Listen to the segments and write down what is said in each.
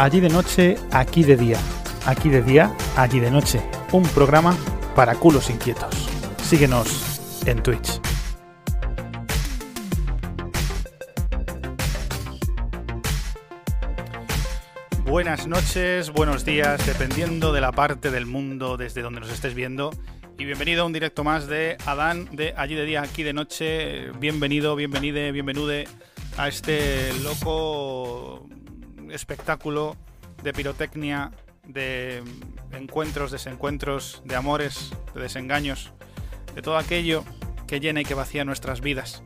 Allí de noche, aquí de día. Aquí de día, allí de noche. Un programa para culos inquietos. Síguenos en Twitch. Buenas noches, buenos días, dependiendo de la parte del mundo desde donde nos estés viendo. Y bienvenido a un directo más de Adán de Allí de Día, aquí de noche. Bienvenido, bienvenide, bienvenude a este loco espectáculo de pirotecnia, de encuentros, desencuentros, de amores, de desengaños, de todo aquello que llena y que vacía nuestras vidas.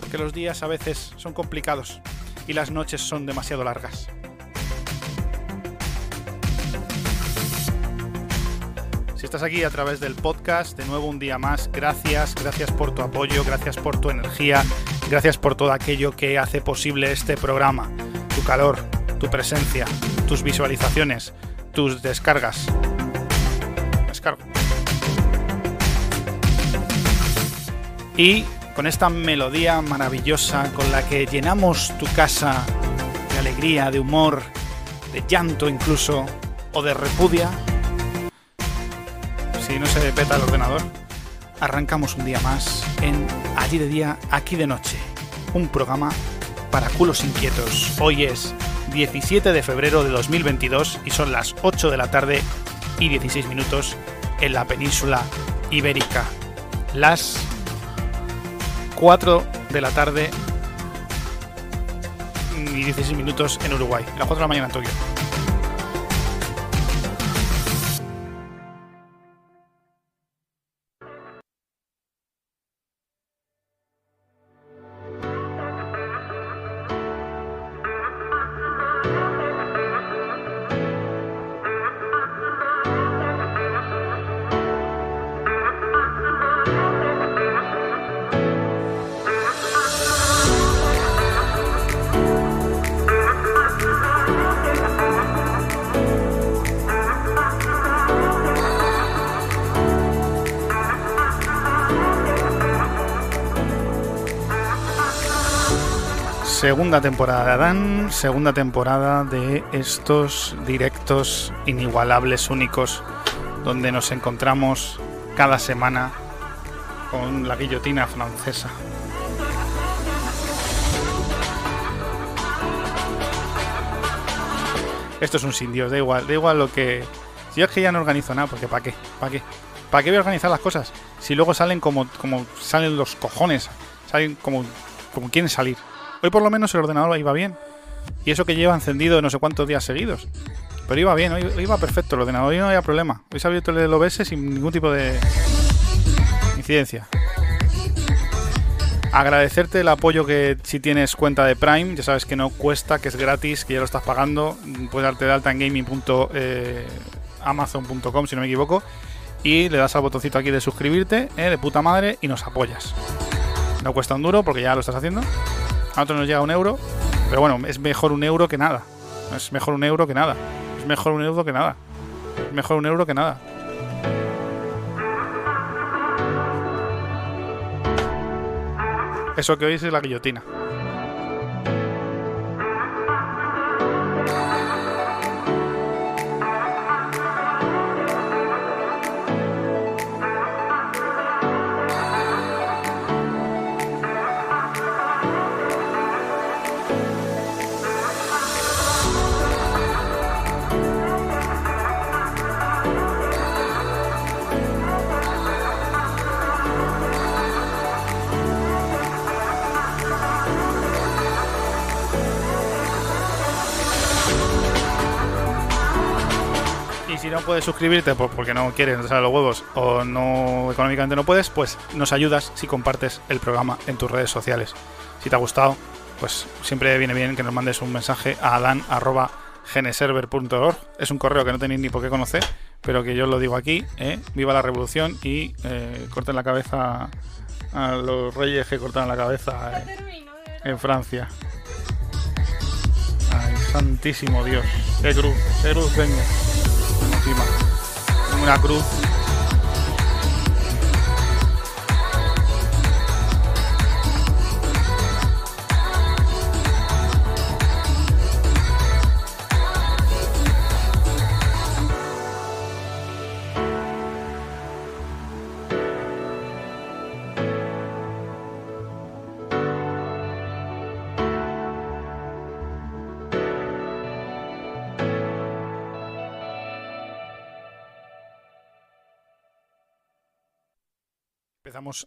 Porque los días a veces son complicados y las noches son demasiado largas. Si estás aquí a través del podcast, de nuevo un día más, gracias, gracias por tu apoyo, gracias por tu energía, gracias por todo aquello que hace posible este programa, tu calor, tu presencia, tus visualizaciones, tus descargas. Descargo. Y con esta melodía maravillosa con la que llenamos tu casa de alegría, de humor, de llanto incluso, o de repudia, si no se peta el ordenador, arrancamos un día más en Allí de día, aquí de noche, un programa para culos inquietos. Hoy es 17 de febrero de 2022 y son las 8 de la tarde y 16 minutos en la península ibérica. Las 4 de la tarde y 16 minutos en Uruguay. Las 4 de la mañana en Tokio. Segunda temporada de Adán, segunda temporada de estos directos inigualables, únicos, donde nos encontramos cada semana con la guillotina francesa. Esto es un sin Dios, da igual, da igual lo que... Si es que ya no organizo nada, porque ¿para qué? ¿Para qué? ¿Para qué voy a organizar las cosas? Si luego salen como, como salen los cojones, salen como, como quieren salir. Hoy por lo menos el ordenador iba bien. Y eso que lleva encendido no sé cuántos días seguidos. Pero iba bien, iba perfecto el ordenador, hoy no había problema. Hoy se ha abierto el OBS sin ningún tipo de incidencia. Agradecerte el apoyo que si tienes cuenta de Prime, ya sabes que no cuesta, que es gratis, que ya lo estás pagando. Puedes darte de alta en gaming.amazon.com si no me equivoco. Y le das al botoncito aquí de suscribirte, eh, de puta madre, y nos apoyas. No cuesta un duro porque ya lo estás haciendo. A nosotros nos llega un euro, pero bueno, es mejor un euro que nada. Es mejor un euro que nada. Es mejor un euro que nada. Es mejor un euro que nada. Eso que oís es la guillotina. Si no puedes suscribirte pues porque no quieres, no te salen los huevos o no económicamente no puedes, pues nos ayudas si compartes el programa en tus redes sociales. Si te ha gustado, pues siempre viene bien que nos mandes un mensaje a adan.geneserver.org. Es un correo que no tenéis ni por qué conocer, pero que yo os lo digo aquí. ¿eh? Viva la revolución y eh, corten la cabeza a los reyes que cortaron la cabeza eh, en Francia. Ay, santísimo Dios. Qué cruz, qué cruz tengo. Encima. Una cruz.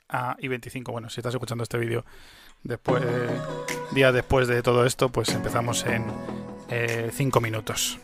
A I25. Bueno, si estás escuchando este vídeo después, días después de todo esto, pues empezamos en 5 minutos.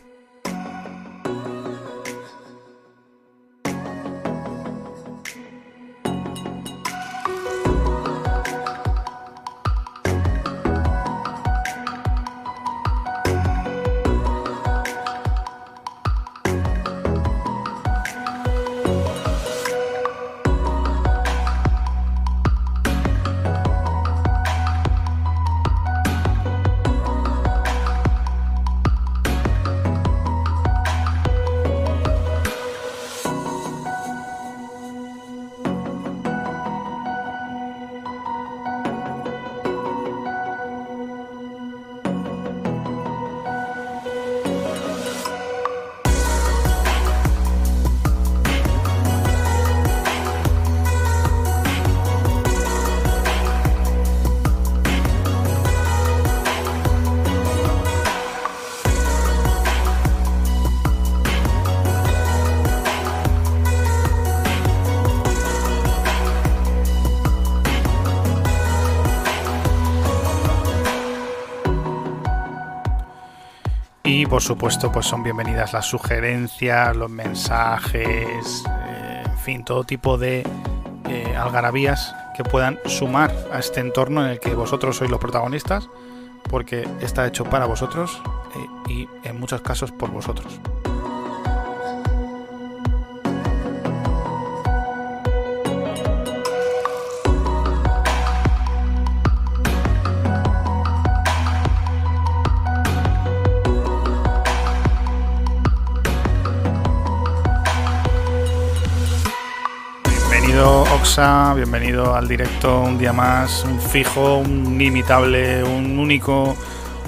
Supuesto, pues son bienvenidas las sugerencias, los mensajes, eh, en fin, todo tipo de eh, algarabías que puedan sumar a este entorno en el que vosotros sois los protagonistas, porque está hecho para vosotros eh, y en muchos casos por vosotros. Bienvenido al directo un día más, un fijo, un inimitable, un único,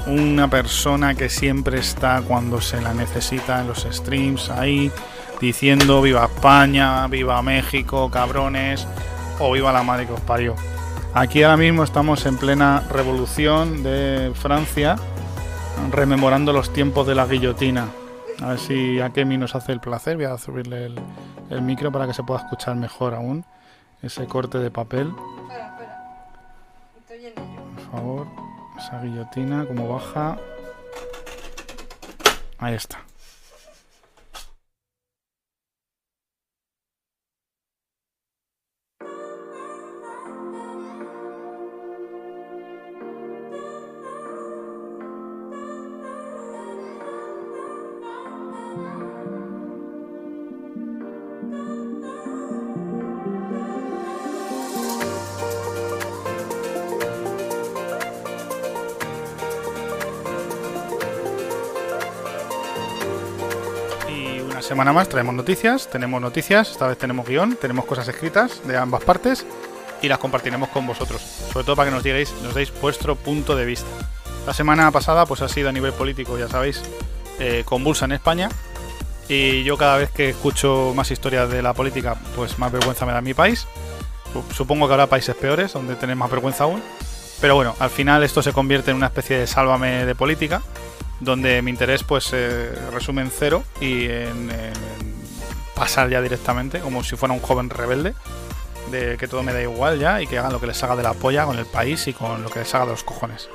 una persona que siempre está cuando se la necesita en los streams ahí diciendo viva España, viva México, cabrones, o viva la madre que os parió. Aquí ahora mismo estamos en plena revolución de Francia, rememorando los tiempos de la guillotina. A ver si a Kemi nos hace el placer. Voy a subirle el, el micro para que se pueda escuchar mejor aún ese corte de papel. Espera, espera. Estoy en ello. Por favor, esa guillotina, como baja. Ahí está. Semana más traemos noticias, tenemos noticias, esta vez tenemos guion, tenemos cosas escritas de ambas partes y las compartiremos con vosotros, sobre todo para que nos digáis, nos deis vuestro punto de vista. La semana pasada pues ha sido a nivel político, ya sabéis, eh, convulsa en España y yo cada vez que escucho más historias de la política pues más vergüenza me da mi país. Supongo que habrá países peores donde tenéis más vergüenza aún. Pero bueno, al final esto se convierte en una especie de sálvame de política donde mi interés pues eh, resume en cero y en, pasar ya directamente como si fuera un joven rebelde de que todo me da igual ya y que hagan lo que les haga de la polla con el país y con lo que les haga de los cojones.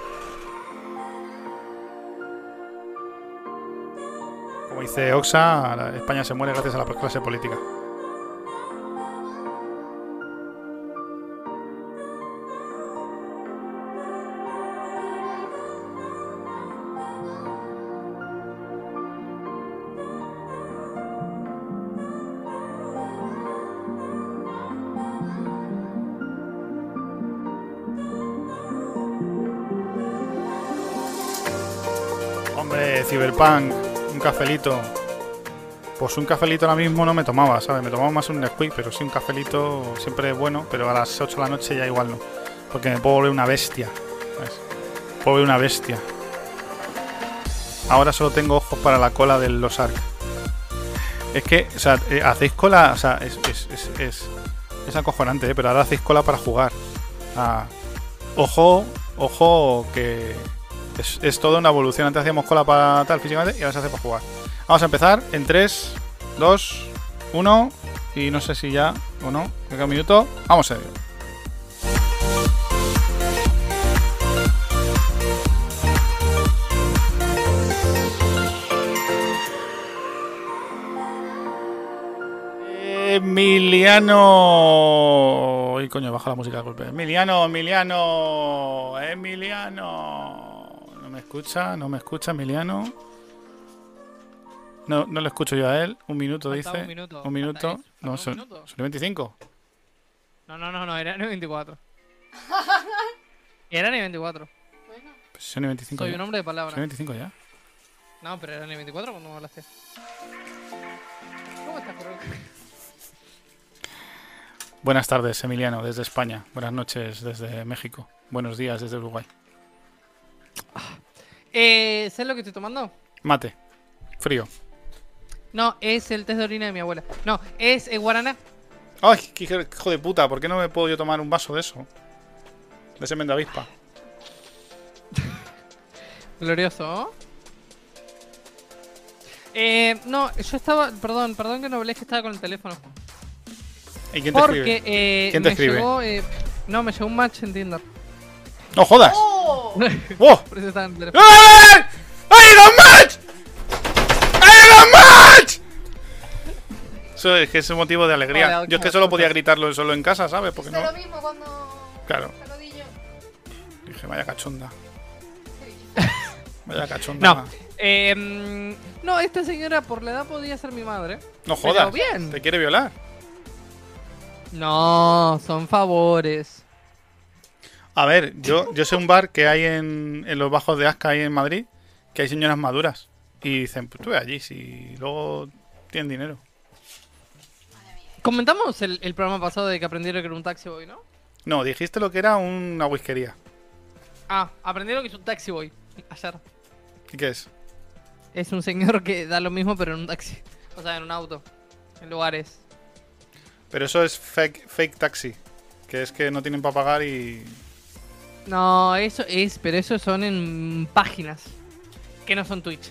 Como dice Oxa, España se muere gracias a la clase política. Un cafelito. Pues un cafelito ahora mismo no me tomaba, ¿sabes? Me tomaba más un Nesquik, pero sí un cafelito siempre es bueno, pero a las 8 de la noche ya igual no. Porque me puedo volver una bestia. ¿sabes? Puedo volver una bestia. Ahora solo tengo ojos para la cola del los Ark. Es que, o sea, eh, hacéis cola, o sea, es, es, es, acojonante, ¿eh? pero ahora hacéis cola para jugar. Ah, ojo, ojo que, es, toda una evolución. Antes hacíamos cola para tal físicamente y ahora se hace para jugar. Vamos a empezar en 3, 2, 1 y no sé si ya ¿O no? ¿Me queda un minuto? Vamos a ello. Emiliano. Ay, coño, baja la música de golpe. Emiliano, Emiliano. Emiliano. ¿No me escucha? ¿No me escucha, Emiliano? No, no le escucho yo a él. Un minuto, Falta dice. un minuto. Un minuto. No, son, minuto. son 25. No, no, no, no, era ni 24. Era ni 24. Bueno, Pues son 25 Soy ya. un hombre de Son palabra. 25 ya. No, pero era ni 24 cuando me hablaste. ¿Cómo estás? Buenas tardes, Emiliano, desde España. Buenas noches desde México. Buenos días desde Uruguay. Eh, ¿Sabes lo que estoy tomando? Mate. Frío. No, es el test de orina de mi abuela. No, es eh, guaraná. ¡Ay, qué hijo de puta! ¿Por qué no me puedo yo tomar un vaso de eso? De semen de avispa. Glorioso, ¿no? Eh, no, yo estaba. Perdón, perdón que no hablé, que estaba con el teléfono. ¿Y quién te Porque escribe? eh, ¿Quién te me escribe? llegó. eh, no, me llegó un match en Tinder. ¡No jodas! ¡Oh! ¡Oh! ¡Ay! ¡Hay un match! ¡Hay un match! Eso es que es un motivo de alegría. Hola, Yo es que ¿cómo solo podía gritarlo solo en casa, ¿sabes? Porque no. lo mismo cuando Claro. se lo di yo. Dije, vaya cachonda. Sí. Vaya cachonda. No. Eh, mm, no, esta señora por la edad podía ser mi madre. No Pero jodas. bien. Te quiere violar. No, son favores. A ver, yo, yo sé un bar que hay en, en los bajos de Asca, ahí en Madrid, que hay señoras maduras. Y dicen, pues tú ve allí, si luego tienen dinero. Comentamos el, el programa pasado de que aprendieron que era un taxi boy, ¿no? No, dijiste lo que era una whiskería. Ah, aprendieron que es un taxi boy. Ayer. ¿Y qué es? Es un señor que da lo mismo pero en un taxi. O sea, en un auto. En lugares. Pero eso es fake, fake taxi. Que es que no tienen para pagar y. No, eso es, pero eso son en páginas. Que no son Twitch.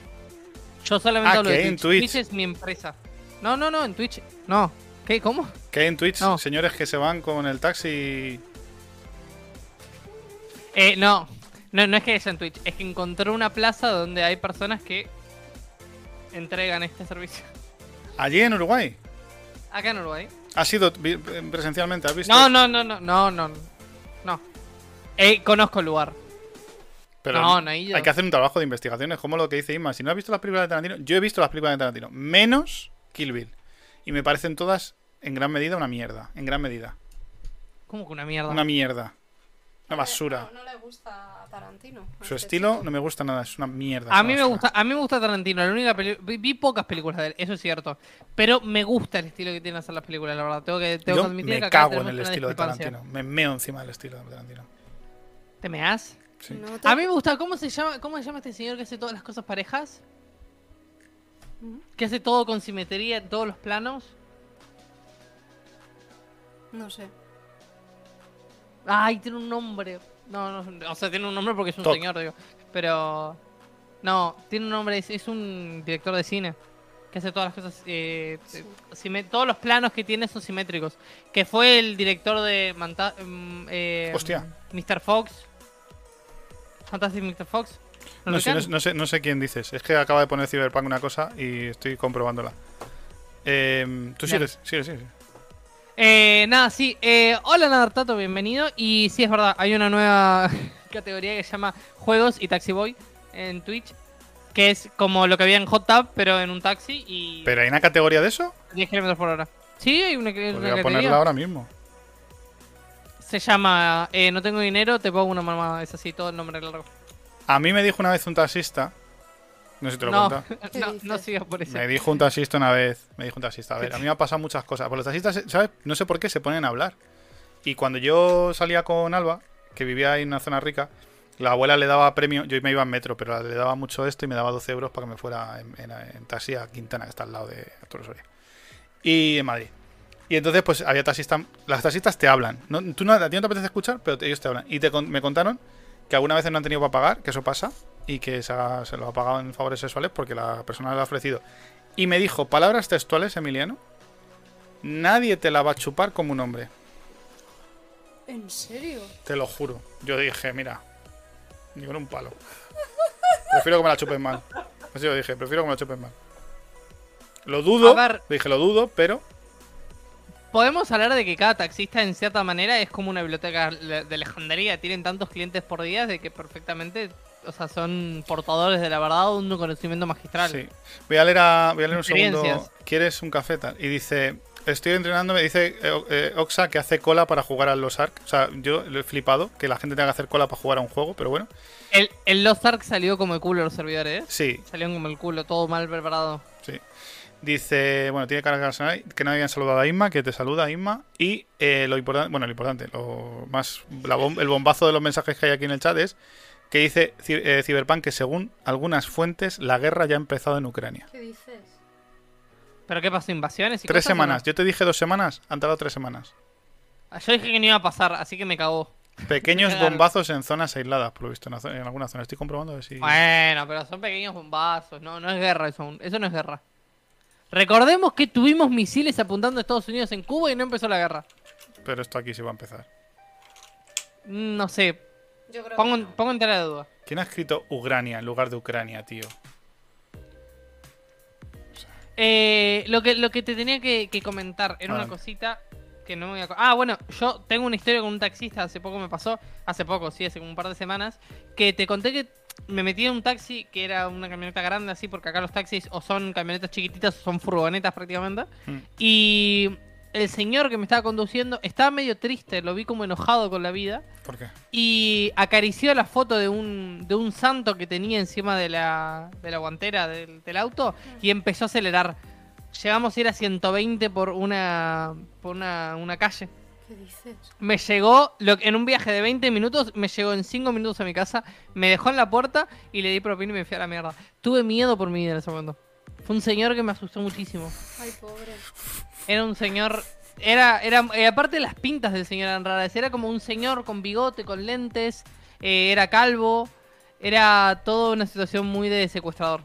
Yo solamente Ah, hablo que de hay en Twitch. Twitch. Twitch es mi empresa. No, no, no, en Twitch. No. ¿Qué? ¿Cómo? Que hay en Twitch No. señores que se van con el taxi. Eh, no. No, no es que haya en Twitch. Es que encontré una plaza donde hay personas que entregan este servicio. Allí en Uruguay. Acá en Uruguay. ¿Has ido vi- presencialmente? ¿Has visto? No, no, no, no, no, no. No. Eh, conozco el lugar. Pero no, no he ido. hay que hacer un trabajo de investigación. Es como lo que dice Inma. Si no has visto las películas de Tarantino, yo he visto las películas de Tarantino. Menos Kill Bill. Y me parecen todas, en gran medida, una mierda. En gran medida. ¿Cómo que una mierda? Una mierda. Una basura. No, no le gusta a Tarantino. a Su este estilo chico. no me gusta nada. Es una mierda. A mí me gusta, a mí me gusta Tarantino, la única peli- vi, vi pocas películas de él, eso es cierto. Pero me gusta el estilo que tiene hacer las películas, la verdad. Tengo que, tengo Yo que admitir me que cago en el estilo de. Tarantino. Me meo encima del estilo de Tarantino. ¿Te meas? Sí. No te- A mí me gusta, ¿cómo se llama, cómo se llama este señor que hace todas las cosas parejas? Que hace todo con simetría en todos los planos. No sé. Ay, tiene un nombre. No, no, o sea, tiene un nombre porque es un Toc. señor, digo. Pero. No, tiene un nombre, es, es un director de cine. Que hace todas las cosas. eh, Sí. todos los planos que tiene son simétricos. Que fue el director de. Manta mm, eh, Hostia. Mr. Fox. Fantastic Mr. Fox. ¿No sé, no, no sé, no sé quién dices. Es que acaba de poner Cyberpunk una cosa y estoy comprobándola. Eh, Tú sigues, sigues, sigues. Eh, nada, sí. Eh, hola, Nadartato, bienvenido. Y sí, es verdad, hay una nueva categoría que se llama Juegos y Taxi Boy en Twitch. Que es como lo que había en Hot Tub, pero en un taxi y ¿Pero hay una categoría de eso? 10 kilómetros por hora. Sí, hay una, una Podría categoría. ponerla ahora mismo. Se llama eh, No tengo dinero, te pongo una mamada. Es así, todo el nombre largo. A mí me dijo una vez un taxista. No sé si te lo No, cuenta. ¿Qué no, no sigas por eso. Me dijo un taxista una vez. Me dijo un taxista. A ver, a mí me han pasado muchas cosas. Pues los taxistas, ¿sabes? No sé por qué se ponen a hablar. Y cuando yo salía con Alba, que vivía ahí en una zona rica, la abuela le daba premio. Yo me iba en metro, pero le daba mucho esto y me daba 12 euros para que me fuera en, en- en taxi a Quintana, que está al lado de Arturo Soria. Y en Madrid. Y entonces, pues había taxistas. Las taxistas te hablan. No, tú no, a ti no te apetece escuchar, pero ellos te hablan. Y te me contaron que alguna vez no han tenido para pagar, que eso pasa, y que se, ha- se lo ha pagado en favores sexuales porque la persona le ha ofrecido. Y me dijo palabras textuales, Emiliano. Nadie te la va a chupar como un hombre. ¿En serio? Te lo juro. Yo dije, mira, ni con un palo. Prefiero que me la chupen mal. Así lo dije, prefiero que me la chupen mal. Lo dudo, dije lo dudo, pero Podemos hablar de que cada taxista en cierta manera es como una biblioteca de lejandería. Tienen tantos clientes por día de que perfectamente, o sea, son portadores de la verdad un conocimiento magistral. sí. Voy a leer, a- voy a leer un segundo. ¿Quieres un café? Tal? Y dice, estoy entrenando, me dice eh, eh, Oxa que hace cola para jugar al Los Ark. O sea, yo lo he flipado que la gente tenga que hacer cola para jugar a un juego, pero bueno. El, el Lost Ark salió como el culo de los servidores, ¿eh? Sí, Salieron como el culo, todo mal preparado. Sí. Dice, bueno, tiene cara de que no habían saludado a Isma, que te saluda Isma. Y eh, lo importante, bueno, lo importante, lo más, la bom- el bombazo de los mensajes que hay aquí en el chat es que dice eh, Cyberpunk que según algunas fuentes la guerra ya ha empezado en Ucrania. ¿Qué dices? ¿Pero qué pasó? ¿Invasiones y Tres cosas o no? semanas. Yo te dije dos semanas, han tardado tres semanas. Ah, Yo dije que no iba a pasar, así que me cagó. Pequeños bombazos en zonas aisladas, por lo visto, en, en alguna zona. Estoy comprobando a ver si... Bueno, pero son pequeños bombazos, no, no es guerra eso no es guerra. Recordemos que tuvimos misiles apuntando a Estados Unidos en Cuba y no empezó la guerra. Pero esto aquí sí va a empezar. No sé, Yo creo pongo, que no. pongo en tela de duda. ¿Quién ha escrito Ucrania en lugar de Ucrania, tío? Eh, lo, que, lo que te tenía que, que comentar era una Adelante. cosita que no me voy a... Ah, bueno, yo tengo una historia con un taxista, hace poco me pasó, hace poco, sí, hace como un par de semanas, que te conté que me metí en un taxi que era una camioneta grande así, porque acá los taxis o son camionetas chiquititas o son furgonetas prácticamente. Mm. Y el señor que me estaba conduciendo estaba medio triste, lo vi como enojado con la vida. ¿Por qué? Y acarició la foto de un, de un santo que tenía encima de la, de la guantera del, del auto y empezó a acelerar. Llegamos a ir a 120 por una, por una, una calle. ¿Qué dices? Me llegó, lo, en un viaje de 20 minutos, me llegó en 5 minutos a mi casa, me dejó en la puerta y le di propina y me fui a la mierda. Tuve miedo por mi vida en ese momento. Fue un señor que me asustó muchísimo. Ay, pobre. Era un señor. Era, era, eh, aparte las pintas del señor eran raras. Era como un señor con bigote, con lentes. eh, era calvo. Era toda una situación muy de secuestrador.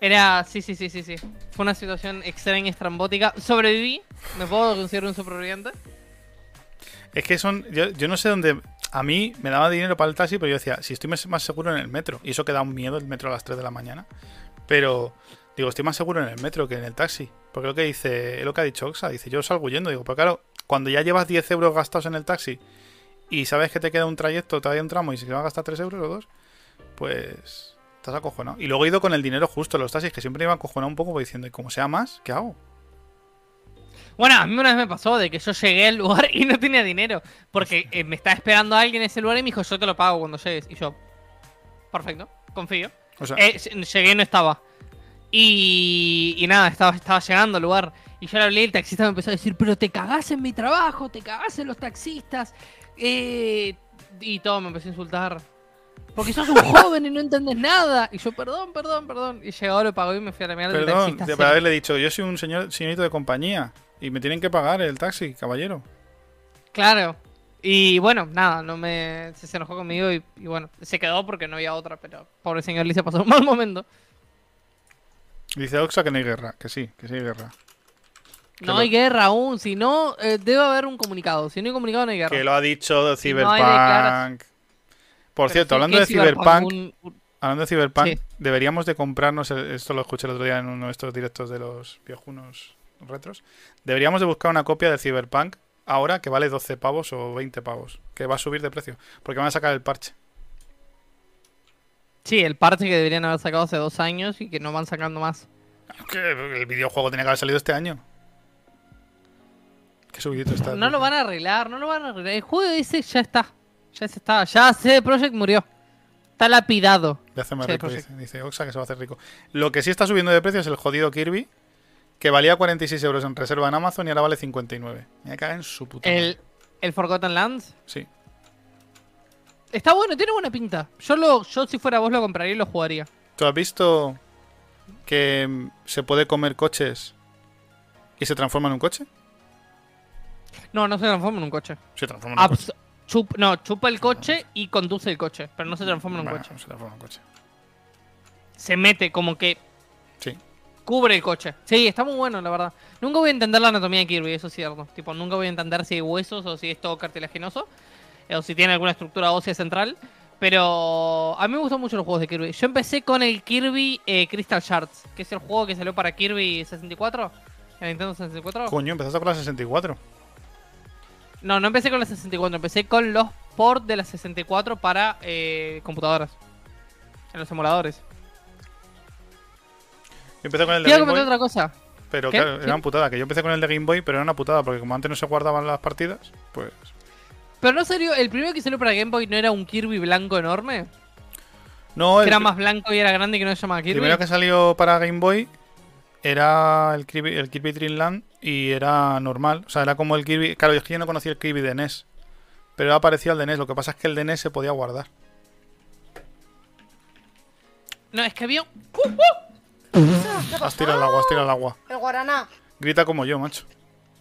Era, sí, sí, sí, sí, sí. Fue una situación extraña, estrambótica. Sobreviví. Me puedo considerar un superviviente. Es que son. Yo, yo no sé dónde. A mí me daba dinero para el taxi, pero yo decía, si estoy más seguro en el metro. Y eso que da un miedo el metro a las 3 de la mañana. Pero digo, estoy más seguro en el metro que en el taxi. Porque lo que dice, lo que ha dicho Oxa, dice, yo salgo huyendo. Digo, pero claro, cuando ya llevas 10 euros gastados en el taxi y sabes que te queda un trayecto, todavía un tramo y se va a gastar 3 euros o 2, pues estás acojonado. Y luego he ido con el dinero justo los taxis, que siempre iba acojonado un poco pues, diciendo, y como sea más, ¿qué hago? Bueno, a mí una vez me pasó de que yo llegué al lugar y no tenía dinero. Porque eh, me estaba esperando alguien en ese lugar y me dijo, yo te lo pago cuando llegues. Y yo, perfecto, confío. O sea, Eh, ll- llegué y no estaba. Y, y nada, estaba, estaba llegando al lugar. Y yo le hablé y el taxista me empezó a decir, pero te cagás en mi trabajo, te cagás en los taxistas. eh", y todo me empezó a insultar. Porque sos un joven y no entendés nada. Y yo, perdón, perdón, perdón. Y llegó, lo pagó y me fui a la mierda. y el Perdón, taxista de haberle dicho, yo soy un señor señorito de compañía y me tienen que pagar el taxi, caballero. Claro. Y bueno, nada, no me se, se enojó conmigo y, y bueno, se quedó porque no había otra, pero pobre señor Lisa pasó un mal momento. Dice Oxa que no hay guerra, que sí, que sí hay guerra. No lo- hay guerra aún, si no, eh, debe haber un comunicado. Si no hay comunicado, no hay guerra. Que lo ha dicho Si no hay Cyberpunk. Por Pero cierto, hablando ¿qué de Cyberpunk? Cyberpunk, Un- un- hablando de Cyberpunk, Sí. deberíamos de comprarnos, el- esto lo escuché el otro día en uno de estos directos de los viejunos retros, deberíamos de buscar una copia de Cyberpunk ahora que vale 12 pavos o 20 pavos, que va a subir de precio, porque van a sacar el parche. Sí, el parche que deberían haber sacado hace dos años y que no van sacando más. Que el videojuego tenía que haber salido este año. Qué subidito está. No lo van a arreglar, no lo van a arreglar. El juego ese ya está. Ya se está. Ya CD Projekt murió. Está lapidado. De hacerme Sí, rico, dice, dice Oxa que se va a hacer rico. Lo que sí está subiendo de precio es el jodido Kirby, que valía 46 euros en reserva en Amazon y ahora vale 59. Me caga en su puta. El, el Forgotten Lands. Sí. Está bueno, tiene buena pinta. Yo lo, yo si fuera vos lo compraría y lo jugaría. ¿Tú has visto que mm, se puede comer coches y se transforma en un coche? No, no se transforma en un coche. Se transforma en un coche. Chup- no, chupa el coche y conduce el coche, pero no se transforma en un Bueno, coche. se transforma en un coche. Se mete como que Sí. cubre el coche. Sí, está muy bueno, la verdad. Nunca voy a entender la anatomía de Kirby, eso es cierto. Tipo, nunca voy a entender si hay huesos o si es todo cartilaginoso. O si tiene alguna estructura ósea central. Pero a mí me gustan mucho los juegos de Kirby. Yo empecé con el Kirby eh, Crystal Shards, que es el juego que salió para Kirby 64. En Nintendo 64. Coño, empezaste con la 64. No, no empecé con la 64, empecé con los ports de la 64 para eh, computadoras. En los emuladores. Yo empecé con el de Quiero Game comentar Boy, otra cosa. pero ¿Qué? claro, ¿Sí? era una putada. Que yo empecé con el de Game Boy, pero era una putada, porque como antes no se guardaban las partidas, pues... Pero no serio, el primero que salió para Game Boy no era un Kirby blanco enorme. No, Que el era más blanco y era grande y que no se llamaba Kirby. primero que salió para Game Boy era el Kirby, el Kirby Dream Land y era normal. O sea, era como el Kirby... Claro, es que yo no conocía el Kirby de NES. Pero era parecido al de NES. Lo que pasa es que el de NES se podía guardar. No, es que había. Has tirado el agua, has tirado el agua. El guaraná. Grita como yo, macho.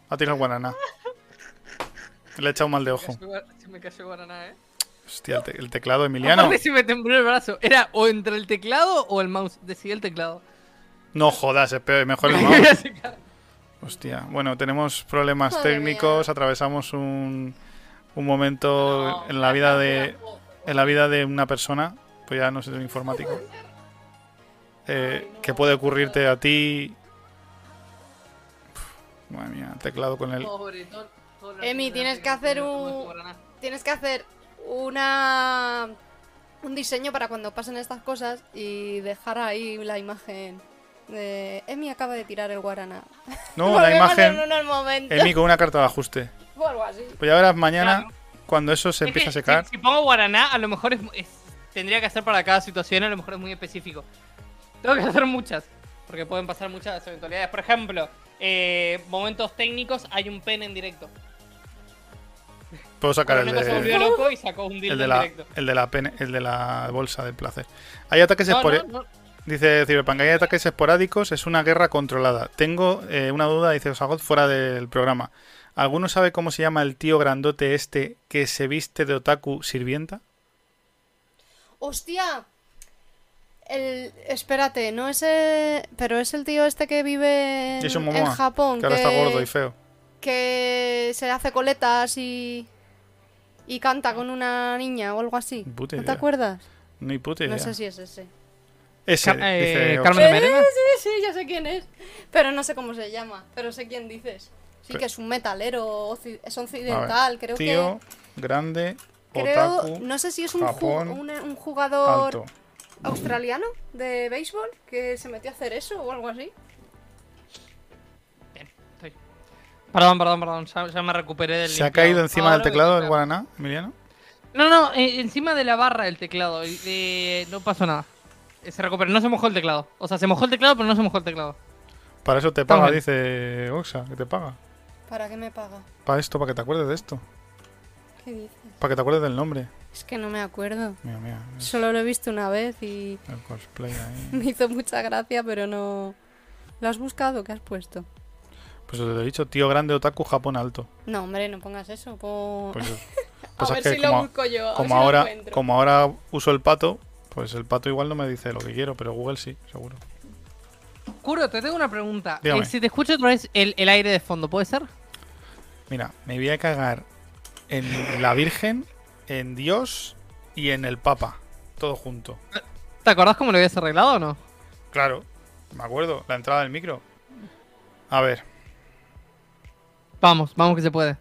Ha tirado el guananá. Le he echado mal de ojo. Se me cayó Guaraná, eh. Hostia, el, te- el teclado Emiliano. Aparte se me tembló el brazo. Era o entre el teclado o el mouse. Decidí el teclado. No jodas, es peor, mejor el mouse. Hostia, bueno, tenemos problemas Madre técnicos, mía. atravesamos un, un momento en la vida de en la vida de una persona, pues ya no sé, un informático, eh, que puede ocurrirte a ti. Madre mía, teclado con el. Emi, tienes que hacer un- Tienes que hacer una un diseño para cuando pasen estas cosas y dejar ahí la imagen de Emi acaba de tirar el guaraná. No, la en imagen. Emi con una carta de ajuste. O algo así. Pues ya verás mañana, Claro. cuando eso se Es empieza a secar. Si, si pongo Guaraná, a lo mejor es, es- tendría que hacer para cada situación, a lo mejor es muy específico. Tengo que hacer muchas, porque pueden pasar muchas eventualidades. Por ejemplo, eh, momentos técnicos, hay un pen en directo. Puedo sacar el de. volvió loco y sacó un dildo El de, en la, directo. el, de la pene- el de la bolsa del placer. Hay ataques no, no. Dice Cyberpunk, hay ataques esporádicos, es una guerra controlada. Tengo eh, una duda, dice Osagot, fuera del programa. ¿Alguno sabe cómo se llama el tío grandote este que se viste de otaku sirvienta? ¡Hostia! El, espérate, no es el, pero es el tío este que vive en, en Japón, Que ahora está gordo y feo. que se hace coletas y y canta con una niña o algo así. Puta ¿No te acuerdas? Ni puta idea. No sé si es ese. Ese, eh, dice Carmen de Merena. Sí, sí, ya sé quién es. Pero no sé cómo se llama. Pero sé quién dices. Sí, que es un metalero, es occidental, creo Tío, que. grande, Creo, otaku, no sé si es un, ju- Japón, un, un jugador alto. australiano de béisbol que se metió a hacer eso o algo así. Estoy. Perdón, perdón, perdón, ya, ya me recuperé del ¿Se ha caído encima Ahora del teclado del. Guaraná, Emiliano? No, no, eh, encima de la barra del teclado. eh, no pasó nada. Se recuperó, no se mojó el teclado. O sea, se mojó el teclado, pero no se mojó el teclado. Para eso te paga, dice Oxa, que te paga. ¿Para qué me paga? Para esto, para que te acuerdes de esto. ¿Qué dices? Para que te acuerdes del nombre. Es que no me acuerdo. Mira, mira. es Solo lo he visto una vez y El cosplay ahí. me hizo mucha gracia, pero no. ¿Lo has buscado? ¿Qué has puesto? Pues te lo he dicho, tío grande, otaku, Japón alto. No, hombre, no pongas eso. pon- Pues, a pues es ver que si lo como, busco yo. a ver como si lo ahora, como ahora uso el pato, pues el pato igual no me dice lo que quiero, pero Google sí, seguro. Curo, te tengo una pregunta. Eh, si te escucho otra vez el, el aire de fondo, ¿puede ser? Mira, me voy a cagar en la Virgen, en Dios y en el Papa. Todo junto. ¿Te acordás cómo lo habías arreglado o no? Claro, me acuerdo, la entrada del micro. A ver, Vamos, vamos que se puede.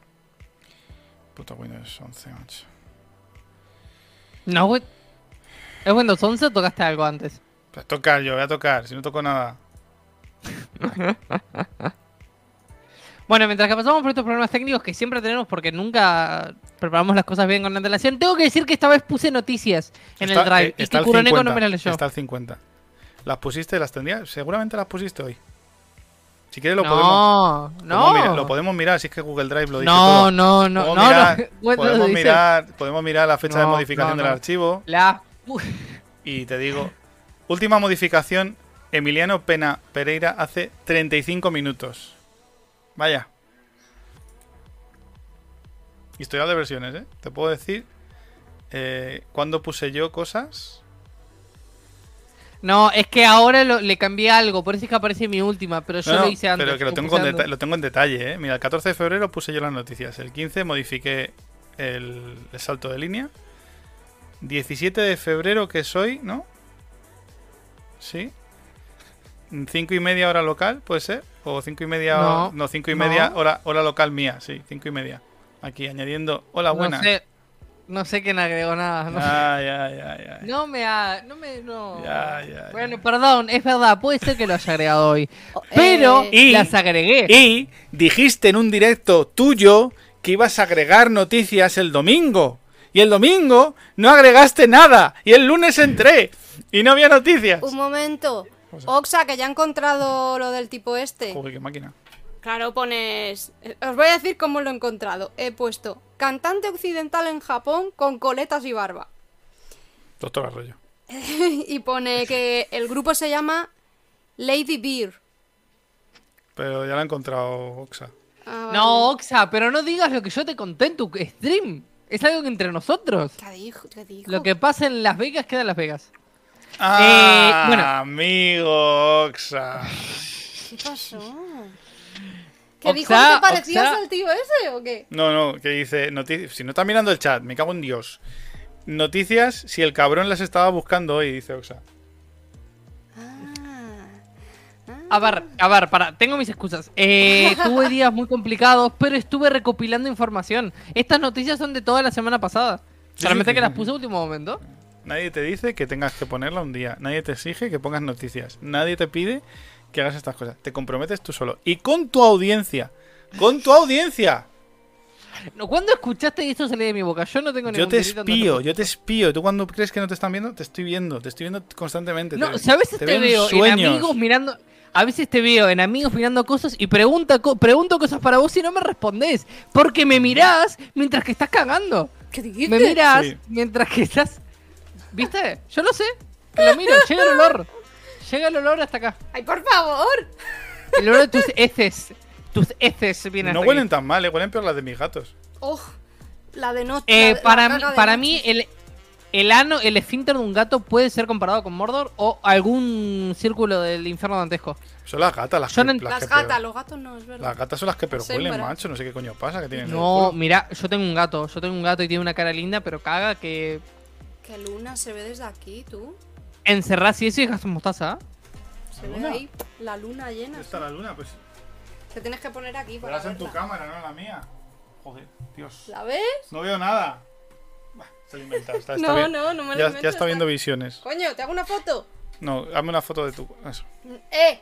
puta Windows 11, macho. No, güey. ¿Es Windows 11 o tocaste algo antes? Pues tocar yo, voy a tocar, si no toco nada. Bueno, mientras que pasamos por estos problemas técnicos que siempre tenemos porque nunca preparamos las cosas bien con antelación, tengo que decir que esta vez puse noticias en Está- el drive eh, y que 50, no me las leyó. Está al 50. ¿Las pusiste? ¿Las tendrías? Seguramente las pusiste hoy. Si quieres lo podemos... No, podemos no. lo podemos mirar, si es que Google Drive lo dice No, todo. no, no, podemos no, mirar, no. Podemos, mirar, podemos mirar la fecha de modificación del archivo La... y te digo, última modificación, Emiliano Pena Pereira hace 35 minutos. Vaya. Historial de versiones, ¿eh? Te puedo decir eh, cuándo puse yo cosas. No, es que ahora lo- le cambié algo, por eso es que aparece mi última, pero yo No, lo hice antes. pero que lo tengo, con lo tengo en detalle, ¿eh? Mira, el 14 de febrero puse yo las noticias. El 15 modifiqué el, el salto de línea. 17 de febrero, que soy, ¿no? Sí. 5 y media hora local, ¿puede ser? O 5 y media... No, No, 5 y no. media hora, hora local mía, sí, 5 y media. Aquí, añadiendo... Hola, buenas. No sé, no sé quién agregó nada. No, Ya, ya, ya, ya. no me ha, no me, no. Ya, ya, Bueno, perdón, es verdad, puede ser que lo haya agregado hoy, Oh, pero eh, Y- las agregué. Y dijiste en un directo tuyo que ibas a agregar noticias el domingo. Y el domingo no agregaste nada. Y el lunes entré y no había noticias. Un momento. Oxa, que ya he encontrado lo del tipo este. Joder, qué máquina. Claro, pones... eh, Os voy a decir cómo lo he encontrado. He puesto cantante occidental en Japón con coletas y barba. Doctor Arroyo. y pone que el grupo se llama Lady Beer. Pero ya lo he encontrado, Oxa. Ah, vale. No, Oxa, pero no digas lo que yo te conté en tu stream. Es algo que entre nosotros. ¿Qué dijo? ¿Qué dijo? Lo que pasa en Las Vegas queda en Las Vegas. Ah, bueno. amigo Oxa. ¿Qué pasó? ¿Qué dijo? ¿Te parecías Oxa. al tío ese o qué? No, no, que dice... Si no está mirando el chat, me cago en Dios. Noticias si el cabrón las estaba buscando hoy, dice Oxa. A ver, a ver, para, tengo mis excusas. Eh, tuve días muy complicados, pero estuve recopilando información. Estas noticias son de toda la semana pasada. Sí, Solamente sí, que las puse a último momento. Nadie te dice que tengas que ponerla un día. Nadie te exige que pongas noticias. Nadie te pide que hagas estas cosas. Te comprometes tú solo. Y con tu audiencia. Con tu audiencia. No, ¿Cuándo escuchaste esto salir de mi boca? Yo no tengo Yo ningún te delito en espío, yo te espío. ¿Tú cuando crees que no te están viendo? Te estoy viendo. Te estoy viendo constantemente. No, te, veces te, en veo en sueños. amigos mirando. A veces te veo en amigos mirando cosas y pregunta, co- pregunto cosas para vos y no me respondés. Porque me mirás mientras que estás cagando. ¿Qué dijiste? Me mirás Sí. mientras que estás. ¿Viste? Yo lo sé. Que lo miro, llega el olor. Llega el olor hasta acá. ¡Ay, por favor! El olor de tus heces. Tus heces vienen No hasta huelen aquí. tan mal, eh, huelen peor las de mis gatos. Oh, la de noche. Eh, para para mí el, el ano, el esfínter de un gato puede ser comparado con Mordor o algún círculo del infierno dantesco. Son las gatas las que, no- las Las que gatas, peor- los gatos no, es verdad. Las gatas son las que Son baratas. macho. No sé qué coño pasa. Que tienen No, mira, yo tengo un gato, yo tengo un gato y tiene una cara linda, pero caga que Que luna se ve desde aquí, tú. encerrás y eso y dejas mostaza. Se ve luna? ahí la luna llena. ¿Dónde está la luna? Pues Te tienes que poner aquí para verás en tu cámara, no en la mía. Joder, Dios. ¿La ves? No veo nada. Bah, Se lo he inventado, está- está No, bien. no, no me lo ya, invento, ya está viendo visiones. Coño, ¿te hago una foto? No, hazme una foto de tu. Eso, ¡Eh!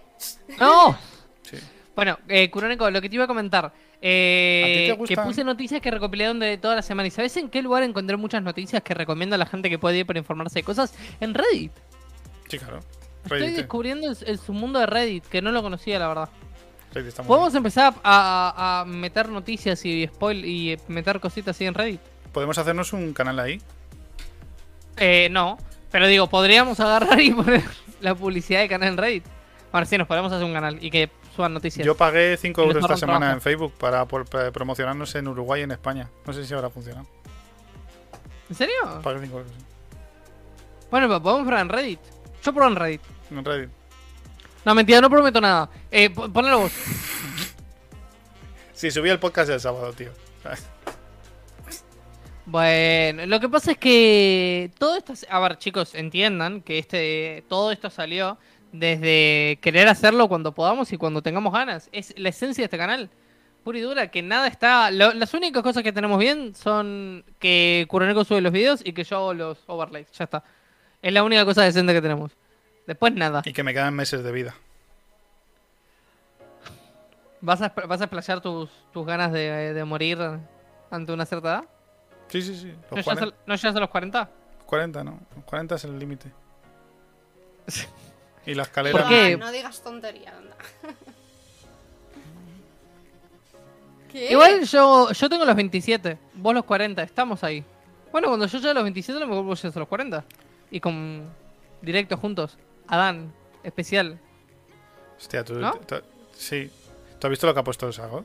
¡No! sí. Bueno, eh, Kuroneko, lo que te iba a comentar. ¿A ti Eh, te que puse noticias que recopilé de toda la semana. ¿Y sabes en qué lugar encontré muchas noticias que recomiendo a la gente que puede ir para informarse de cosas? En Reddit. Sí, claro. Estoy descubriendo el, el submundo de Reddit, que no lo conocía, la verdad. Reddit está muy ¿Podemos empezar a, a- a meter noticias y spoil y meter cositas así en Reddit? Podemos hacernos un canal ahí. Eh, no. Pero digo, podríamos agarrar y poner la publicidad de canal en Reddit. Bueno, sí, nos podemos hacer un canal y que suban noticias. Yo pagué 5 Y nos euros esta semana trabajo. en Facebook para, por- para promocionarnos en Uruguay y en España. No sé si habrá funcionado. ¿En serio? Pagué 5 euros. Bueno, pues podemos probar en Reddit. Yo pruebo en Reddit. En Reddit. No, mentira, no prometo nada. Eh, po- ponelo vos. Sí, subí el podcast el sábado, tío. Bueno, lo que pasa es que todo esto, a ver, chicos, entiendan que este todo esto salió desde querer hacerlo cuando podamos y cuando tengamos ganas. Es la esencia de este canal. Pura y dura, que nada está. lo- las únicas cosas que tenemos bien son que Kuroneko sube los videos y que yo hago los overlays. Ya está. Es la única cosa decente que tenemos. Después nada. Y que me quedan meses de vida. ¿Vas a, vas a explayar tus, tus ganas de, de morir ante una cierta edad? Sí, sí, sí. ¿No Los llegas, a, 40, no llegas a los 40? 40, ¿no? Los 40 es el límite. Y la escalera. ¿Por qué? Ah, no digas tontería, anda. ¿Qué? Igual yo, yo tengo los 27, vos los 40, estamos ahí. Bueno, cuando yo llegue a los 27, a lo mejor vos llegas a los 40. Y con directo juntos. Adán, especial. Hostia, tú. ¿No? tú- sí. ¿Tú has visto lo que ha puesto el Sagot?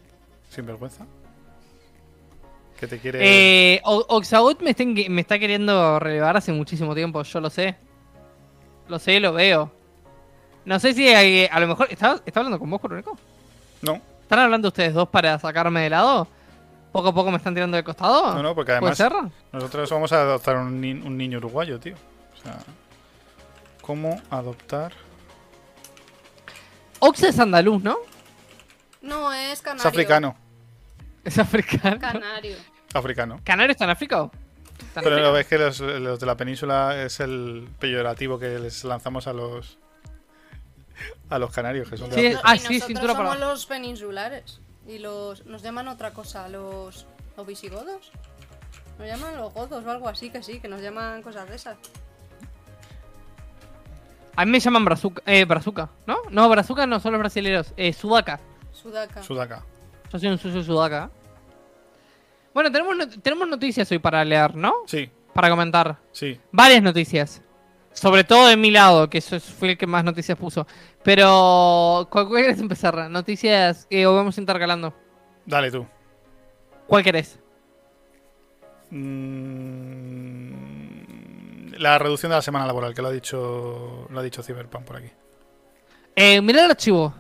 Sin vergüenza. Que te quiere. Eh, O- Oxagot me está, me está queriendo relevar hace muchísimo tiempo, yo lo sé. Lo sé, lo veo. No sé si hay- a lo mejor. ¿Está, está hablando con vos, Coronico? No, ¿Están hablando ustedes dos para sacarme de lado? ¿Poco a poco me están tirando de costado? no, no, porque ¿Puede además nosotros vamos a adoptar un, ni- un niño uruguayo, tío. O sea, ¿cómo adoptar? Ox es andaluz, ¿no? No, es Es canario. africano, Es africano. Canario. africano. ¿Canario está en África? Pero lo ves que los, los de la península es el peyorativo que les lanzamos a los a los canarios, que son de Sí, África. ah, y sí, nosotros cintura para somos abajo. los peninsulares. Y los. Nos llaman otra cosa, los. ¿Los visigodos? Nos llaman los godos o algo así, que sí, que nos llaman cosas de esas. A mí me llaman brazuca, eh, brazuca, ¿no? No, brazuca no son los brasileños. Eh, sudaca. Sudaca. Sudaca. Yo soy un sucio sudaca. Bueno, tenemos, not- tenemos noticias hoy para leer, ¿no? Sí, Para comentar. sí. Varias noticias. Sobre todo de mi lado, que eso es- fue el que más noticias puso. Pero, ¿cuál, cuál querés empezar? Noticias, eh, o vamos intercalando. Dale tú. ¿Cuál querés? Mm, la reducción de la semana laboral, que lo ha dicho lo ha dicho Cyberpunk por aquí. Eh, mira el archivo.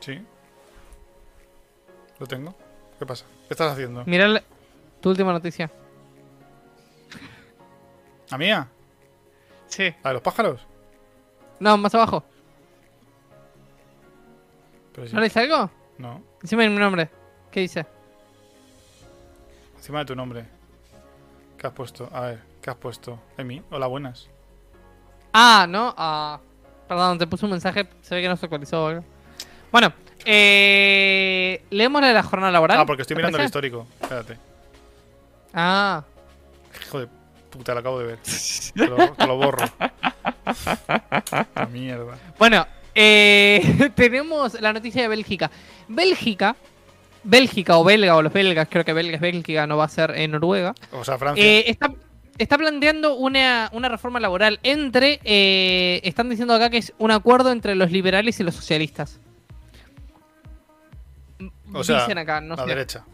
Sí. Lo tengo. ¿Qué pasa? ¿Qué estás haciendo? Mira tu última noticia. ¿A mía? Sí. ¿La de los pájaros? No, más abajo. Pero sí. ¿No lees algo? No. Encima de mi nombre. ¿Qué dice? Encima de tu nombre. ¿Qué has puesto? A ver, ¿qué has puesto? Emi, hola, buenas. Ah, no. Ah, perdón, te puse un mensaje. Se ve que no se actualizó. Bueno, eh, leemos la jornada laboral. Ah, porque estoy ¿te mirando el histórico. Espérate. Ah, Hijo de puta, lo acabo de ver. Te lo, te lo borro. La mierda. bueno, eh, tenemos la noticia de Bélgica. Bélgica, Bélgica o belga o los belgas, creo que belga es Bélgica, no va a ser en Noruega. O sea, Francia. Eh, está, está planteando una, una reforma laboral entre. eh, están diciendo acá que es un acuerdo entre los liberales y los socialistas. O sea, Dicen acá, no la sé. derecha.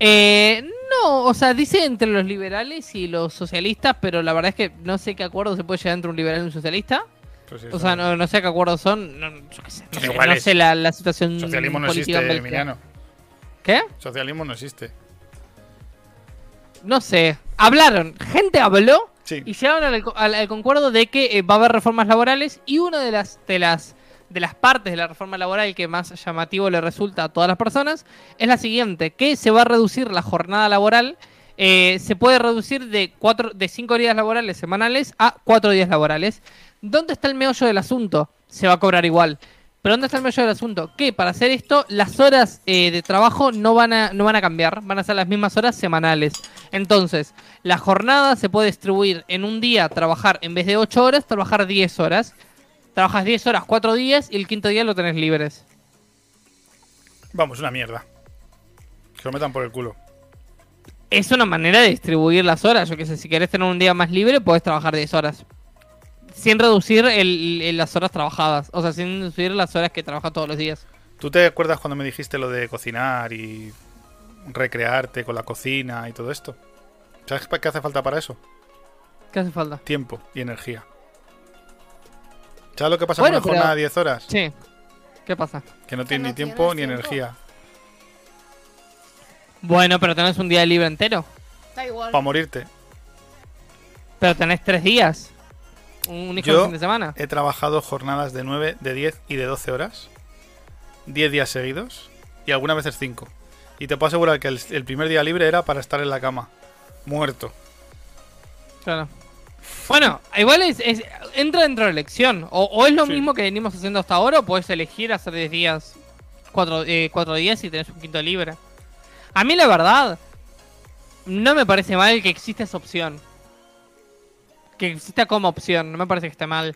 Eh, no, o sea, dice entre los liberales y los socialistas, pero la verdad es que no sé qué acuerdo se puede llegar entre un liberal y un socialista. Pues sí, O sea, no, no sé qué acuerdos son. No, yo qué sé, no sé, no sé la, la situación Socialismo no política existe. Emiliano. ¿Qué? Socialismo no existe. No sé. Hablaron, gente habló Sí. y llegaron al, al- al concuerdo de que eh, va a haber reformas laborales y una de las, de las de las partes de la reforma laboral que más llamativo le resulta a todas las personas es la siguiente, que se va a reducir la jornada laboral, eh, se puede reducir de cuatro, de cinco días laborales semanales a cuatro días laborales. ¿Dónde está el meollo del asunto? Se va a cobrar igual. Pero ¿dónde está el meollo del asunto? Que para hacer esto, las horas eh, de trabajo no van, a, no van a cambiar, van a ser las mismas horas semanales. Entonces, la jornada se puede distribuir en un día, trabajar en vez de 8 horas, trabajar 10 horas. Trabajas 10 horas, 4 días y el quinto día lo tenés libres. Vamos, una mierda. Que lo metan por el culo. Es una manera de distribuir las horas. Yo que sé, si querés tener un día más libre, podés trabajar 10 horas. Sin reducir el- el- las horas trabajadas. O sea, sin reducir las horas que trabajas todos los días. ¿Tú te acuerdas cuando me dijiste lo de cocinar y recrearte con la cocina y todo esto? ¿Sabes qué hace falta para eso? ¿Qué hace falta? Tiempo y energía. ¿Sabes lo que pasa Bueno, con una pero- jornada de 10 horas? Sí. ¿Qué pasa? Que no Que tiene no ni tiempo ni tienes tiempo. energía. Bueno, pero tenés un día libre entero. Da igual. Para morirte. Pero tenés 3 días. Un único Yo- fin de semana. He trabajado jornadas de 9, de 10 y de 12 horas. 10 días seguidos. Y algunas veces 5. Y te puedo asegurar que el, el primer día libre era para estar en la cama. Muerto. Claro. Bueno, igual es, es- entra dentro de la elección. O, o es lo Sí. mismo que venimos haciendo hasta ahora, o puedes elegir hacer 10 días, 4 cuatro días y tenés un quinto libre. A mí la verdad, no me parece mal que exista esa opción. Que exista como opción, no me parece que esté mal.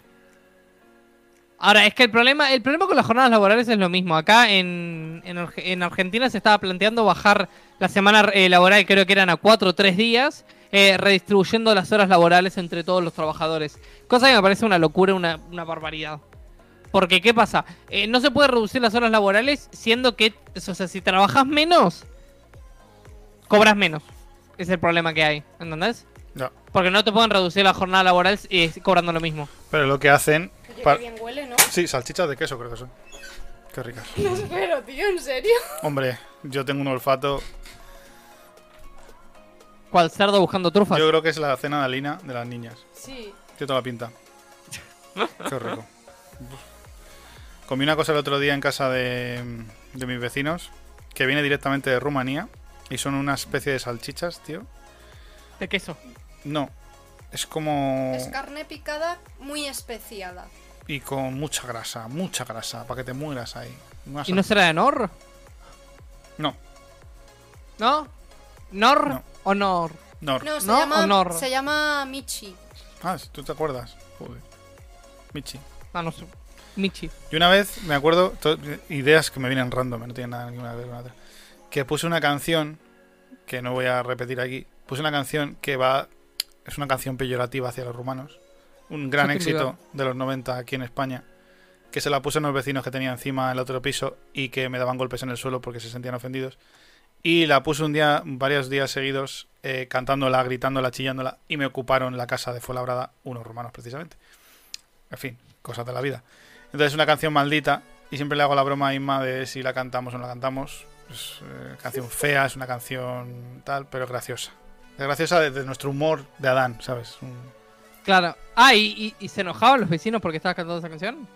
Ahora, es que el problema, el problema con las jornadas laborales es lo mismo. Acá en, en Argentina se estaba planteando bajar la semana eh, laboral, creo que eran a 4 o 3 días, eh, redistribuyendo las horas laborales entre todos los trabajadores. Cosa que me parece una locura, una, una barbaridad. Porque, ¿qué pasa? Eh, no se puede reducir las horas laborales siendo que, o sea, si trabajas menos, cobras menos. Es el problema que hay, ¿entendés? Ya. Porque no te pueden reducir la jornada laboral y cobrando lo mismo. Pero lo que hacen. Oye, bien huele, ¿no? Sí, salchichas de queso creo que son. Qué ricas. No espero, tío, ¿en serio? Hombre, yo tengo un olfato. ¿Cuál cerdo buscando trufas? Yo creo que es la cena de Alina de las niñas. Sí. Tiene toda la pinta. Qué rico. Comí una cosa el otro día en casa de, de mis vecinos que viene directamente de Rumanía y son una especie de salchichas, tío. De queso. No, es como... Es carne picada muy especiada. Y con mucha grasa, mucha grasa, para que te mueras ahí. Una ¿Y no será de Nor? No, ¿No? ¿Nor No. O Nor? no. No, se, ¿No? llama, Honor. se llama Michi. Ah, si tú te acuerdas. Joder. Michi. Ah, no sé. Michi. Y una vez, me acuerdo, ideas que me vienen random, no tienen nada ninguna que ver con la otra. Que puse una canción, que no voy a repetir aquí, puse una canción que va, es una canción peyorativa hacia los rumanos. Un gran éxito de los 90 aquí en España. Que se la puse a unos vecinos que tenía encima el otro piso y que me daban golpes en el suelo porque se sentían ofendidos. Y la puse un día, varios días seguidos, eh, cantándola, gritándola, chillándola, y me ocuparon la casa de Fuenlabrada unos rumanos precisamente. En fin, cosas de la vida. Entonces es una canción maldita y siempre le hago la broma a Inma de si la cantamos o no la cantamos. Es eh, canción fea, es una canción tal, pero graciosa. Es graciosa desde nuestro humor de Adán, ¿sabes? Un- Claro. Ah, ¿y, y, y se enojaban los vecinos porque estabas cantando esa canción?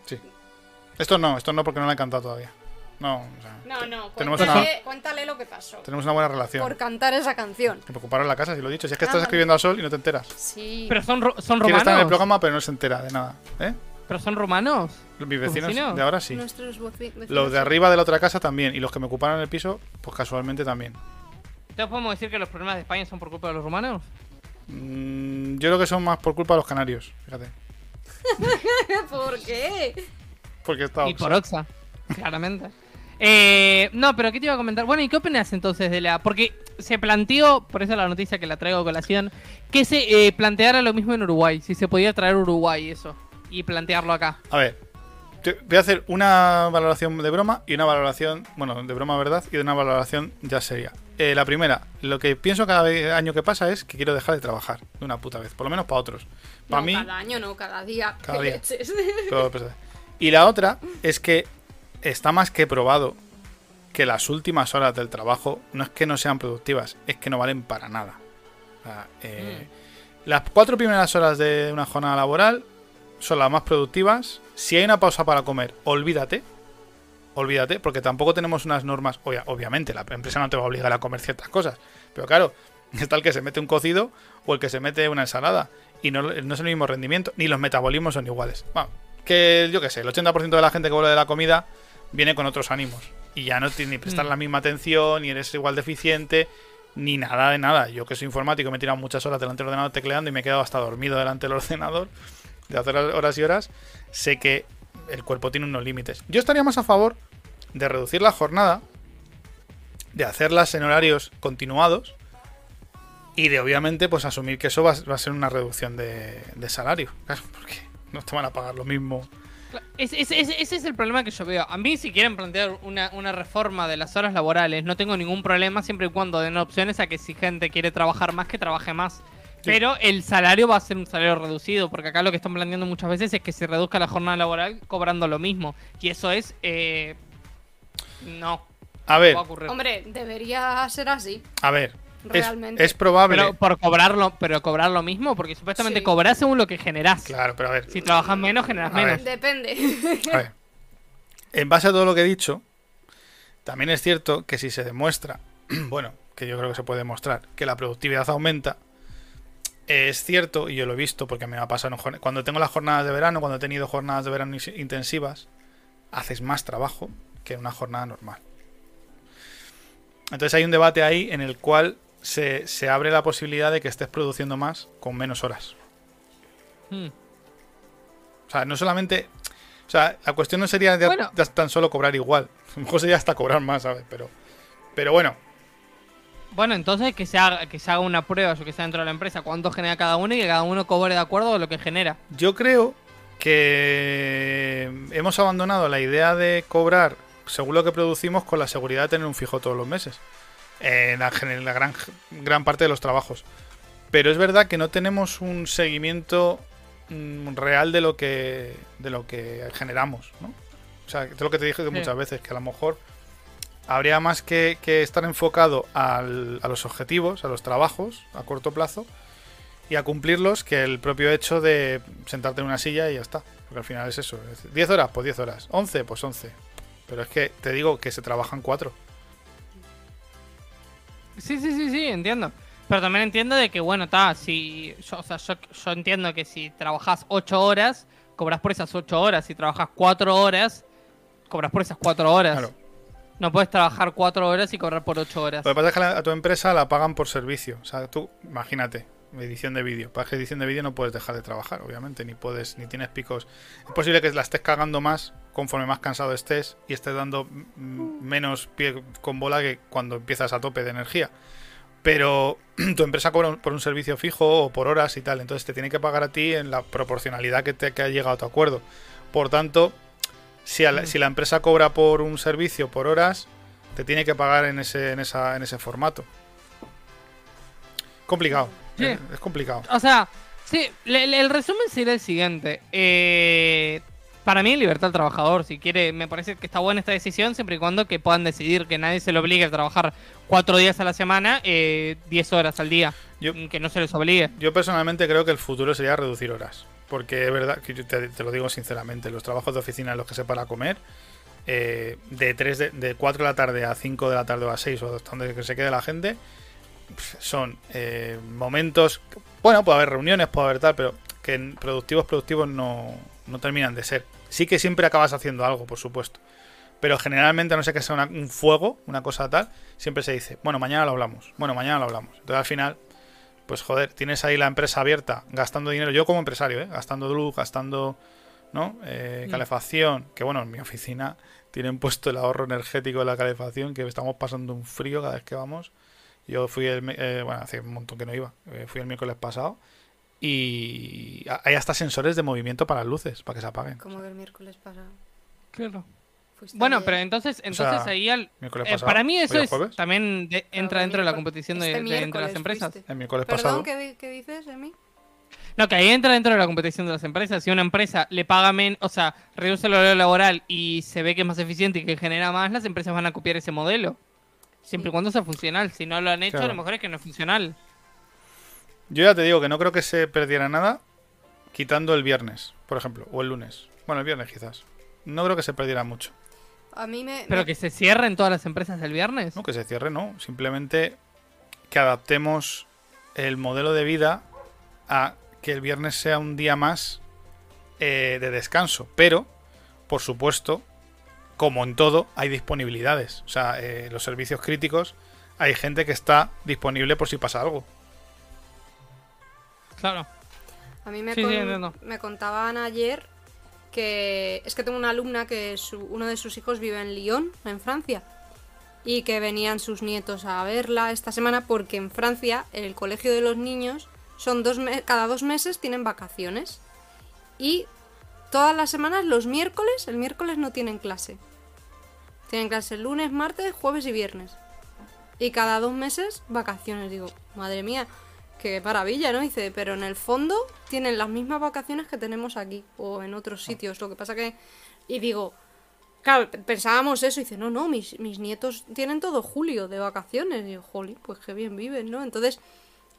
Esto no, esto no porque no la he cantado todavía. No, o sea, No, no, Tenemos cuéntale, cuéntale lo que pasó. tenemos una buena relación. Por cantar esa canción. Que me ocuparon la casa, si lo he dicho. Si es que Ah, estás escribiendo al sol y no te enteras. Sí. Pero son, ru- son Quiere estar en el romanos. programa, pero no se entera de nada. ¿Eh? Pero son romanos. Mis vecinos vecinos? de ahora sí. Nuestros voci- vecinos. Los de arriba de la otra casa también. Y los que me ocuparon el piso, pues casualmente también. ¿Entonces podemos decir que los problemas de España son por culpa de los romanos? Mm, yo creo que son más por culpa de los canarios, fíjate. ¿Por qué? Porque está Y por Oxa, claramente. Eh, no, pero ¿qué te iba a comentar? Bueno, ¿y qué opinas entonces de la...? Porque se planteó, por eso la noticia que la traigo a colación, que se eh, planteara lo mismo en Uruguay, si se podía traer Uruguay eso, y plantearlo acá. A ver, te- voy a hacer una valoración de broma y una valoración, bueno, de broma verdad y de una valoración ya seria. Eh, la primera, lo que pienso cada año que pasa es que quiero dejar de trabajar de una puta vez, por lo menos para otros. Para No, mí, Cada año no, cada día. Cada ¿Qué día. leches? Y la otra es que está más que probado que las últimas horas del trabajo no es que no sean productivas, es que no valen para nada. O sea, eh, Las cuatro primeras horas de una jornada laboral son las más productivas. Si hay una pausa para comer, olvídate. Olvídate, porque tampoco tenemos unas normas. obvia- obviamente, la empresa no te va a obligar a comer ciertas cosas. Pero claro, está el que se mete un cocido o el que se mete una ensalada. Y no, no es el mismo rendimiento, ni los metabolismos son iguales. Bueno, que yo qué sé, el 80% de la gente que vuelve de la comida viene con otros ánimos. Y ya no tiene ni prestar Mm. la misma atención, ni eres igual de eficiente, ni nada de nada. Yo que soy informático me he tirado muchas horas delante del ordenador tecleando y me he quedado hasta dormido delante del ordenador de hacer horas y horas. Sé que el cuerpo tiene unos límites. Yo estaría más a favor de reducir la jornada, de hacerlas en horarios continuados y de obviamente pues asumir que eso va, va a ser una reducción de, de salario. Claro, porque no te van a pagar lo mismo. Es- es- es- ese es el problema que yo veo. A mí si quieren plantear una, una reforma de las horas laborales, no tengo ningún problema siempre y cuando den opciones a que si gente quiere trabajar más, que trabaje más. Pero el salario va a ser un salario reducido, porque acá lo que están planteando muchas veces es que se reduzca la jornada laboral cobrando lo mismo. Y eso es... eh, no, A ver, va a ocurrir. Hombre, debería ser así. a ver. Es, Realmente. es probable. Pero por cobrarlo, pero cobrar lo mismo, porque supuestamente Sí. cobrás según lo que generás. Claro, pero a ver. Si trabajas menos, generas A ver. menos. Depende. A ver. En base a todo lo que he dicho, también es cierto que si se demuestra, bueno, que yo creo que se puede demostrar, que la productividad aumenta, es cierto, y yo lo he visto porque me ha pasado cuando tengo las jornadas de verano, cuando he tenido jornadas de verano intensivas, haces más trabajo que en una jornada normal. Entonces hay un debate ahí en el cual se, se abre la posibilidad de que estés produciendo más con menos horas. Hmm. O sea, no solamente. O sea, la cuestión no sería Bueno. tan solo cobrar igual. A lo mejor sería hasta cobrar más, ¿sabes? Pero. Pero bueno, Bueno, entonces que se haga, que se haga una prueba, yo que sea dentro de la empresa, cuánto genera cada uno y que cada uno cobre de acuerdo a lo que genera. yo creo que hemos abandonado la idea de cobrar según lo que producimos con la seguridad de tener un fijo todos los meses. En la, en la gran, gran parte de los trabajos. Pero es verdad que no tenemos un seguimiento mm, real de lo que de lo que generamos, ¿no? O sea, es lo que te dije Sí. muchas veces, que a lo mejor habría más que, que estar enfocado al- a los objetivos, a los trabajos a corto plazo y a cumplirlos que el propio hecho de sentarte en una silla y ya está. Porque al final es eso. es 10 horas, pues 10 horas. 11, pues 11. Pero es que te digo que se trabajan 4. Sí, sí, sí, sí, entiendo. Pero también entiendo de que, bueno, está, si. Yo, o sea, yo, yo entiendo que si trabajas 8 horas, cobras por esas 8 horas. Si trabajas 4 horas, cobras por esas 4 horas. Claro. No puedes trabajar 4 horas y cobrar por 8 horas. Lo que pasa es que a tu empresa la pagan por servicio. O sea, tú, imagínate, edición de vídeo. Para que edición de vídeo no puedes dejar de trabajar, obviamente, ni puedes, ni tienes picos. Es posible que la estés cagando más conforme más cansado estés y estés dando mm, menos pie con bola que cuando empiezas a tope de energía. Pero tu empresa cobra por un servicio fijo o por horas y tal, entonces te tiene que pagar a ti en la proporcionalidad que te que ha llegado a tu acuerdo. Por tanto, si, a la, Mm. si la empresa cobra por un servicio por horas, te tiene que pagar en ese, en esa, en ese formato. Complicado. Sí. Es, es complicado. O sea, sí, le- le- el resumen sería el siguiente. Eh, para mí, libertad al trabajador. Si quiere, me parece que está buena esta decisión, siempre y cuando que puedan decidir que nadie se le obligue a trabajar cuatro días a la semana, eh, 10 horas al día. Yo- Que no se les obligue. Yo personalmente creo que el futuro sería reducir horas. Porque es verdad, que te, te lo digo sinceramente, los trabajos de oficina en los que se para comer, eh, de, 3 de, de 4 de la tarde a 5 de la tarde o a 6 o hasta donde que se quede la gente, son eh, momentos, bueno, puede haber reuniones, puede haber tal, pero que en productivos, productivos no, no terminan de ser. Sí que siempre acabas haciendo algo, por supuesto. Pero generalmente, a no sé que sea una- un fuego, una cosa tal, siempre se dice, bueno, mañana lo hablamos, bueno, mañana lo hablamos. Entonces al final, pues joder, tienes ahí la empresa abierta, gastando dinero, yo como empresario, ¿eh? gastando luz, gastando, ¿no? Eh, Mm. calefacción, que bueno, en mi oficina tienen puesto el ahorro energético de la calefacción, que estamos pasando un frío cada vez que vamos. Yo fui el, eh, bueno, hace un montón que no iba, eh, fui el miércoles pasado y hay hasta sensores de movimiento para las luces, para que se apaguen. Como que el miércoles pasado. Claro. Bueno, ayer. pero entonces, entonces sea, ahí al- Miércoles eh, pasado, para mí eso es también de- entra dentro de la competición de, este de- entre las empresas. fuiste. el miércoles Perdón, pasado. ¿qué, qué dices, Emi? No, que ahí entra dentro de la competición de las empresas. Si una empresa le paga menos, o sea, reduce el horario laboral y se ve que es más eficiente y que genera más, las empresas van a copiar ese modelo. Siempre y Sí. cuando sea funcional. Si no lo han hecho, Claro. a lo mejor es que no es funcional. Yo ya te digo que no creo que se perdiera nada quitando el viernes, por ejemplo, o el lunes. Bueno, el viernes quizás. No creo que se perdiera mucho. A mí me... Pero me- que se cierren todas las empresas el viernes. No, que se cierre, no. Simplemente que adaptemos el modelo de vida a que el viernes sea un día más eh, de descanso. Pero, por supuesto, como en todo, hay disponibilidades. O sea, eh, los servicios críticos, hay gente que está disponible por si pasa algo. Claro. A mí me, Sí, sí, me contaban ayer que es que tengo una alumna que su- uno de sus hijos vive en Lyon, en Francia, y que venían sus nietos a verla esta semana porque en Francia el colegio de los niños son dos me- cada dos meses tienen vacaciones y todas las semanas los miércoles, el miércoles no tienen clase. Tienen clase lunes, martes, jueves y viernes. Y cada dos meses vacaciones. Digo, madre mía, qué maravilla, ¿no? Dice, pero en el fondo tienen las mismas vacaciones que tenemos aquí o en otros sitios. Lo que pasa que... Y digo, claro, pensábamos eso. Y dice, no, no, mis, mis nietos tienen todo julio de vacaciones. Y yo, jolly, pues qué bien viven, ¿no? Entonces,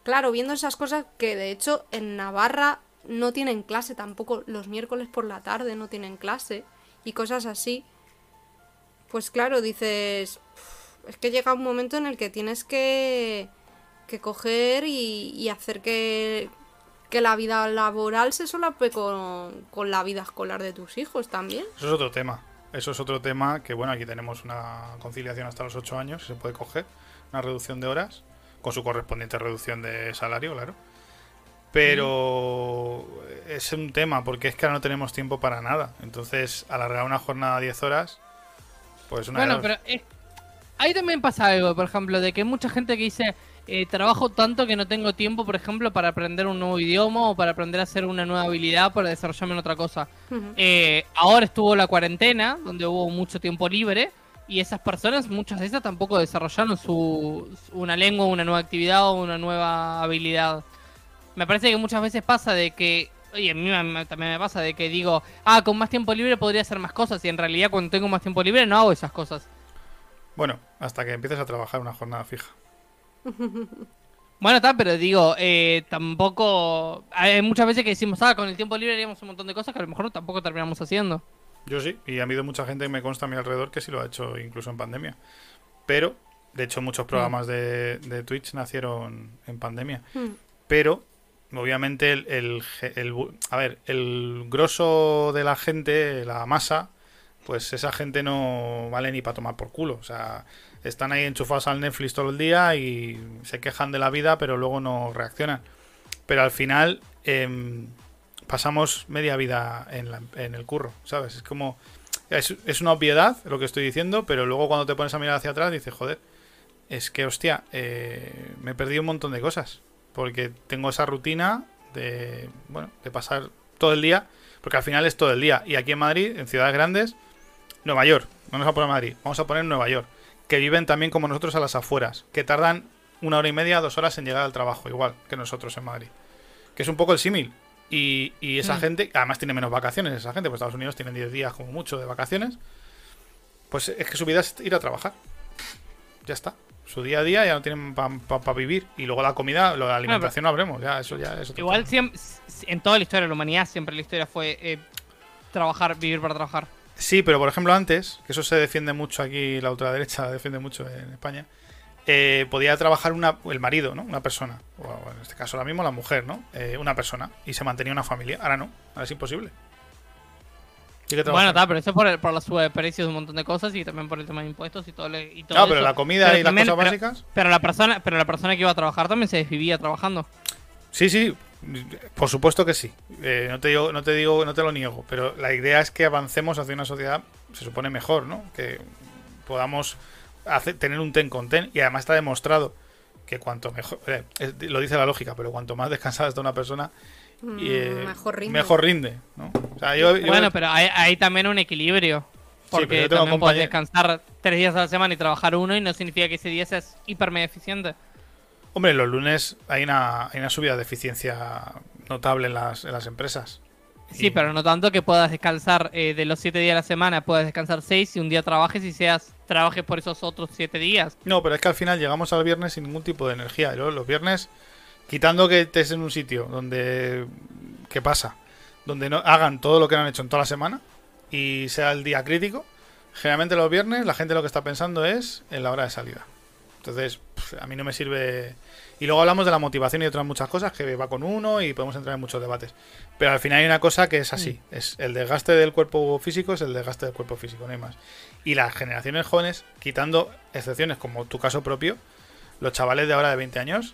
claro, viendo esas cosas que de hecho en Navarra no tienen clase tampoco. Los miércoles por la tarde no tienen clase. Y cosas así. Pues claro, dices, "Uf, es que llega un momento en el que tienes que, que coger y, y hacer que, que la vida laboral se solape con, con la vida escolar de tus hijos también. Eso es otro tema. Eso es otro tema que, bueno, aquí tenemos una conciliación hasta los 8 años, se puede coger, una reducción de horas, con su correspondiente reducción de salario, claro. Pero es un tema, porque es que ahora no tenemos tiempo para nada. Entonces, alargar una jornada a 10 horas, pues una Bueno, pero eh, ahí también pasa algo, por ejemplo, de que hay mucha gente que dice, eh, trabajo tanto que no tengo tiempo, por ejemplo, para aprender un nuevo idioma o para aprender a hacer una nueva habilidad para desarrollarme en otra cosa. Eh, ahora estuvo la cuarentena, donde hubo mucho tiempo libre, y esas personas, muchas de esas tampoco desarrollaron su- una lengua, una nueva actividad o una nueva habilidad. Me parece que muchas veces pasa de que, oye, a mí también me pasa de que digo, ah, con más tiempo libre podría hacer más cosas y en realidad cuando tengo más tiempo libre no hago esas cosas. Bueno, hasta que empieces a trabajar una jornada fija. Bueno, está, pero digo, eh, tampoco. Hay muchas veces que decimos, ah, con el tiempo libre haríamos un montón de cosas que a lo mejor tampoco terminamos haciendo. Yo sí, y ha habido mucha gente que me consta a mi alrededor que sí lo ha hecho incluso en pandemia. Pero, de hecho, muchos programas de, de Twitch nacieron en pandemia. Hmm. Pero, obviamente, el, el, a ver, el grosso de la gente, la masa, pues esa gente no vale ni para tomar por culo. O sea, están ahí enchufados al Netflix todo el día y se quejan de la vida, pero luego no reaccionan. Pero al final em, pasamos media vida en, la- en el curro, ¿sabes? Es como... Es, es una obviedad lo que estoy diciendo, pero luego cuando te pones a mirar hacia atrás dices, joder, es que, hostia, eh, me he perdido un montón de cosas. Porque tengo esa rutina de, bueno, de pasar todo el día, porque al final es todo el día. Y aquí en Madrid, en ciudades grandes, Nueva York, no nos vamos a poner Madrid, vamos a poner Nueva York, que viven también como nosotros a las afueras, que tardan una hora y media, dos horas en llegar al trabajo, igual que nosotros en Madrid. Que es un poco el símil. Y, y esa Mm. gente, además tiene menos vacaciones, esa gente, pues Estados Unidos tienen 10 días como mucho de vacaciones. Pues es que su vida es ir a trabajar. Ya está. Su día a día ya no tienen para vivir. Y luego la comida, la alimentación no hablemos. Ya, eso ya es otro Igual siempre, en toda la historia de la humanidad, siempre la historia fue eh, trabajar, vivir para trabajar. Sí, pero por ejemplo antes, que eso se defiende mucho aquí, la ultraderecha defiende mucho en España, eh, podía trabajar una, el marido, ¿no? Una persona, o en este caso ahora mismo la mujer, ¿no? Eh, una persona, y se mantenía una familia. Ahora no, ahora es imposible. Bueno, está, pero eso es por, el- por de precios de un montón de cosas y también por el tema de impuestos y todo, le- y todo Claro, pero eso. la comida Pero y las cosas pero- básicas. Pero la persona, pero la persona que iba a trabajar también se desvivía trabajando. Sí, sí, por supuesto que sí. Eh, no te digo, no te digo, no te lo niego, pero la idea es que avancemos hacia una sociedad, se supone mejor, ¿no? Que podamos hacer- tener un ten con ten y además está demostrado que cuanto mejor, eh, lo dice la lógica, pero cuanto más descansada está una persona, y, eh, Mm, mejor rinde. mejor rinde, ¿no? O sea, yo, yo- Bueno, pero hay, hay también un equilibrio. Porque también puedes descansar tres días a la semana y trabajar uno y no significa que ese día seas hiper mega eficiente. hombre, los lunes hay una, hay una subida de eficiencia notable en las, en las empresas. Sí, Y- pero no tanto que puedas descansar eh, de los siete días a la semana, puedas descansar seis y un día trabajes y seas trabajes por esos otros siete días. No, pero es que al final llegamos al viernes sin ningún tipo de energía. Yo los viernes, quitando que estés en un sitio donde... ¿Qué pasa? Donde no hagan todo lo que no han hecho en toda la semana y sea el día crítico. Generalmente los viernes la gente lo que está pensando es en la hora de salida. Entonces, a mí no me sirve... Y luego hablamos de la motivación y otras muchas cosas que va con uno y podemos entrar en muchos debates. Pero al final hay una cosa que es así. Es el desgaste del cuerpo físico es el desgaste del cuerpo físico, no hay más. Y las generaciones jóvenes, quitando excepciones como tu caso propio, los chavales de ahora de 20 años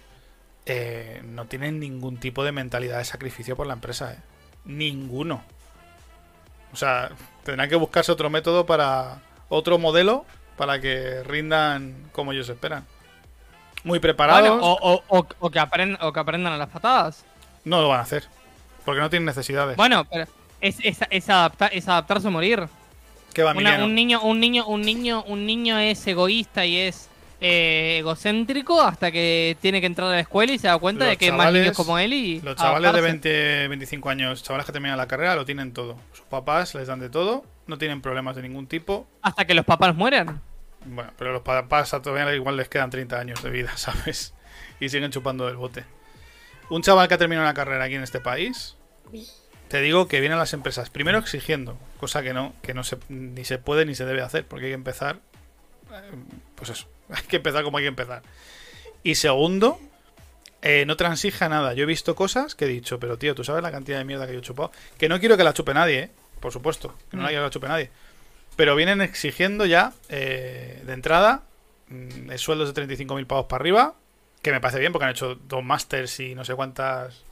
eh, no tienen ningún tipo de mentalidad de sacrificio por la empresa. ¿eh? Ninguno. O sea, tendrán que buscarse otro método para... Otro modelo para que rindan como ellos esperan. Muy preparados. Bueno, o, o- o- o que o que aprendan a las patadas. No lo van a hacer. Porque no tienen necesidades. Bueno, pero es, es, es, adapta- es adaptarse a morir. ¿Qué va, Una- Emiliano? un niño, un niño, un niño, un niño es egoísta y es eh, egocéntrico hasta que tiene que entrar a la escuela y se da cuenta Los de que hay más niños como él y Los chavales de adaptarse. 20, 25 años, chavales que terminan la carrera, lo tienen todo. Sus papás les dan de todo, no tienen problemas de ningún tipo. hasta que los papás mueran. Bueno, pero los papás a todavía igual les quedan 30 años de vida, ¿sabes? Y siguen chupando del bote. Un chaval que ha terminado una carrera aquí en este país, te digo que vienen las empresas primero exigiendo, cosa que no, que no se, ni se puede ni se debe hacer, porque hay que empezar, eh, pues eso, hay que empezar como hay que empezar. Y segundo, eh, no transija nada. Yo he visto cosas que he dicho, pero tío, tú sabes la cantidad de mierda que yo he chupado. Que no quiero que la chupe nadie, ¿eh? Por supuesto, que no la Mm. quiero que la chupe nadie. Pero vienen exigiendo ya, eh, de entrada, mm, eh, sueldos de 35.000 pavos para arriba, que me parece bien porque han hecho dos másters y no sé cuántas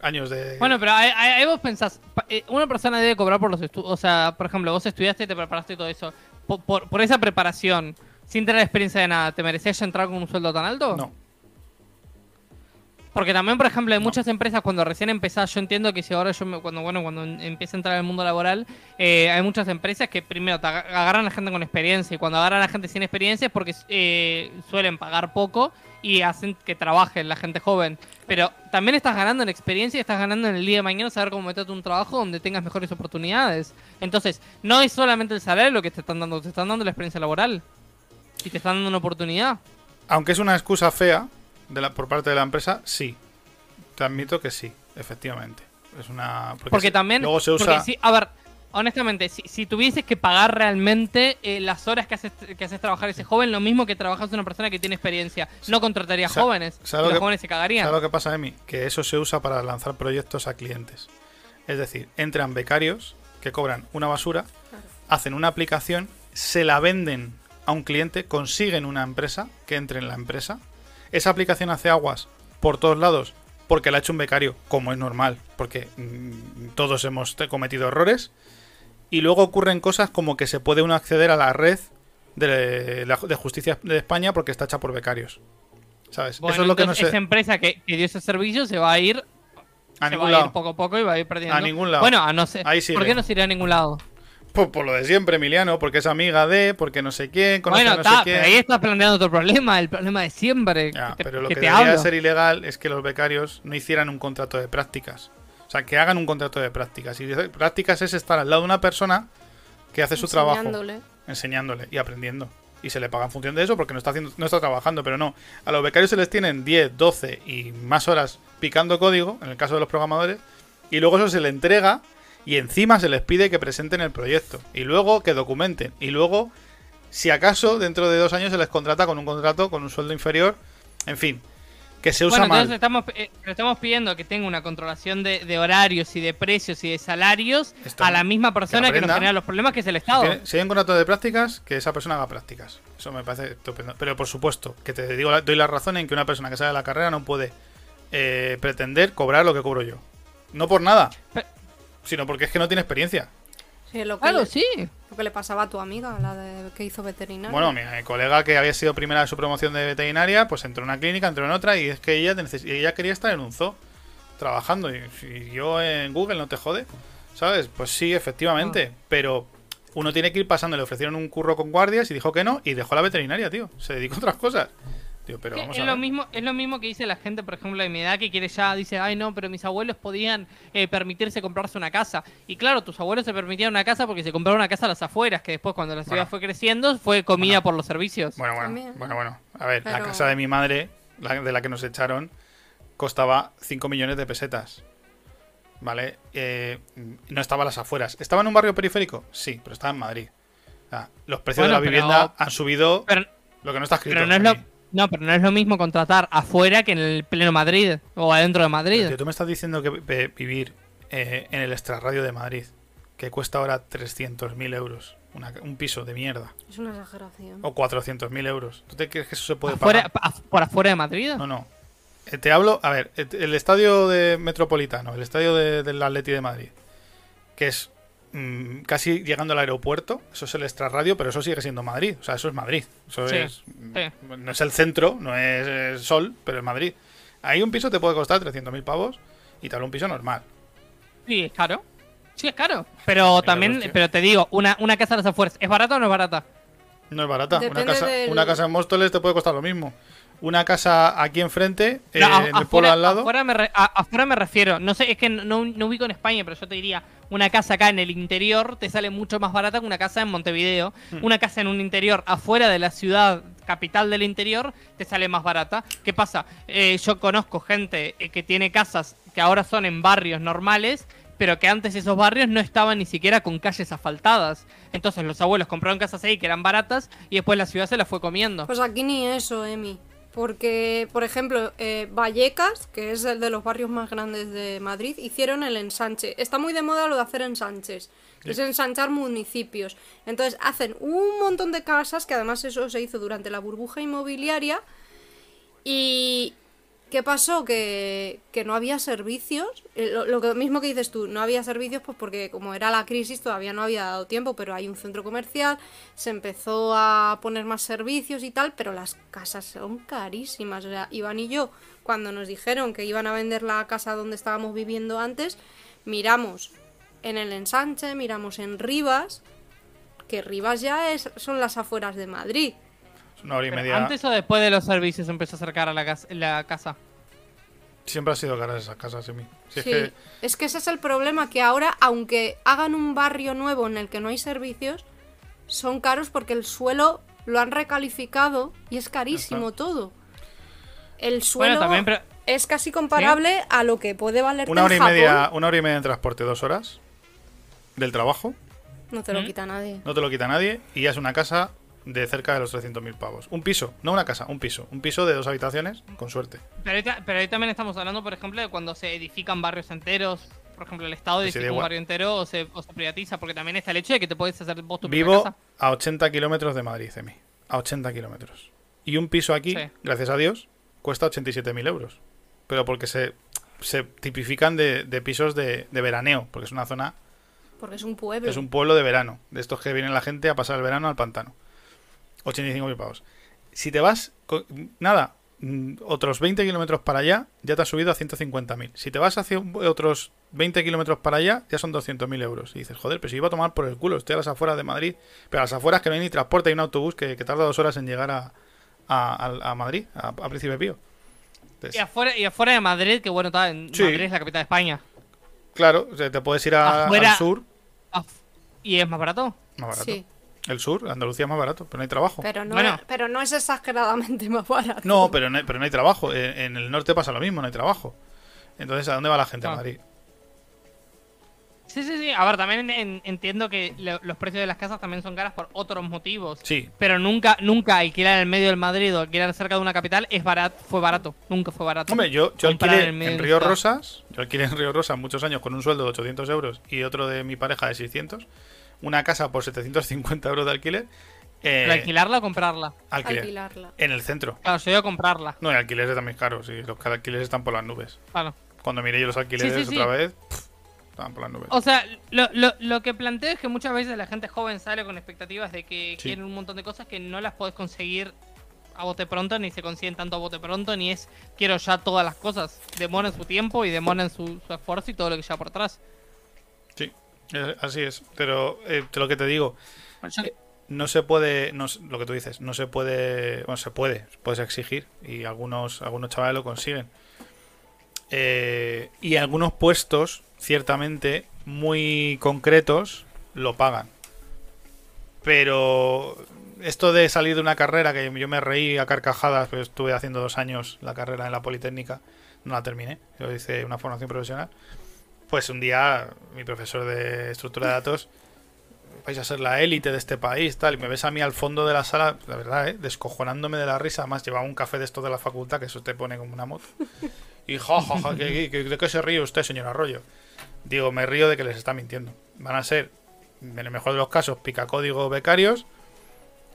años de... Bueno, pero ahí, vos pensás, una persona debe cobrar por los estudios, o sea, por ejemplo, vos estudiaste, te preparaste y todo eso, por, por, por esa preparación, sin tener experiencia de nada, ¿te merecías ya entrar con un sueldo tan alto? No. Porque también, por ejemplo, hay muchas empresas cuando recién empezás, yo entiendo que si ahora yo me- cuando bueno cuando empieza a entrar en el mundo laboral, eh, hay muchas empresas que primero te aga- agarran a la gente con experiencia y cuando agarran a la gente sin experiencia es porque eh, suelen pagar poco y hacen que trabaje la gente joven. Pero también estás ganando en experiencia y estás ganando en el día de mañana saber cómo meterte un trabajo donde tengas mejores oportunidades. Entonces, no es solamente el salario lo que te están dando, te están dando la experiencia laboral y te están dando una oportunidad. Aunque es una excusa fea de la, por parte de la empresa, sí. Te admito que sí, efectivamente. Es una. Porque se- también. Luego se porque usa. sí, a ver, honestamente, si, si tuvieses que pagar realmente eh, las horas que haces, que haces trabajar ese joven, lo mismo que trabajas una persona que tiene experiencia, no contrataría Sa- jóvenes. y ¿sabes lo los que- jóvenes se cagarían. ¿Sabes lo que pasa, Emi? Que eso se usa para lanzar proyectos a clientes. Es decir, entran becarios que cobran una basura, hacen una aplicación, se la venden a un cliente, consiguen una empresa que entre en la empresa. Esa aplicación hace aguas por todos lados porque la ha hecho un becario, como es normal, porque mm, todos hemos cometido errores. Y luego ocurren cosas como que se puede uno acceder a la red de, de justicia de España porque está hecha por becarios. ¿Sabes? Bueno, Eso es lo que no sé. esa empresa que, que dio ese servicio se va a ir, A se ningún va a lado. ir poco a poco y va a ir perdiendo. A ningún lado. Bueno, a no ser. Ahí. ¿Por qué no se irá a ningún lado? Pues por lo de siempre, Emiliano, porque es amiga de, porque no sé quién, conoce Bueno, a no está, sé quién. pero ahí estás planteando otro problema, el problema de siempre. Ya, que te, pero lo que que, te debería hablo. ser ilegal es que los becarios no hicieran un contrato de prácticas. O sea, que hagan un contrato de prácticas. Y prácticas es estar al lado de una persona que hace su trabajo, Enseñándole. enseñándole y aprendiendo. Y se le paga en función de eso porque no está, haciendo, no está trabajando, pero no. A los becarios se les tienen 10, 12 y más horas picando código, en el caso de los programadores, y luego eso se le entrega y encima se les pide que presenten el proyecto y luego que documenten y luego si acaso dentro de dos años se les contrata con un contrato con un sueldo inferior en fin que se usa Bueno, mal. entonces estamos, eh, estamos pidiendo que tenga una controlación de, de horarios y de precios y de salarios a la misma persona que, nos aprenda. genera los problemas, que es el Estado. tiene- si hay un contrato de prácticas que esa persona haga prácticas. Eso me parece estupendo. Pero por supuesto que te digo la- doy la razón en que una persona que sale de la carrera no puede eh, pretender cobrar lo que cobro yo. No por nada sino porque es que no tiene experiencia Sí, lo, que Claro, le, sí. lo que le pasaba a tu amiga, la de que hizo veterinaria. Bueno, mi eh, colega que había sido primera de su promoción de veterinaria, pues entró en una clínica, entró en otra y es que ella, ella quería estar en un zoo trabajando. Y si yo en Google no te jode, ¿sabes? Pues sí, efectivamente. Pero uno tiene que ir pasando. Le ofrecieron un curro con guardias y dijo que no y dejó la veterinaria, tío. Se dedicó a otras cosas. Pero vamos es, a lo mismo, es lo mismo que dice la gente, por ejemplo, de mi edad, que quiere ya, dice, ay no, pero mis abuelos podían eh, permitirse comprarse una casa. Y claro, tus abuelos se permitían una casa porque se compraron una casa a las afueras, que después cuando la ciudad Bueno. fue creciendo fue comida Bueno. por los servicios. Bueno, bueno, También. bueno, bueno. A ver, la casa de mi madre, la de la que nos echaron, costaba 5 millones de pesetas. ¿Vale? Eh, no estaba a las afueras. ¿Estaba en un barrio periférico? Sí, pero estaba en Madrid. O sea, los precios Bueno, de la pero- vivienda han subido Pero, lo que no está escrito. pero no es lo. No, pero no es lo mismo contratar afuera que en el pleno Madrid o adentro de Madrid. Pero, tío, tú me estás diciendo que vi- vivir eh, en el extrarradio de Madrid, que cuesta ahora 300.000 euros, una- un piso de mierda, Es una exageración. o 400.000 euros. ¿Tú te crees que eso se puede Afuera- pagar? af- ¿Por afuera de Madrid? No, no. Eh, Te hablo, a ver, et- el estadio de Metropolitano, el estadio de- del Atleti de Madrid, que es mm, casi llegando al aeropuerto, eso es el extrarradio, pero eso sigue siendo Madrid, o sea, eso es Madrid. Eso Sí, es, sí. no es el centro, no es el sol, pero es Madrid. Ahí un piso te puede costar 300.000 pavos y te hablo un piso normal. Sí, es caro. Sí, es caro. Pero también, pero te digo, una, una casa a las afueras, ¿es barata o no es barata? No es barata. Una casa, del- una casa en Móstoles te puede costar lo mismo. Una casa aquí enfrente, eh, a- en el afuera, pueblo al lado. Afuera me, re- a- afuera me refiero. No sé, es que no, no ubico en España, pero yo te diría, una casa acá en el interior te sale mucho más barata que una casa en Montevideo. Hmm. Una casa en un interior afuera de la ciudad capital del interior te sale más barata. ¿Qué pasa? Eh, yo conozco gente eh, que tiene casas que ahora son en barrios normales, pero que antes esos barrios no estaban ni siquiera con calles asfaltadas. Entonces los abuelos compraron casas ahí que eran baratas y después la ciudad se las fue comiendo. Pues aquí ni eso, Emi. Porque, por ejemplo, eh, Vallecas, que es el de los barrios más grandes de Madrid, hicieron el ensanche. Está muy de moda lo de hacer ensanches, que es ensanchar municipios. Entonces hacen un montón de casas, que además eso se hizo durante la burbuja inmobiliaria, y ¿Qué pasó? Que, que no había servicios. Eh, Lo, lo mismo que dices tú, no había servicios, pues porque como era la crisis todavía no había dado tiempo, pero hay un centro comercial, se empezó a poner más servicios y tal, pero las casas son carísimas. O sea, Iván y yo, cuando nos dijeron que iban a vender la casa donde estábamos viviendo antes, miramos en el ensanche, miramos en Rivas, que Rivas ya es, son las afueras de Madrid. Es una hora y Pero media. ¿Antes o después de los servicios empezó a acercar a la, cas- la casa? Siempre ha sido caras esas casas, Emi. Si Sí, es que es que ese es el problema, que ahora, aunque hagan un barrio nuevo en el que no hay servicios, son caros porque el suelo lo han recalificado y es carísimo todo. El suelo Bueno, también, pero es casi comparable a lo que puede valer una hora y Japón. media, una hora y media en transporte, dos horas del trabajo, No te lo ¿Mm? quita nadie. no te lo quita nadie y ya es una casa de cerca de los 300.000 pavos. Un piso, no una casa, un piso. Un piso de dos habitaciones, con suerte. Pero ahí, ta- pero ahí también estamos hablando, por ejemplo, de cuando se edifican barrios enteros. Por ejemplo, el Estado edifica un igual. barrio entero o se, o se privatiza, porque también está el hecho de que te puedes hacer vos tu propia Vivo casa. a 80 kilómetros de Madrid, Emi. A 80 kilómetros. Y un piso aquí, Sí. gracias a Dios, cuesta 87.000 euros. Pero porque se, se tipifican de, de pisos de, de veraneo, porque es una zona Porque es un pueblo. Es un pueblo de verano, de estos que viene la gente a pasar el verano al pantano. 85.000 pavos. Si te vas, co- nada, mm, otros 20 kilómetros para allá, ya te has subido a 150.000. Si te vas hacia otros 20 kilómetros para allá, ya son 200.000 euros. Y dices, joder, pero si iba a tomar por el culo, estoy a las afueras de Madrid. Pero a las afueras que no hay ni transporte, hay un autobús que, que tarda dos horas en llegar a, a, a- a Madrid, a, a Príncipe Pío. Entonces, Y afuera, y afuera de Madrid, que bueno, está en Sí. Madrid es la capital de España. claro, o sea, te puedes ir a- Afuera- al sur, Af- Y es más barato. más barato. Sí, El sur, Andalucía es más barato, pero no hay trabajo. pero no, Bueno. pero no es exageradamente más barato. No, pero no hay, pero no hay trabajo. En, en el norte pasa lo mismo, no hay trabajo. Entonces, ¿a dónde va la gente? A Ah. Madrid. Sí, sí, sí. A ver, también en- entiendo que lo- los precios de las casas también son caras por otros motivos. Sí, Pero nunca, nunca alquilar en el medio del Madrid o alquilar cerca de una capital es barato, fue barato. Nunca fue barato. Hombre, yo, yo alquilé en en Río. Rosas, yo alquilé en Río Rosas muchos años con un sueldo de 800 euros y otro de mi pareja de 600, una casa por 750 euros de alquiler, eh, ¿Pero alquilarla o comprarla? alquiler, Alquilarla. en el centro. Claro, yo iba a comprarla. No, el alquiler también es caro, sí, los alquileres están por las nubes. Claro. Cuando miré yo los alquileres Sí, sí, sí. otra vez, pff, estaban por las nubes. O sea, lo, lo, lo que planteo es que muchas veces la gente joven sale con expectativas de que Sí. quieren un montón de cosas que no las podés conseguir a bote pronto, ni se consiguen tanto a bote pronto, ni es quiero ya todas las cosas. Demoran su tiempo y demoran su, su esfuerzo y todo lo que lleva por atrás. Eh, así es. Pero eh, lo que te digo, Eh, no se puede, no, lo que tú dices, no se puede, bueno, se puede, puedes exigir y algunos, algunos chavales lo consiguen. Eh, y algunos puestos, ciertamente, muy concretos, lo pagan. Pero esto de salir de una carrera, que yo me reí a carcajadas, pero estuve haciendo dos años la carrera en la Politécnica, no la terminé, yo hice una formación profesional. Pues un día mi profesor de estructura de datos vais a ser la élite de este país, tal, y me ves a mí al fondo de la sala, la verdad, ¿eh? descojonándome de la risa, además llevaba un café de estos de la facultad, que eso te pone como una moto. Y ja, ja, ja, ¿qué- qué- ¿de qué se ríe usted, señor Arroyo? Digo, me río de que les está mintiendo. Van a ser, en el mejor de los casos, picacódigo becarios.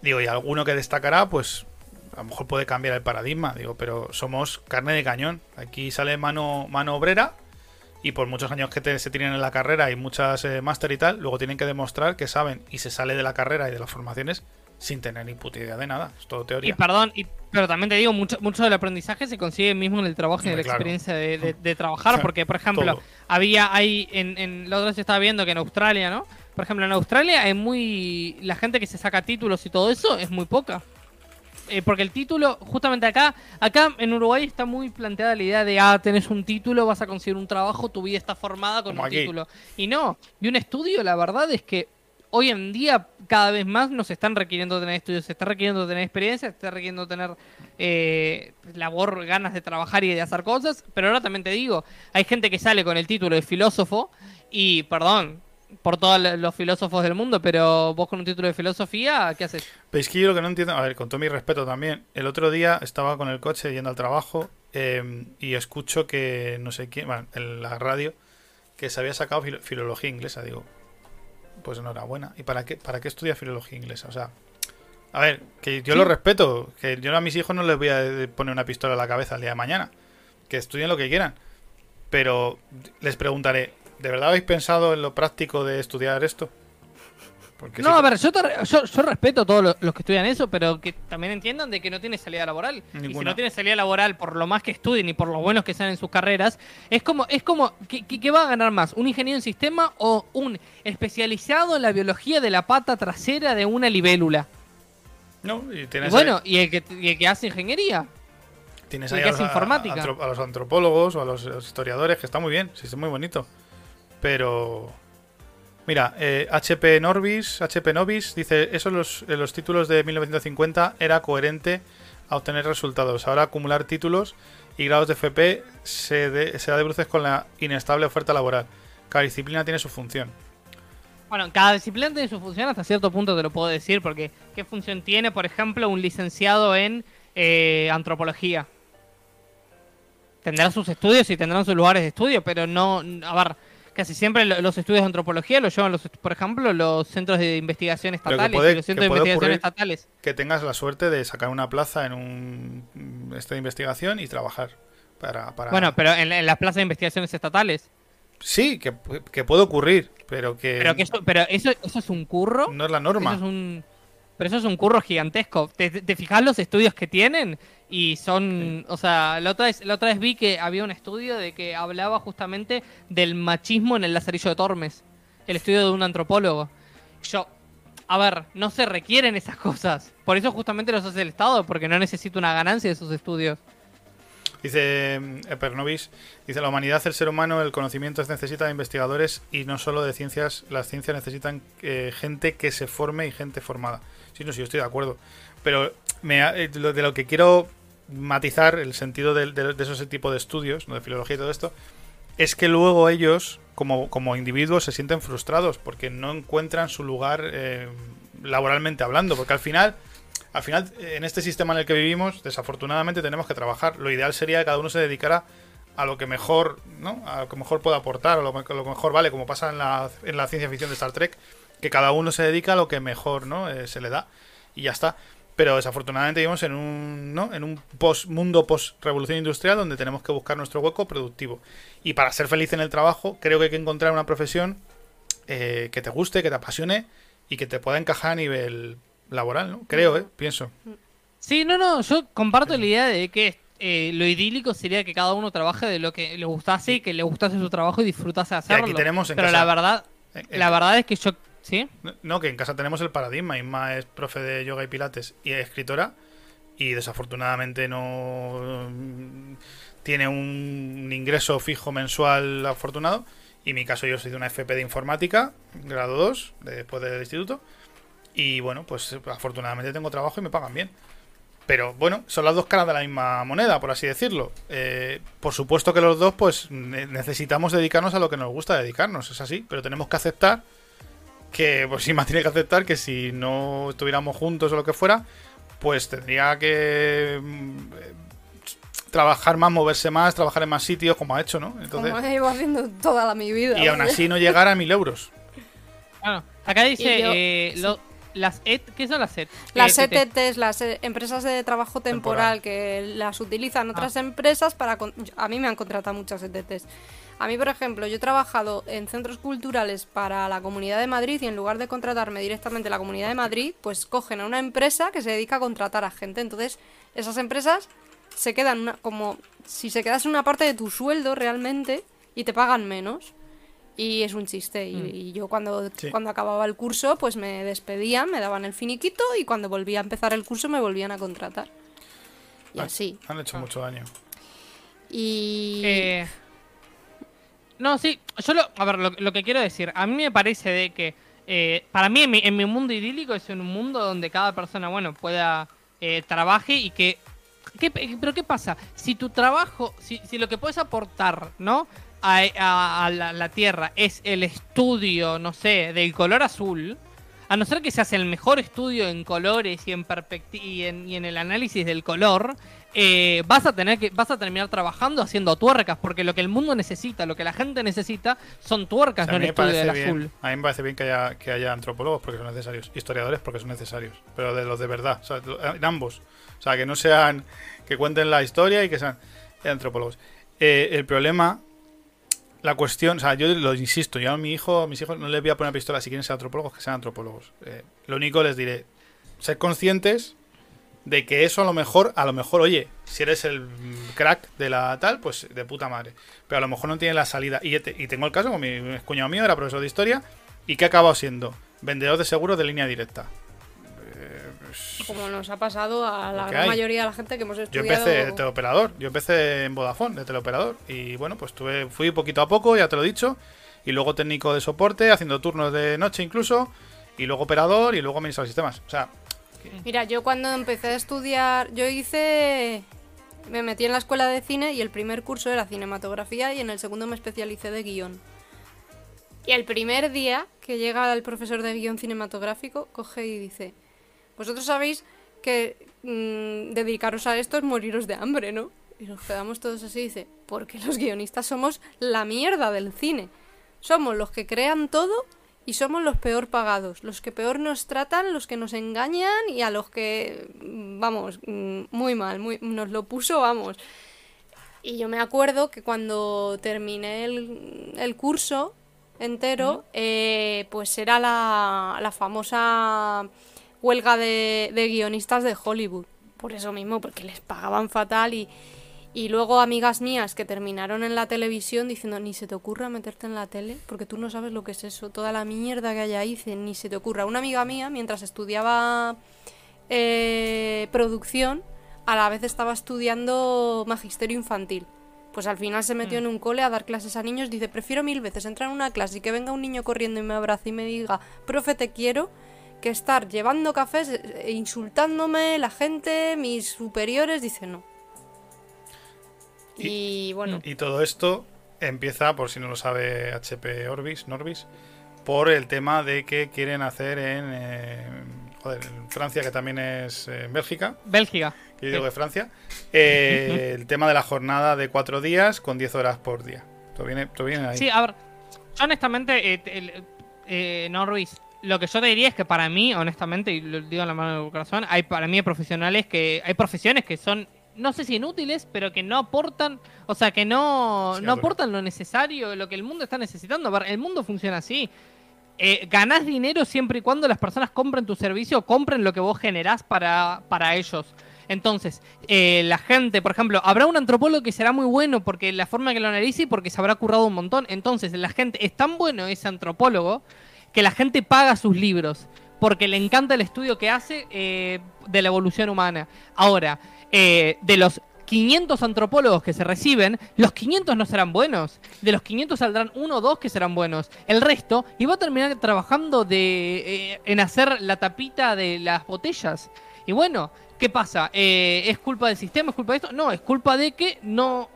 Digo, y alguno que destacará, pues a lo mejor puede cambiar el paradigma. Digo, pero somos carne de cañón. Aquí sale mano, mano obrera y por muchos años que te- se tienen en la carrera y muchas eh, máster y tal, luego tienen que demostrar que saben y se sale de la carrera y de las formaciones sin tener ni puta idea de nada. Es todo Y teoría. perdón, y, pero también te digo, mucho, mucho del aprendizaje se consigue mismo en el trabajo y en la claro. experiencia de, de- de trabajar, porque, por ejemplo, Todo. había ahí, en, en la otra vez estaba viendo que en Australia, ¿no? Por ejemplo, en Australia hay muy... La gente que se saca títulos y todo eso es muy poca. Eh, porque el título, justamente acá, acá en Uruguay está muy planteada la idea de, ah, tenés un título, vas a conseguir un trabajo, tu vida está formada con Como un aquí. título. Y no, y un estudio, la verdad es que hoy en día cada vez más nos están requiriendo tener estudios, se está requiriendo tener experiencia, se está requiriendo tener eh, labor, ganas de trabajar y de hacer cosas, pero ahora también te digo, hay gente que sale con el título de filósofo y, perdón, por todos los filósofos del mundo, pero vos con un título de filosofía, ¿qué haces? Pero es que yo lo que no entiendo, a ver, con todo mi respeto también, el otro día estaba con el coche yendo al trabajo eh, y escucho que no sé quién, bueno, en la radio, que se había sacado filo- filología inglesa. Digo, pues enhorabuena. ¿Y para qué, para qué estudia filología inglesa? O sea, a ver, que yo Sí. lo respeto, que yo a mis hijos no les voy a poner una pistola a la cabeza el día de mañana. que estudien lo que quieran. Pero les preguntaré, ¿de verdad habéis pensado en lo práctico de estudiar esto? Porque no, a ver, yo, yo, respeto a todos los, que estudian eso, pero que también entiendan de que no tiene salida laboral. Y si no tiene salida laboral por lo más que estudien y por lo buenos que sean en sus carreras, es como, es como ¿qué, va a ganar más? ¿Un ingeniero en sistema o un especializado en la biología de la pata trasera de una libélula? No, y, tienes bueno, y, el que, y el que hace ingeniería. Tienes ahí a, informática. A, los antropólogos o a los, historiadores, que está muy bien, sí, es muy bonito. Pero. Mira, HP eh, Norbis, HP Novis dice: Eso los, los títulos de 1950 era coherente a obtener resultados. Ahora acumular títulos y grados de FP se, se da de bruces con la inestable oferta laboral. Cada disciplina tiene su función. Bueno, cada disciplina tiene su función, hasta cierto punto te lo puedo decir, porque ¿qué función tiene, por ejemplo, un licenciado en eh, antropología? tendrán sus estudios y tendrán sus lugares de estudio, pero no, a ver, casi siempre los estudios de antropología los llevan, los, por ejemplo, los centros de investigación estatales y los centros de investigación estatales. Que tengas la suerte de sacar una plaza en un este de investigación y trabajar para... Bueno, pero en, las plazas de investigaciones estatales. Sí, que, puede ocurrir, pero que... Pero, que eso, pero eso, eso es un curro. No es la norma. Eso es un... Pero eso es un curro gigantesco. ¿Te, te fijas los estudios que tienen? Y son, o sea, la otra, vez, la otra vez vi que había un estudio de que hablaba justamente del machismo en el Lazarillo de Tormes. El estudio de un antropólogo. Yo, a ver, no se requieren esas cosas. Por eso justamente los hace el Estado, porque no necesita una ganancia de esos estudios. Dice Epernovis, eh, dice la humanidad, el ser humano, el conocimiento necesita de investigadores y no solo de ciencias, las ciencias necesitan eh, gente que se forme y gente formada. Sí, no, sí, yo estoy de acuerdo. Pero me, eh, de lo que quiero matizar el sentido de, de, esos tipos de estudios, ¿no? de filología y todo esto, es que luego ellos, como, como individuos, se sienten frustrados porque no encuentran su lugar eh, laboralmente hablando, porque al final, al final, en este sistema en el que vivimos, desafortunadamente tenemos que trabajar. Lo ideal sería que cada uno se dedicara a lo que mejor, ¿no? A lo que mejor pueda aportar, lo, lo que mejor vale, como pasa en la, en la ciencia ficción de Star Trek, que cada uno se dedica a lo que mejor, ¿no? Eh, se le da y ya está. Pero desafortunadamente vivimos en un, ¿no? en un post, mundo post-revolución industrial donde tenemos que buscar nuestro hueco productivo. Y para ser feliz en el trabajo, creo que hay que encontrar una profesión eh, que te guste, que te apasione y que te pueda encajar a nivel laboral, ¿no? Creo, ¿eh? Pienso. Sí, no, no, yo comparto la idea de que eh, lo idílico sería que cada uno trabaje de lo que le gustase y que le gustase su trabajo y disfrutase hacerlo. aquí tenemos Pero la verdad, la verdad es que yo No, que en casa tenemos el paradigma. Inma es profe de yoga y pilates y es escritora. Y desafortunadamente no mm, tiene un ingreso fijo mensual afortunado. Y en mi caso, yo soy de una FP de informática, grado 2, después del instituto. Y bueno, pues afortunadamente tengo trabajo y me pagan bien. Pero bueno, son las dos caras de la misma moneda, por así decirlo. Eh, por supuesto que los dos, pues necesitamos dedicarnos a lo que nos gusta dedicarnos, es así. Pero tenemos que aceptar que pues sí más tiene que aceptar que si no estuviéramos juntos o lo que fuera, pues tendría que mm, trabajar más, moverse más, trabajar en más sitios, como ha hecho, ¿no? Entonces, como llevo haciendo toda mi vida. Y aún así no llegar a mil euros. Bueno, acá dice, eh, las ET, ¿qué son las ET? Las ETTs, las eh, empresas de trabajo temporal, que las utilizan otras ah. empresas para... A mí me han contratado muchas ETTs. A mí, por ejemplo, yo he trabajado en centros culturales para la Comunidad de Madrid y en lugar de contratarme directamente la Comunidad de Madrid, pues cogen a una empresa que se dedica a contratar a gente. Entonces, esas empresas se quedan como si se quedase una parte de tu sueldo realmente y te pagan menos. Y es un chiste. Y, mm. yo cuando, cuando acababa el curso, pues me despedían, me daban el finiquito y cuando volvía a empezar el curso me volvían a contratar. Y así. Han hecho mucho daño. Y... Eh, no, sí, yo lo, a ver, lo, que quiero decir, a mí me parece de que, eh, para mí en mi, mundo idílico es un mundo donde cada persona, bueno, pueda eh, trabaje y que, Pero ¿qué pasa? Si tu trabajo, si, si lo que puedes aportar, ¿no? A, la, Tierra es el estudio, no sé, del color azul, a no ser que se hace el mejor estudio en colores y en, y en, y en el análisis del color, eh, vas a tener que vas a terminar trabajando haciendo tuercas porque lo que el mundo necesita lo que la gente necesita son tuercas no el estudio del azul. a mí me parece bien que haya, que haya antropólogos porque son necesarios historiadores porque son necesarios pero de los de verdad en ambos. O sea que no sean que cuenten la historia y que sean antropólogos. Eh, el problema, la cuestión, o sea, yo lo insisto, yo a mi hijo, mis hijos no les voy a poner pistola si quieren ser antropólogos, que sean antropólogos. Eh, lo único les diré, ser conscientes de que eso a lo mejor, a lo mejor, oye, si eres el crack de la tal, pues de puta madre. Pero a lo mejor no tiene la salida. Y, y tengo el caso con mi cuñado mío, era profesor de historia, y que ha acabado siendo vendedor de seguros de línea directa. Como nos ha pasado a la gran mayoría de la gente que hemos estudiado. Yo empecé de teleoperador, yo empecé en Vodafone de teleoperador y bueno, pues tuve, fui poquito a poco, ya te lo he dicho, y luego técnico de soporte, haciendo turnos de noche incluso, y luego operador y luego administrador de sistemas. O sea, Mira, yo cuando empecé a estudiar, yo hice me metí en la escuela de cine y el primer curso era cinematografía y en el segundo me especialicé de guion. Y el primer día que llega el profesor de guion cinematográfico, coge y dice, vosotros sabéis que mm, dedicaros a esto es moriros de hambre, ¿no? Y nos quedamos todos así dice, porque los guionistas somos la mierda del cine. Somos los que crean todo y somos los peor pagados, los que peor nos tratan, los que nos engañan y a los que, mm, vamos, mm, muy mal, muy, nos lo puso, vamos. Y yo me acuerdo que cuando terminé el, curso entero, eh, pues era la, la famosa huelga de, guionistas de Hollywood. Por eso mismo, porque les pagaban fatal y, y luego amigas mías que terminaron en la televisión diciendo ni se te ocurra meterte en la tele porque tú no sabes lo que es eso, toda la mierda que hay ahí, ni se te ocurra. Una amiga mía, mientras estudiaba eh, producción, a la vez estaba estudiando magisterio infantil. Pues al final se metió mm. en un cole a dar clases a niños. Dice, prefiero mil veces entrar en una clase y que venga un niño corriendo y me abrace y me diga, profe, te quiero, que estar llevando cafés e insultándome la gente, mis superiores, dice no. Y, bueno. Y todo esto empieza, por si no lo sabe HP Orbis, Norbis, por el tema de que quieren hacer en, eh, joder, en Francia, que también es en eh, Bélgica. Bélgica. Que yo digo de Francia. Eh, el tema de la jornada de cuatro días con diez horas por día. Todo viene, todo viene ahí. Sí, a ver, honestamente, eh, Norbis, lo que yo te diría es que para mí, honestamente, y lo digo en la mano del corazón, hay para mí profesionales que. Hay profesiones que son. No sé si inútiles, pero que no aportan. O sea, que no, no aportan lo necesario, lo que el mundo está necesitando. El mundo funciona así. Eh, ganás dinero siempre y cuando las personas compren tu servicio o compren lo que vos generás para, para ellos. Entonces, eh, la gente, por ejemplo, habrá un antropólogo que será muy bueno porque la forma que lo analice y porque se habrá currado un montón. Entonces, la gente es tan bueno ese antropólogo que la gente paga sus libros porque le encanta el estudio que hace eh, de la evolución humana. Ahora, eh, de los 500 antropólogos que se reciben, los 500 no serán buenos. De los 500 saldrán uno o dos que serán buenos. El resto iba a terminar trabajando de, eh, en hacer la tapita de las botellas. Y bueno, ¿qué pasa? ¿Es culpa del sistema? ¿Es culpa de esto? No, es culpa de que no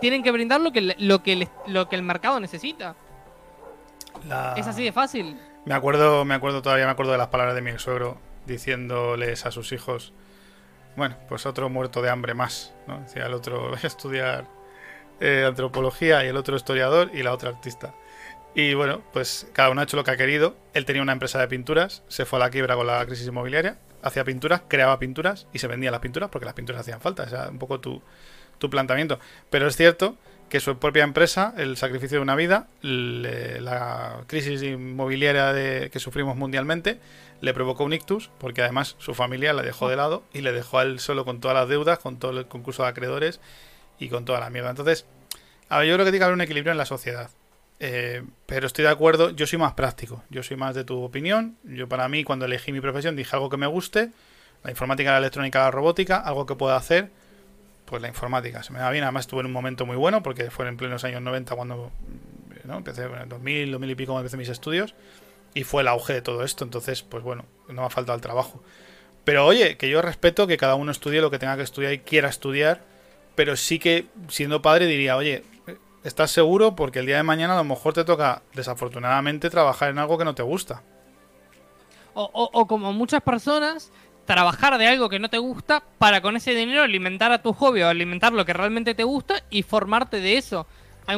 tienen que brindar lo que el mercado necesita. ¿Es así de fácil? Me acuerdo, me acuerdo todavía, me acuerdo de las palabras de mi suegro diciéndoles a sus hijos, bueno, pues otro muerto de hambre más, ¿no? Decía el otro, voy a estudiar eh, antropología y el otro historiador y la otra artista. Y bueno, pues cada uno ha hecho lo que ha querido. Él tenía una empresa de pinturas, se fue a la quiebra con la crisis inmobiliaria, hacía pinturas, creaba pinturas y se vendía las pinturas porque las pinturas hacían falta. O un poco tu, tu planteamiento. Pero es cierto que su propia empresa, el sacrificio de una vida, la crisis inmobiliaria de, que sufrimos mundialmente, le provocó un ictus, porque además su familia la dejó de lado y le dejó a él solo con todas las deudas, con todo el concurso de acreedores y con toda la mierda. Entonces, a ver, yo creo que tiene que haber un equilibrio en la sociedad. Eh, pero estoy de acuerdo, yo soy más práctico, yo soy más de tu opinión. Yo para mí, cuando elegí mi profesión, dije algo que me guste, la informática, la electrónica, la robótica, algo que pueda hacer pues la informática. Se me da bien, además estuve en un momento muy bueno porque fue en plenos años 90 cuando ¿no? empecé, en 2000, 2000 y pico empecé mis estudios y fue el auge de todo esto, entonces pues bueno, no me ha faltado el trabajo. Pero oye, que yo respeto que cada uno estudie lo que tenga que estudiar y quiera estudiar, pero sí que siendo padre diría, oye, ¿estás seguro? Porque el día de mañana a lo mejor te toca desafortunadamente trabajar en algo que no te gusta. O, o como muchas personas trabajar de algo que no te gusta para con ese dinero alimentar a tu hobby o alimentar lo que realmente te gusta y formarte de eso.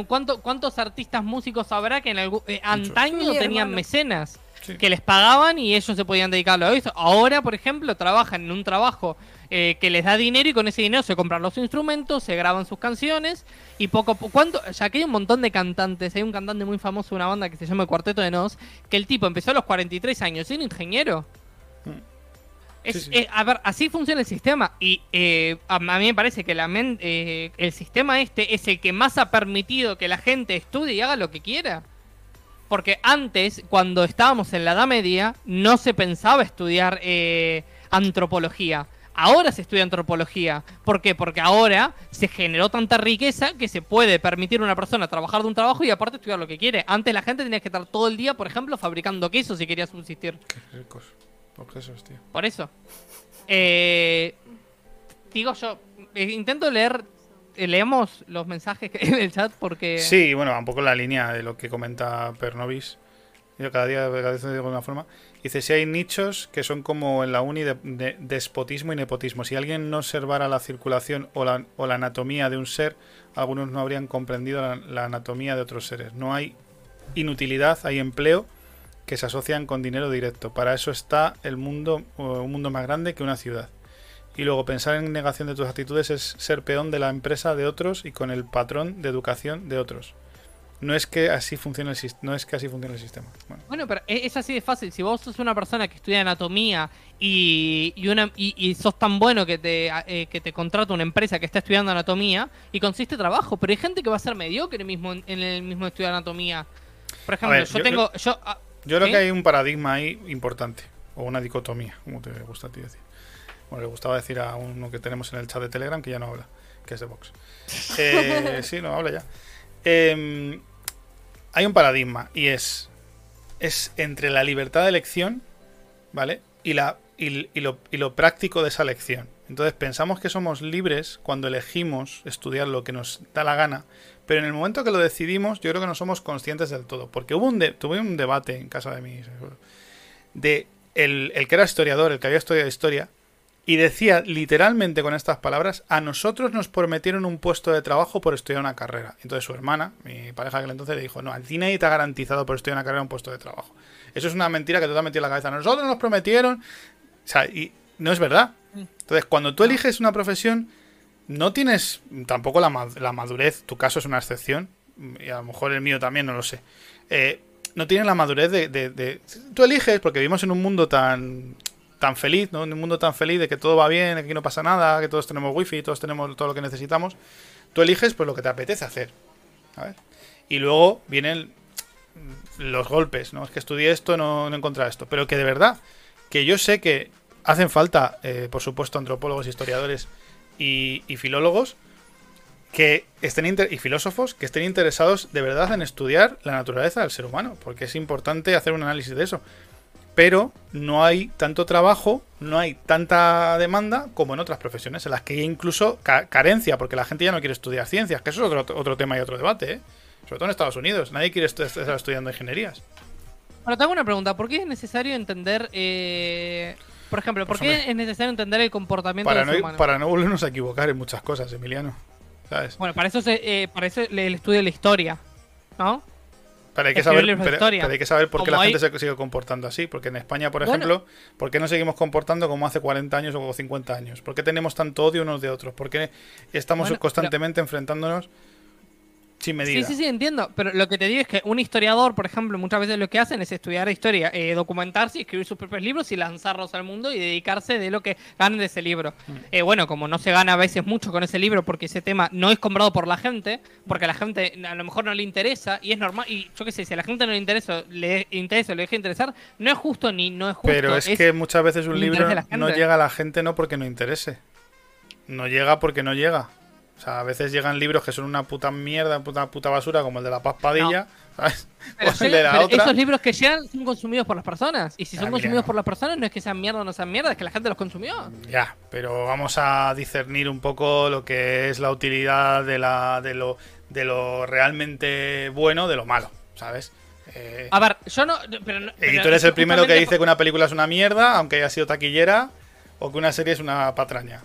¿Cuánto, ¿Cuántos artistas músicos habrá que en algún, eh, antaño tenían mecenas? Sí. que les pagaban y ellos se podían dedicar a eso. Ahora, por ejemplo, trabajan en un trabajo eh, que les da dinero y con ese dinero se compran los instrumentos, se graban sus canciones y poco a poco... ¿Cuánto? Ya que hay un montón de cantantes, hay un cantante muy famoso de una banda que se llama el Cuarteto de Nos, que el tipo empezó a los 43 años, siendo ingeniero. Es, Sí, sí. eh, a ver, así funciona el sistema. Y eh, a, a mí me parece que la men- eh, el sistema este es el que más ha permitido que la gente estudie y haga lo que quiera. Porque antes, cuando estábamos en la Edad Media, no se pensaba estudiar eh, antropología. Ahora se estudia antropología. ¿Por qué? Porque ahora se generó tanta riqueza que se puede permitir a una persona trabajar de un trabajo y aparte estudiar lo que quiere. Antes la gente tenía que estar todo el día, por ejemplo, fabricando queso si quería subsistir. Qué ricos. Tío. Por eso. Eh, digo yo, eh, intento leer, eh, leemos los mensajes en el chat porque... Sí, bueno, va un poco en la línea de lo que comenta Pernovis. Yo cada día cada vez lo digo de una forma. Dice, si hay nichos que son como en la uni de, de- despotismo y nepotismo. Si alguien no observara la circulación o la, o la anatomía de un ser, algunos no habrían comprendido la, la anatomía de otros seres. No hay inutilidad, hay empleo que se asocian con dinero directo. Para eso está el mundo, un mundo más grande que una ciudad. Y luego pensar en negación de tus actitudes es ser peón de la empresa de otros y con el patrón de educación de otros. No es que así funcione el, no es que así funcione el sistema. Bueno, Bueno, pero e- es así de fácil. Si vos sos una persona que estudia anatomía y, y una, y, y sos tan bueno que te, eh, que te contrata una empresa que está estudiando anatomía y consiste trabajo, pero hay gente que va a ser mediocre mismo en, en el mismo estudio de anatomía. Por ejemplo, ver, yo, yo- tengo... Yo, ah, yo creo ¿sí? que hay un paradigma ahí importante, o una dicotomía, como te gusta a ti decir. Bueno, le gustaba decir a uno que tenemos en el chat de Telegram que ya no habla, que es de Vox. Eh, sí, no habla ya. Eh, hay un paradigma y es es entre la libertad de elección, ¿vale? Y la y, y lo, y lo práctico de esa elección. Entonces pensamos que somos libres cuando elegimos estudiar lo que nos da la gana, pero en el momento que lo decidimos, yo creo que no somos conscientes del todo. Porque hubo un tuve un debate en casa de seguro, de el, el que era historiador, el que había estudiado historia, y decía literalmente con estas palabras, a nosotros nos prometieron un puesto de trabajo por estudiar una carrera. Entonces su hermana, mi pareja que entonces le dijo, no, a ti nadie te ha garantizado por estudiar una carrera un puesto de trabajo. Eso es una mentira que te has metido en la cabeza. Nosotros nos prometieron... O sea, y no es verdad. Entonces, cuando tú eliges una profesión, no tienes tampoco la, la madurez, tu caso es una excepción, y a lo mejor el mío también, no lo sé. Eh, no tienes la madurez de, de- de- Tú eliges, porque vivimos en un mundo tan tan feliz, ¿no? En un mundo tan feliz de que todo va bien, aquí no pasa nada, que todos tenemos wifi, todos tenemos todo lo que necesitamos. Tú eliges pues lo que te apetece hacer. ¿sabes? Y luego vienen los golpes, ¿no? Es que estudié esto, no, no encontré esto. Pero que de verdad, que yo sé que hacen falta, eh, por supuesto, antropólogos, historiadores y, filólogos que estén y filósofos que estén interesados de verdad en estudiar la naturaleza del ser humano, porque es importante hacer un análisis de eso. Pero no hay tanto trabajo, no hay tanta demanda como en otras profesiones, en las que hay incluso ca- carencia, porque la gente ya no quiere estudiar ciencias, que eso es otro, otro tema y otro debate, ¿eh? sobre todo en Estados Unidos. Nadie quiere estar estudiando ingenierías. Pero te hago una pregunta, ¿por qué es necesario entender, eh, por ejemplo, por qué es necesario entender el comportamiento Para del no, ser humano? para no volvernos a equivocar en muchas cosas, Emiliano. ¿Sabes? Bueno, para eso, se, eh, para eso el estudio de la historia, ¿no? Pero hay que saber, pero, pero hay que saber por qué Como la hay- gente se sigue comportando así. Porque en España, por Bueno. ejemplo, ¿por qué nos seguimos comportando como hace 40 años o 50 años? ¿Por qué tenemos tanto odio unos de otros? ¿Por qué estamos Bueno, constantemente enfrentándonos sin medida? Sí, sí, sí, entiendo. Pero lo que te digo es que un historiador, por ejemplo, muchas veces lo que hacen es estudiar historia, eh, documentarse, y escribir sus propios libros y lanzarlos al mundo y dedicarse de lo que ganan de ese libro. Mm. Eh, bueno, como no se gana a veces mucho con ese libro porque ese tema no es comprado por la gente, porque a la gente a lo mejor no le interesa y es normal, y yo qué sé, si a la gente no le interesa, le interesa o le deja interesar, no es justo ni no es justo. Pero es, que muchas veces un libro no llega a la gente no porque no interese. No llega porque no llega. O sea, a veces llegan libros que son una puta mierda, puta, puta basura, como el de la Paz Padilla, ¿sabes? Pero, o el de la pero otra. esos libros que llegan son consumidos por las personas. Y si son Ah, consumidos por las personas, no es que sean mierda o no sean mierda, es que la gente los consumió. Ya, pero vamos a discernir un poco lo que es la utilidad de, la, de, lo, de lo realmente bueno de lo malo, ¿sabes? Eh, A ver, yo no. Pero, no- y pero tú eres es el primero que dice que una película es una mierda, aunque haya sido taquillera, o que una serie es una patraña.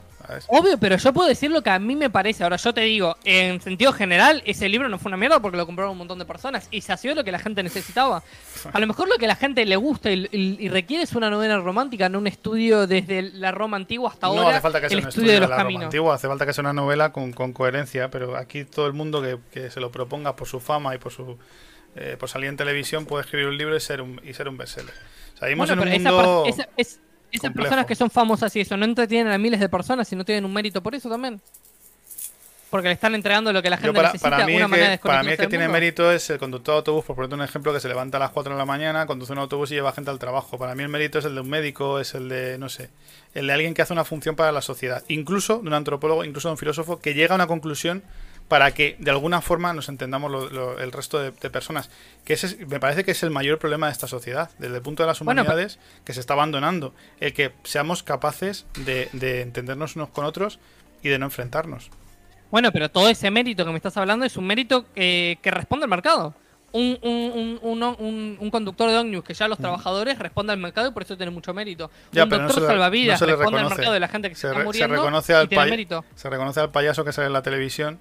Obvio, pero yo puedo decir lo que a mí me parece. Ahora, yo te digo, en sentido general, ese libro no fue una mierda porque lo compraron un montón de personas y se hacía lo que la gente necesitaba. A lo mejor lo que la gente le gusta y, requiere es una novela romántica, no un estudio desde la Roma antigua hasta ahora. No hace falta que sea un estudio, de, la Roma antigua, hace falta que sea una novela con, coherencia, pero aquí todo el mundo que, se lo proponga por su fama y por su eh, por salir en televisión puede escribir un libro y ser un, y ser un bestseller. O en un mundo... Esas personas que son famosas y eso, no entretienen a miles de personas y no tienen un mérito por eso también. Porque le están entregando lo que la gente para, necesita. Para mí, una que, para mí el que tiene mérito es el conductor de autobús, por ponerte un ejemplo, que se levanta a las 4 de la mañana, conduce un autobús y lleva gente al trabajo. Para mí el mérito es el de un médico, es el de, no sé, el de alguien que hace una función para la sociedad. Incluso de un antropólogo, incluso de un filósofo que llega a una conclusión para que de alguna forma nos entendamos el resto de, personas. Que ese me parece que es el mayor problema de esta sociedad, desde el punto de las humanidades, que se está abandonando. El que seamos capaces de, entendernos unos con otros y de no enfrentarnos. Bueno, pero todo ese mérito que me estás hablando es un mérito que responde al mercado. Un, un, conductor de ómnibus que ya los trabajadores responde al mercado y por eso tiene mucho mérito. un doctor salvavidas responde al mercado de la gente que se, está muriendo reconoce al mérito. Se reconoce al payaso que sale en la televisión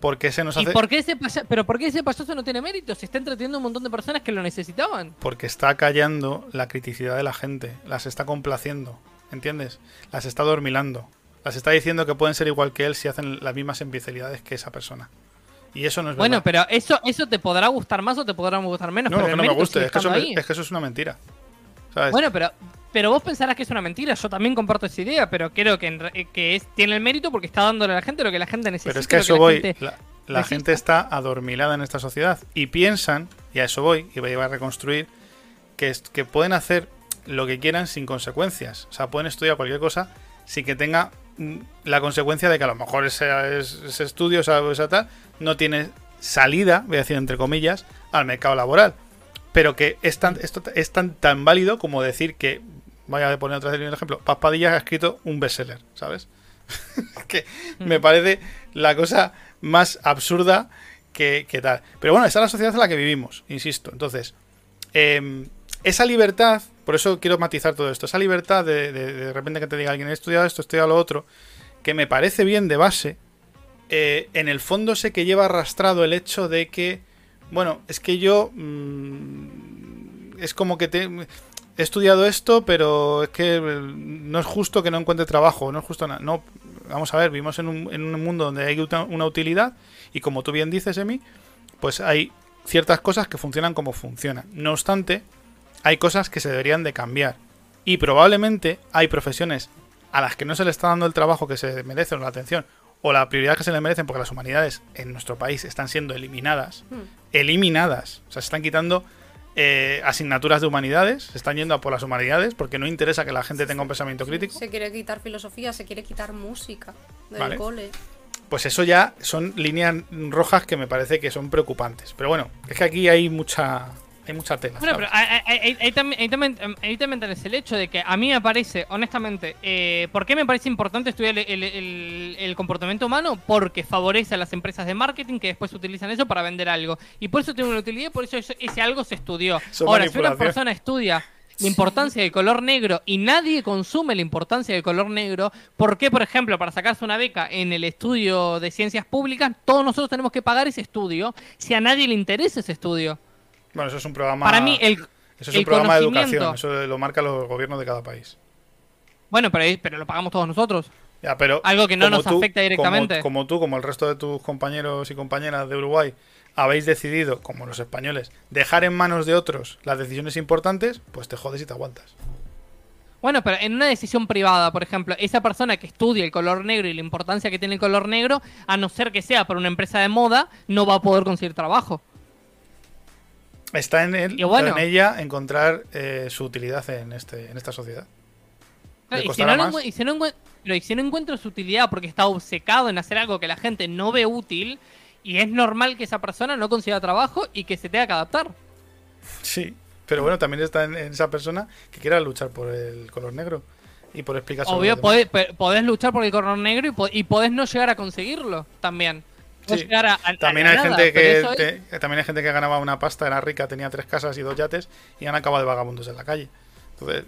¿Por qué se nos hace... ¿Y por qué ese ¿Pero por qué ese payaso no tiene mérito? Se está entreteniendo un montón de personas que lo necesitaban. Porque está callando la criticidad de la gente. Las está complaciendo. ¿Entiendes? Las está dormilando. Las está diciendo que pueden ser igual que él si hacen las mismas imbecilidades que esa persona. Y eso no es Bueno, pero eso, eso te podrá gustar más o te podrá gustar menos. No, pero que no me guste. Es que, eso, es que, eso, es una mentira. Bueno, pero pero vos pensarás que es una mentira. Yo también comparto esa idea, pero creo que, eh, que es, tiene el mérito porque está dándole a la gente lo que la gente necesita. Pero es que a eso voy. la, gente, está adormilada en esta sociedad y piensan, y a eso voy, y voy a reconstruir, que, que pueden hacer lo que quieran sin consecuencias. O sea, pueden estudiar cualquier cosa sin que tenga mm, la consecuencia de que a lo mejor ese, ese estudio, o esa tal, no tiene salida, voy a decir entre comillas, al mercado laboral. Pero que es tan, esto es tan, tan válido como decir que Voy a poner otra vez un ejemplo. Paz Padilla ha escrito un bestseller, ¿sabes? que me parece la cosa más absurda que, tal. Pero bueno, esa es la sociedad en la que vivimos, insisto. Entonces, em, esa libertad, por eso quiero matizar todo esto, esa libertad de, de, repente que te diga alguien, he estudiado esto, he estudiado lo otro, que me parece bien de base, eh, en el fondo sé que lleva arrastrado el hecho de que, bueno, es que yo... Mm, es como que te he estudiado esto, pero es que eh, no es justo que no encuentre trabajo, no es justo nada. No, vamos a ver, vivimos en un, en un mundo donde hay una utilidad y como tú bien dices, Emi, pues hay ciertas cosas que funcionan como funcionan. No obstante, hay cosas que se deberían de cambiar. Y probablemente hay profesiones a las que no se le está dando el trabajo que se merecen o la atención o la prioridad que se le merecen porque las humanidades en nuestro país están siendo eliminadas. Hmm. Eliminadas. O sea, se están quitando eh, asignaturas de humanidades, se están yendo a por las humanidades porque no interesa que la gente tenga un pensamiento crítico. Se quiere quitar filosofía, se quiere quitar música del cole. Pues eso ya son líneas rojas que me parece que son preocupantes. Pero bueno, es que aquí hay mucha hay mucha tela. Bueno, pero ahí, también, también, tenés el hecho de que a mí me parece, honestamente, eh, ¿por qué me parece importante estudiar el, comportamiento humano? Porque favorece a las empresas de marketing que después utilizan eso para vender algo. Y por eso tiene una utilidad, por eso ese algo se estudió. Ahora, si una persona estudia la importancia del color negro y nadie consume la importancia del color negro, ¿por qué, por ejemplo, para sacarse una beca en el estudio de ciencias públicas, todos nosotros tenemos que pagar ese estudio si a nadie le interesa ese estudio? Bueno, eso es un programa. Para mí, el. Eso es un programa de educación, eso lo marcan los gobiernos de cada país. Bueno, pero, pero lo pagamos todos nosotros. Ya, pero Algo que no nos afecta directamente. Como, tú, como el resto de tus compañeros y compañeras de Uruguay, habéis decidido, como los españoles, dejar en manos de otros las decisiones importantes, pues te jodes y te aguantas. Bueno, pero en una decisión privada, por ejemplo, esa persona que estudia el color negro y la importancia que tiene el color negro, a no ser que sea por una empresa de moda, no va a poder conseguir trabajo. Está en, él, en ella encontrar eh, su utilidad en, este, en esta sociedad. y, si no, encuentra su utilidad porque está obcecado en hacer algo que la gente no ve útil, y es normal que esa persona no consiga trabajo y que se tenga que adaptar. Sí, pero bueno, también está en, esa persona que quiera luchar por el color negro y por explicar Obvio, podés, luchar por el color negro y, y podés no llegar a conseguirlo también también hay gente que también hay gente que ganaba una pasta, era rica, tenía tres casas y dos yates y han acabado de vagabundos en la calle. Entonces,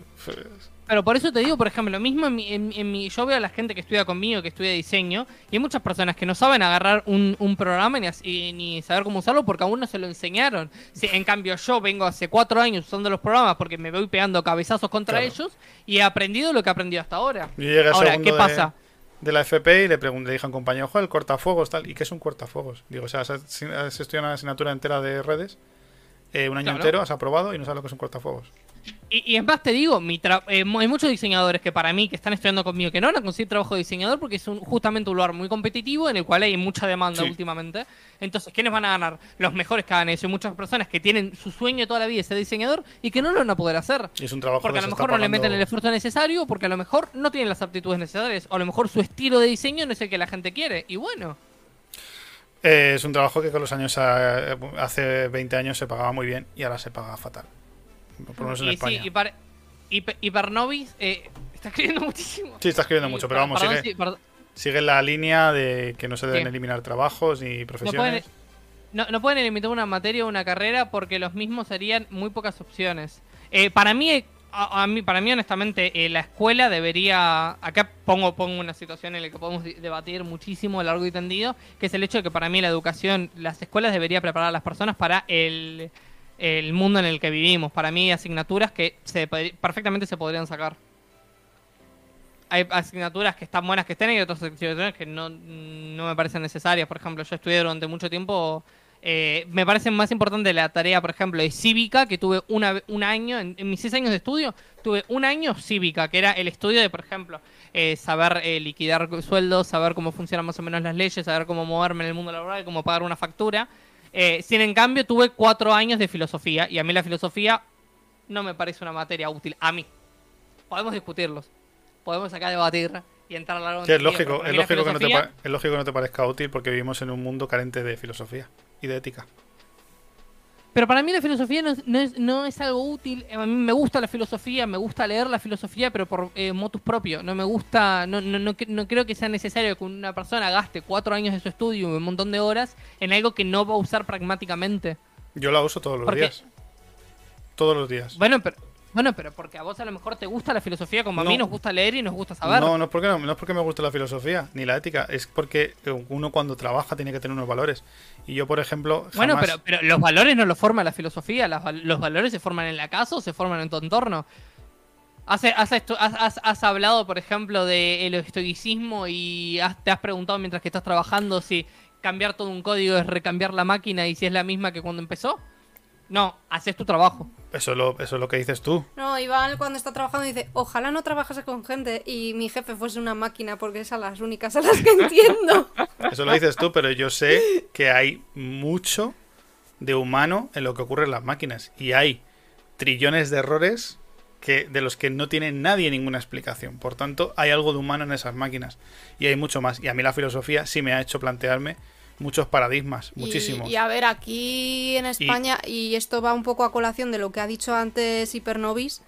Pero por eso te digo, por ejemplo, lo mismo en mi, en, en mi- yo veo a la gente que estudia conmigo, que estudia diseño, y hay muchas personas que no saben agarrar un, un programa ni, y- ni saber cómo usarlo porque aún no se lo enseñaron. Si, en cambio, yo vengo hace cuatro años usando los programas porque me voy pegando cabezazos contra Claro. ellos y he aprendido lo que he aprendido hasta ahora. Ahora, ¿qué de- pasa? De, la FP y le pregunté, le dije a un compañero, ojo, el cortafuegos, tal. ¿Y qué es un cortafuegos? Digo, o sea, has, has estudiado una asignatura entera de redes, eh, un año Claro. entero, has aprobado y no sabes lo que es un cortafuegos. Y, y en más te digo, mi tra- eh, hay muchos diseñadores que para mí, que están estudiando conmigo, que no van a conseguir trabajo de diseñador porque es un, justamente un lugar muy competitivo en el cual hay mucha demanda Sí. últimamente. Entonces, ¿quiénes van a ganar? Los mejores que hagan eso. Y muchas personas que tienen su sueño toda la vida de ser diseñador y que no lo van a poder hacer. Es un trabajo Porque que a lo mejor no le meten el esfuerzo necesario, porque a lo mejor no tienen las aptitudes necesarias, o a lo mejor su estilo de diseño no es el que la gente quiere. Y bueno, Eh, es un trabajo que con los años, eh, hace 20 años se pagaba muy bien y ahora se paga fatal. Por lo menos en y España. sí, eh, está escribiendo muchísimo. Sí, está escribiendo mucho, pero per- vamos, perdón sigue, si- perdón- sigue la línea de que no se deben Sí. eliminar trabajos ni No profesiones. pueden, no, no pueden eliminar una materia o una carrera porque los mismos serían muy pocas opciones. Eh, para mí, a, a mí, para mí honestamente, eh, la escuela debería. Acá pongo, pongo una situación en la que podemos debatir muchísimo, largo y tendido, que es el hecho de que para mí la educación, las escuelas deberían preparar a las personas para el, el mundo en el que vivimos. Para mí, asignaturas que se, perfectamente se podrían sacar. Hay asignaturas que están buenas que estén y otras asignaturas que no, no me parecen necesarias. Por ejemplo, yo estudié durante mucho tiempo. eh, me parece más importante la tarea, por ejemplo, de cívica, que tuve una, un año, en, en mis seis años de estudio, tuve un año cívica, que era el estudio de, por ejemplo, eh, saber eh, liquidar sueldos, saber cómo funcionan más o menos las leyes, saber cómo moverme en el mundo laboral, cómo pagar una factura. Eh, sin en cambio, tuve cuatro años de filosofía, y a mí la filosofía no me parece una materia útil. A mí. Podemos discutirlos. Podemos acá debatir y entrar a largo Sí, es lógico, es lógico, que no te filosofía- es lógico que no te parezca útil porque vivimos en un mundo carente de filosofía y de ética. Pero para mí la filosofía no es, no es, no es algo útil. A mí me gusta la filosofía, me gusta leer la filosofía, pero por eh, motus propio. No me gusta, no, no, no, no creo que sea necesario que una persona gaste cuatro años de su estudio y un montón de horas en algo que no va a usar pragmáticamente. Yo la uso todos los Porque- días. Todos los días. Bueno, pero bueno, pero porque a vos a lo mejor te gusta la filosofía como a mí No. nos gusta leer y nos gusta saber. No, no es, porque, no, no es porque me guste la filosofía ni la ética, es porque uno cuando trabaja tiene que tener unos valores. Y yo, por ejemplo, jamás... Bueno, pero, pero los valores no los forma la filosofía, las los valores se forman en la casa o se forman en tu entorno. Has, has, has- has- hablado, por ejemplo, del estoicismo y has- te has preguntado mientras que estás trabajando si cambiar todo un código es recambiar la máquina y si es la misma que cuando empezó. No, haces tu trabajo. Eso, es lo, eso es lo que dices tú. No, Iván cuando está trabajando dice, ojalá no trabajase con gente y mi jefe fuese una máquina porque es a las únicas a las que entiendo. Eso lo dices tú, pero yo sé que hay mucho de humano en lo que ocurre en las máquinas. Y hay trillones de errores que, de los que no tiene nadie ninguna explicación. Por tanto, hay algo de humano en esas máquinas. Y hay mucho más. Y a mí la filosofía sí me ha hecho plantearme muchos paradigmas, muchísimos. Y, a ver, aquí en España, y... esto va un poco a colación de lo que ha dicho antes Hipernovis,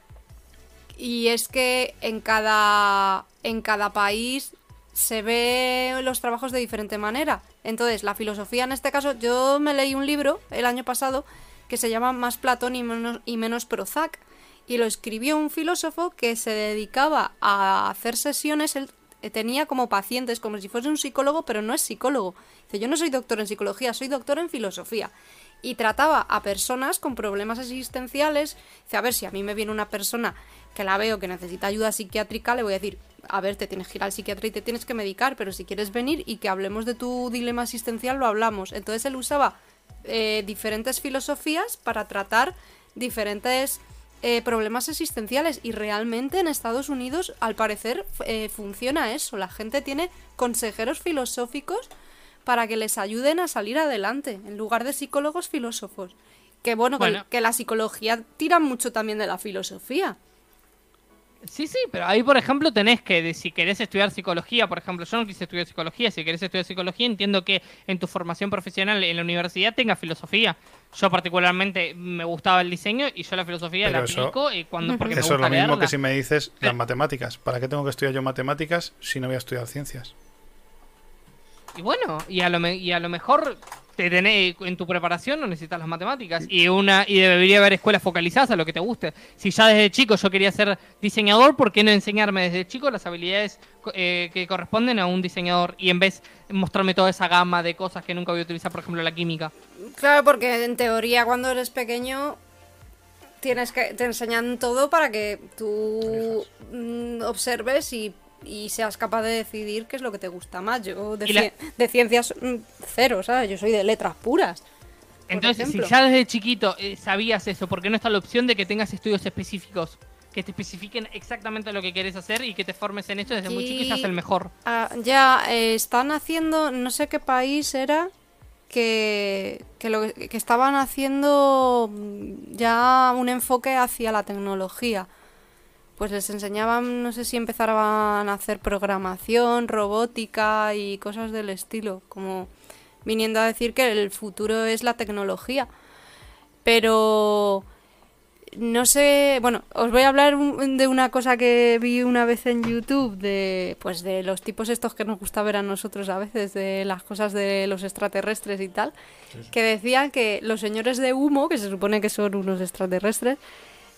y es que en cada, en cada país se ve los trabajos de diferente manera. Entonces, la filosofía en este caso, yo me leí un libro el año pasado que se llama Más Platón y menos, y menos Prozac, y lo escribió un filósofo que se dedicaba a hacer sesiones, él tenía como pacientes, como si fuese un psicólogo, pero no es psicólogo. Dice, yo no soy doctor en psicología, soy doctor en filosofía. Y trataba a personas con problemas existenciales. Dice, a ver, si a mí me viene una persona que la veo que necesita ayuda psiquiátrica, le voy a decir, a ver, te tienes que ir al psiquiatra y te tienes que medicar, pero si quieres venir y que hablemos de tu dilema existencial, lo hablamos. Entonces él usaba eh, diferentes filosofías para tratar diferentes eh, problemas existenciales y realmente en Estados Unidos al parecer eh, funciona eso. La gente tiene consejeros filosóficos para que les ayuden a salir adelante en lugar de psicólogos filósofos. Que bueno, que- Bueno. que, la psicología tira mucho también de la filosofía. Sí, sí, pero ahí, por ejemplo, tenés que, si querés estudiar psicología, por ejemplo, yo no quise estudiar psicología, si querés estudiar psicología, entiendo que en tu formación profesional en la universidad tenga filosofía. Yo particularmente me gustaba el diseño y yo la filosofía Pero la eso- aplico y cuando, porque me Eso es lo mismo leerla. que si me dices las Pero- matemáticas. ¿Para qué tengo que estudiar yo matemáticas si no voy a estudiar ciencias? Y bueno, y a lo, me- y a lo mejor te tenés, en tu preparación no necesitas las matemáticas. Y una y debería haber escuelas focalizadas a lo que te guste. Si ya desde chico yo quería ser diseñador, ¿por qué no enseñarme desde chico las habilidades co- eh, que corresponden a un diseñador? Y en vez mostrarme toda esa gama de cosas que nunca voy a utilizar, por ejemplo, la química. Claro, porque en teoría cuando eres pequeño tienes que te enseñan todo para que tú mm, observes y, y seas capaz de decidir qué es lo que te gusta más. Yo de, la- ciencias mm, cero, ¿sabes? Yo soy de letras puras. Entonces, si ya desde chiquito eh, sabías eso, ¿por qué no está la opción de que tengas estudios específicos? Que te especifiquen exactamente lo que quieres hacer y que te formes en esto desde muy chico y seas el mejor. Ah, ya eh, están haciendo, no sé qué país era, que, que, lo, que estaban haciendo mm, ya un enfoque hacia la tecnología. Pues les enseñaban, no sé si empezaban a hacer programación, robótica y cosas del estilo, como viniendo a decir que el futuro es la tecnología. Pero no sé, bueno, os voy a hablar de una cosa que vi una vez en YouTube de pues de los tipos estos que nos gusta ver a nosotros a veces de las cosas de los extraterrestres y tal, que decían que los señores de humo, que se supone que son unos extraterrestres,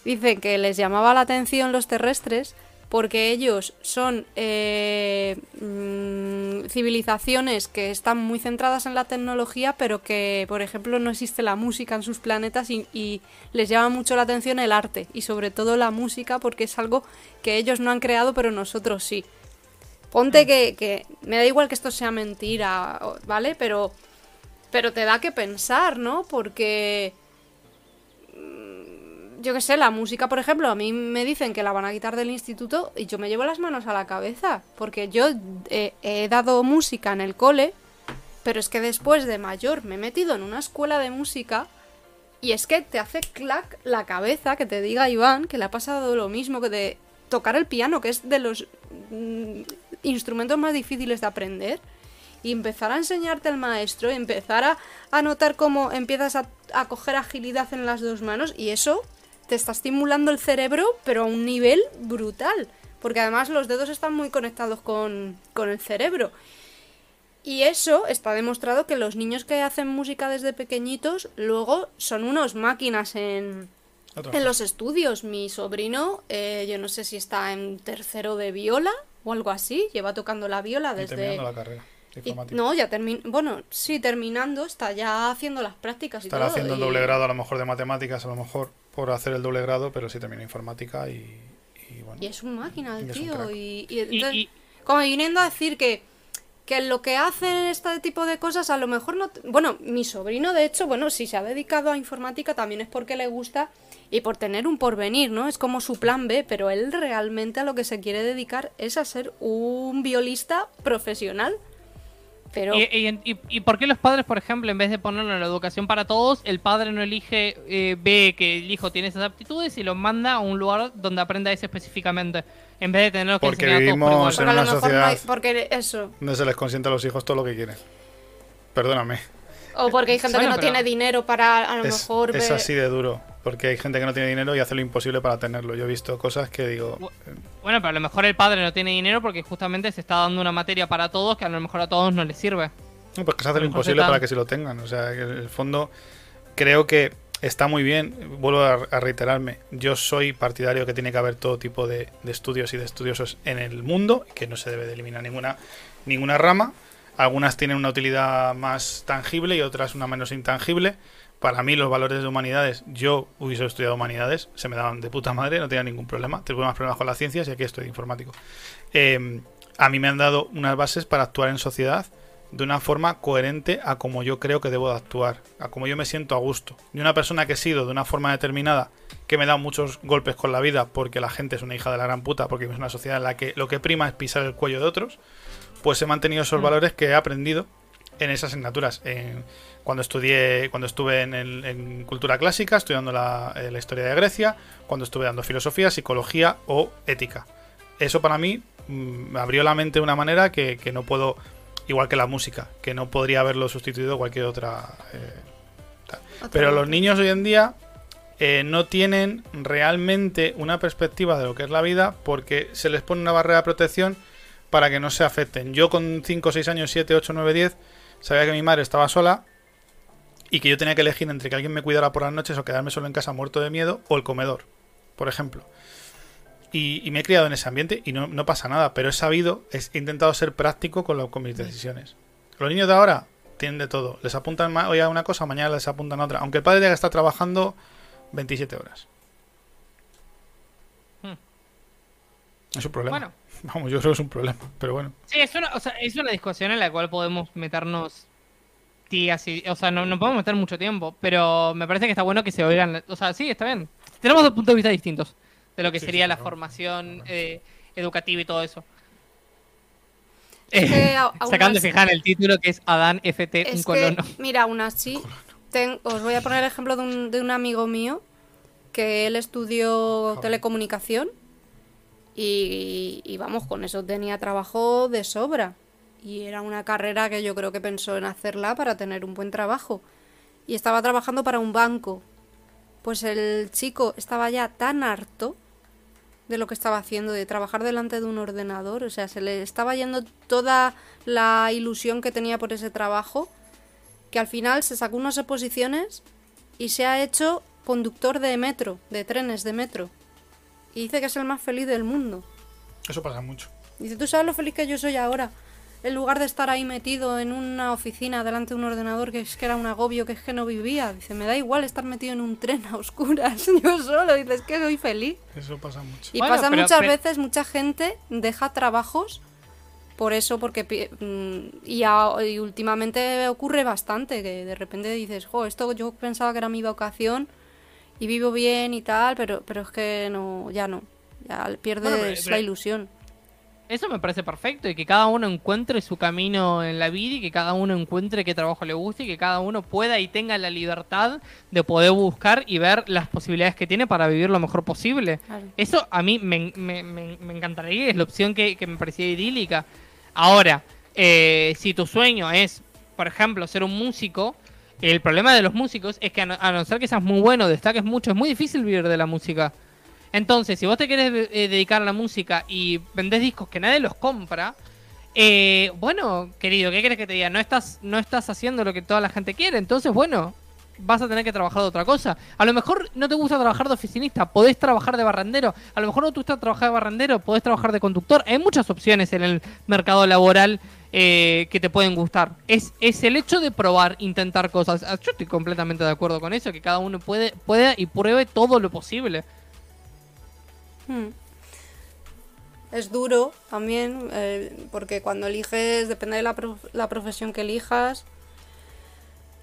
dicen que les llamaba la atención los terrestres porque ellos son eh, mm, civilizaciones que están muy centradas en la tecnología, pero que, por ejemplo, no existe la música en sus planetas y, y les llama mucho la atención el arte y sobre todo la música porque es algo que ellos no han creado, pero nosotros sí. Ponte que, que me da igual que esto sea mentira, ¿vale? Pero, pero te da que pensar, ¿no? Porque yo qué sé, la música, por ejemplo, a mí me dicen que la van a quitar del instituto y yo me llevo las manos a la cabeza, porque yo eh, he dado música en el cole, pero es que después de mayor me he metido en una escuela de música y es que te hace clac la cabeza que te diga Iván que le ha pasado lo mismo que de tocar el piano, que es de los mm, instrumentos más difíciles de aprender. Y empezar a enseñarte el maestro, y empezar a, notar cómo empiezas a coger agilidad en las dos manos, y eso te está estimulando el cerebro, pero a un nivel brutal. Porque además los dedos están muy conectados con, con el cerebro. Y eso está demostrado que los niños que hacen música desde pequeñitos luego son unos máquinas en, en los estudios. Mi sobrino, eh, yo no sé si está en tercero de viola o algo así, lleva tocando la viola Y desde... terminando la carrera y- no, ya terminó. Bueno, sí, terminando, está ya haciendo las prácticas y Estará todo. haciendo el y- doble grado a lo mejor de matemáticas, a lo mejor por hacer el doble grado, pero sí termina informática y, y bueno. Y es un máquina el tío. Y, y Y- entonces, y- como viniendo a decir que, que lo que hacen este tipo de cosas a lo mejor no... Bueno, mi sobrino de hecho, bueno, si se ha dedicado a informática también es porque le gusta y por tener un porvenir, ¿no? Es como su plan B, pero él realmente a lo que se quiere dedicar es a ser un violista profesional. Pero... Y, y- y- y por qué los padres, por ejemplo, en vez de ponerlo en la educación para todos, el padre no elige, eh, ve que el hijo tiene esas aptitudes y lo manda a un lugar donde aprenda eso específicamente, en vez de tenerlo que Porque enseñar a todos por vivimos en lo una mejor no hay... sociedad- Porque eso... Donde se les consiente a los hijos todo lo que quieren. Perdóname. O porque hay gente Bueno, que no tiene dinero para a lo Es, mejor es ver- así de duro. Porque hay gente que no tiene dinero y hace lo imposible para tenerlo. Yo he visto cosas que digo. Bu- Bueno, pero a lo mejor el padre no tiene dinero porque justamente se está dando una materia para todos que a lo mejor a todos no les sirve. No, pues que se hace lo imposible para que sí lo tengan. O sea, que en el fondo creo que está muy bien. Vuelvo a, a reiterarme. Yo soy partidario que tiene que haber todo tipo de, de estudios y de estudiosos en el mundo, que no se debe de eliminar ninguna, ninguna rama. Algunas tienen una utilidad más tangible y otras una menos intangible. Para mí los valores de humanidades, yo hubiese estudiado humanidades, se me daban de puta madre, no tenía ningún problema. Tengo más problemas con las ciencias y aquí estoy de informático. Eh, a mí me han dado unas bases para actuar en sociedad de una forma coherente a como yo creo que debo de actuar, a como yo me siento a gusto. Y una persona que he sido de una forma determinada, que me da muchos golpes con la vida porque la gente es una hija de la gran puta, porque es una sociedad en la que lo que prima es pisar el cuello de otros, pues he mantenido esos Mm. valores que he aprendido en esas asignaturas. En- cuando estudié, cuando estuve en, el- en cultura clásica, estudiando la, eh, la historia de Grecia, cuando estuve dando filosofía, psicología o ética. Eso para mí mm, me abrió la mente de una manera que, que no puedo, igual que la música, que no podría haberlo sustituido cualquier otra. eh, Pero los niños hoy en día eh, no tienen realmente una perspectiva de lo que es la vida porque se les pone una barrera de protección para que no se afecten. Yo con 5, 6 años, 7, 8, 9, 10, sabía que mi madre estaba sola y que yo tenía que elegir entre que alguien me cuidara por las noches o quedarme solo en casa muerto de miedo o el comedor, por ejemplo. Y, me he criado en ese ambiente y no, pasa nada, pero he sabido, he intentado ser práctico con, con mis decisiones. Los niños de ahora tienen de todo. Les apuntan hoy a una cosa, mañana les apuntan a otra. Aunque el padre estar trabajando 27 horas. Hmm. Es un problema. Bueno. Vamos, yo creo que es un problema, pero bueno. Sí, es una, o sea, es una discusión en la cual podemos meternos días y, o sea, no, no podemos meter mucho tiempo, pero me parece que está bueno que se oigan, o sea, sí, está bien. Tenemos dos puntos de vista distintos de lo que sería la formación eh, educativa y todo eso. Eh, sacando de fijar el título que es Adán FT, un colono. mira, aún así, os voy a poner el ejemplo de un, de un amigo mío que él estudió telecomunicación y, vamos, con eso tenía trabajo de sobra. Y era una carrera que yo creo que pensó en hacerla para tener un buen trabajo. Y estaba trabajando para un banco. Pues el chico estaba ya tan harto de lo que estaba haciendo, de trabajar delante de un ordenador. O sea, se le estaba yendo toda la ilusión que tenía por ese trabajo, que al final se sacó unas exposiciones y se ha hecho conductor de metro, de trenes de metro. Y dice que es el más feliz del mundo. Eso pasa mucho. Dice, ¿tú sabes lo feliz que yo soy ahora? En lugar de estar ahí metido en una oficina delante de un ordenador que es que era un agobio, que es que no vivía. Dice, me da igual estar metido en un tren a oscuras, yo solo. Dice, es que soy feliz. Eso pasa mucho. Y pasa muchas veces, mucha gente deja trabajos por eso, porque... Mm, y, y, últimamente ocurre bastante, que de repente dices, jo, esto yo pensaba que era mi vocación y vivo bien y tal, pero, pero es que no, ya no. Ya pierdes la ilusión. Eso me parece perfecto y que cada uno encuentre su camino en la vida y que cada uno encuentre qué trabajo le guste y que cada uno pueda y tenga la libertad de poder buscar y ver las posibilidades que tiene para vivir lo mejor posible. Eso a mí me, me, me, encantaría, es la opción que, me parecía idílica. Ahora, eh, si tu sueño es, por ejemplo, ser un músico, el problema de los músicos es que a no, ser que seas muy bueno, destaques mucho, es muy difícil vivir de la música. Entonces, si vos te querés eh, dedicar a la música y vendés discos que nadie los compra, eh, bueno, querido, ¿qué quieres que te diga? No estás, no estás haciendo lo que toda la gente quiere. Entonces, bueno, vas a tener que trabajar de otra cosa. A lo mejor no te gusta trabajar de oficinista, podés trabajar de barrendero. A lo mejor no te gusta trabajar de barrendero, podés trabajar de conductor. Hay muchas opciones en el mercado laboral eh, que te pueden gustar. Es, es el hecho de probar, intentar cosas. Ah, yo estoy completamente de acuerdo con eso, que cada uno puede, pueda y pruebe todo lo posible. Hmm. Es duro también, eh, porque cuando eliges, depende de la, la, profesión que elijas,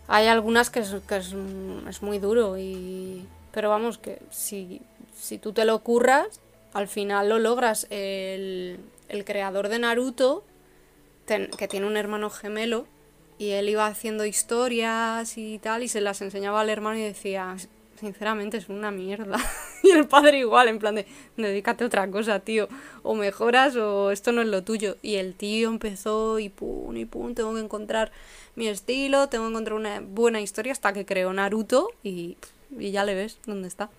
hay algunas que, es, que es, muy duro. Y, pero vamos, que si, si tú te lo curras, al final lo logras. El, el creador de Naruto que tiene un hermano gemelo y él iba haciendo historias y tal y se las enseñaba al hermano y decía, sinceramente es una mierda. y el padre igual, en plan de, dedícate a otra cosa, tío, o mejoras o esto no es lo tuyo. Y el tío empezó y pum, y pum, tengo que encontrar mi estilo, tengo que encontrar una buena historia hasta que creó Naruto y, y ya le ves dónde está.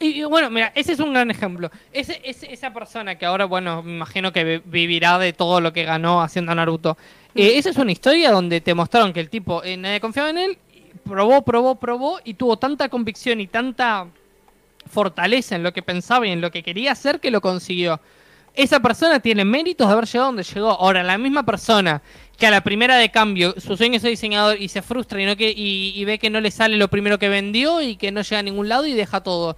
Y, bueno, mira, ese es un gran ejemplo. Ese, esa persona que ahora, bueno, me imagino que vivirá de todo lo que ganó haciendo Naruto. Eh, esa es una historia donde te mostraron que el tipo, eh, nadie confiaba en él, probó, probó, probó y tuvo tanta convicción y tanta fortaleza en lo que pensaba y en lo que quería hacer que lo consiguió. Esa persona tiene méritos de haber llegado donde llegó. Ahora, la misma persona que a la primera de cambio su sueño es ser diseñador y se frustra y, no que, y ve que no le sale lo primero que vendió y que no llega a ningún lado y deja todo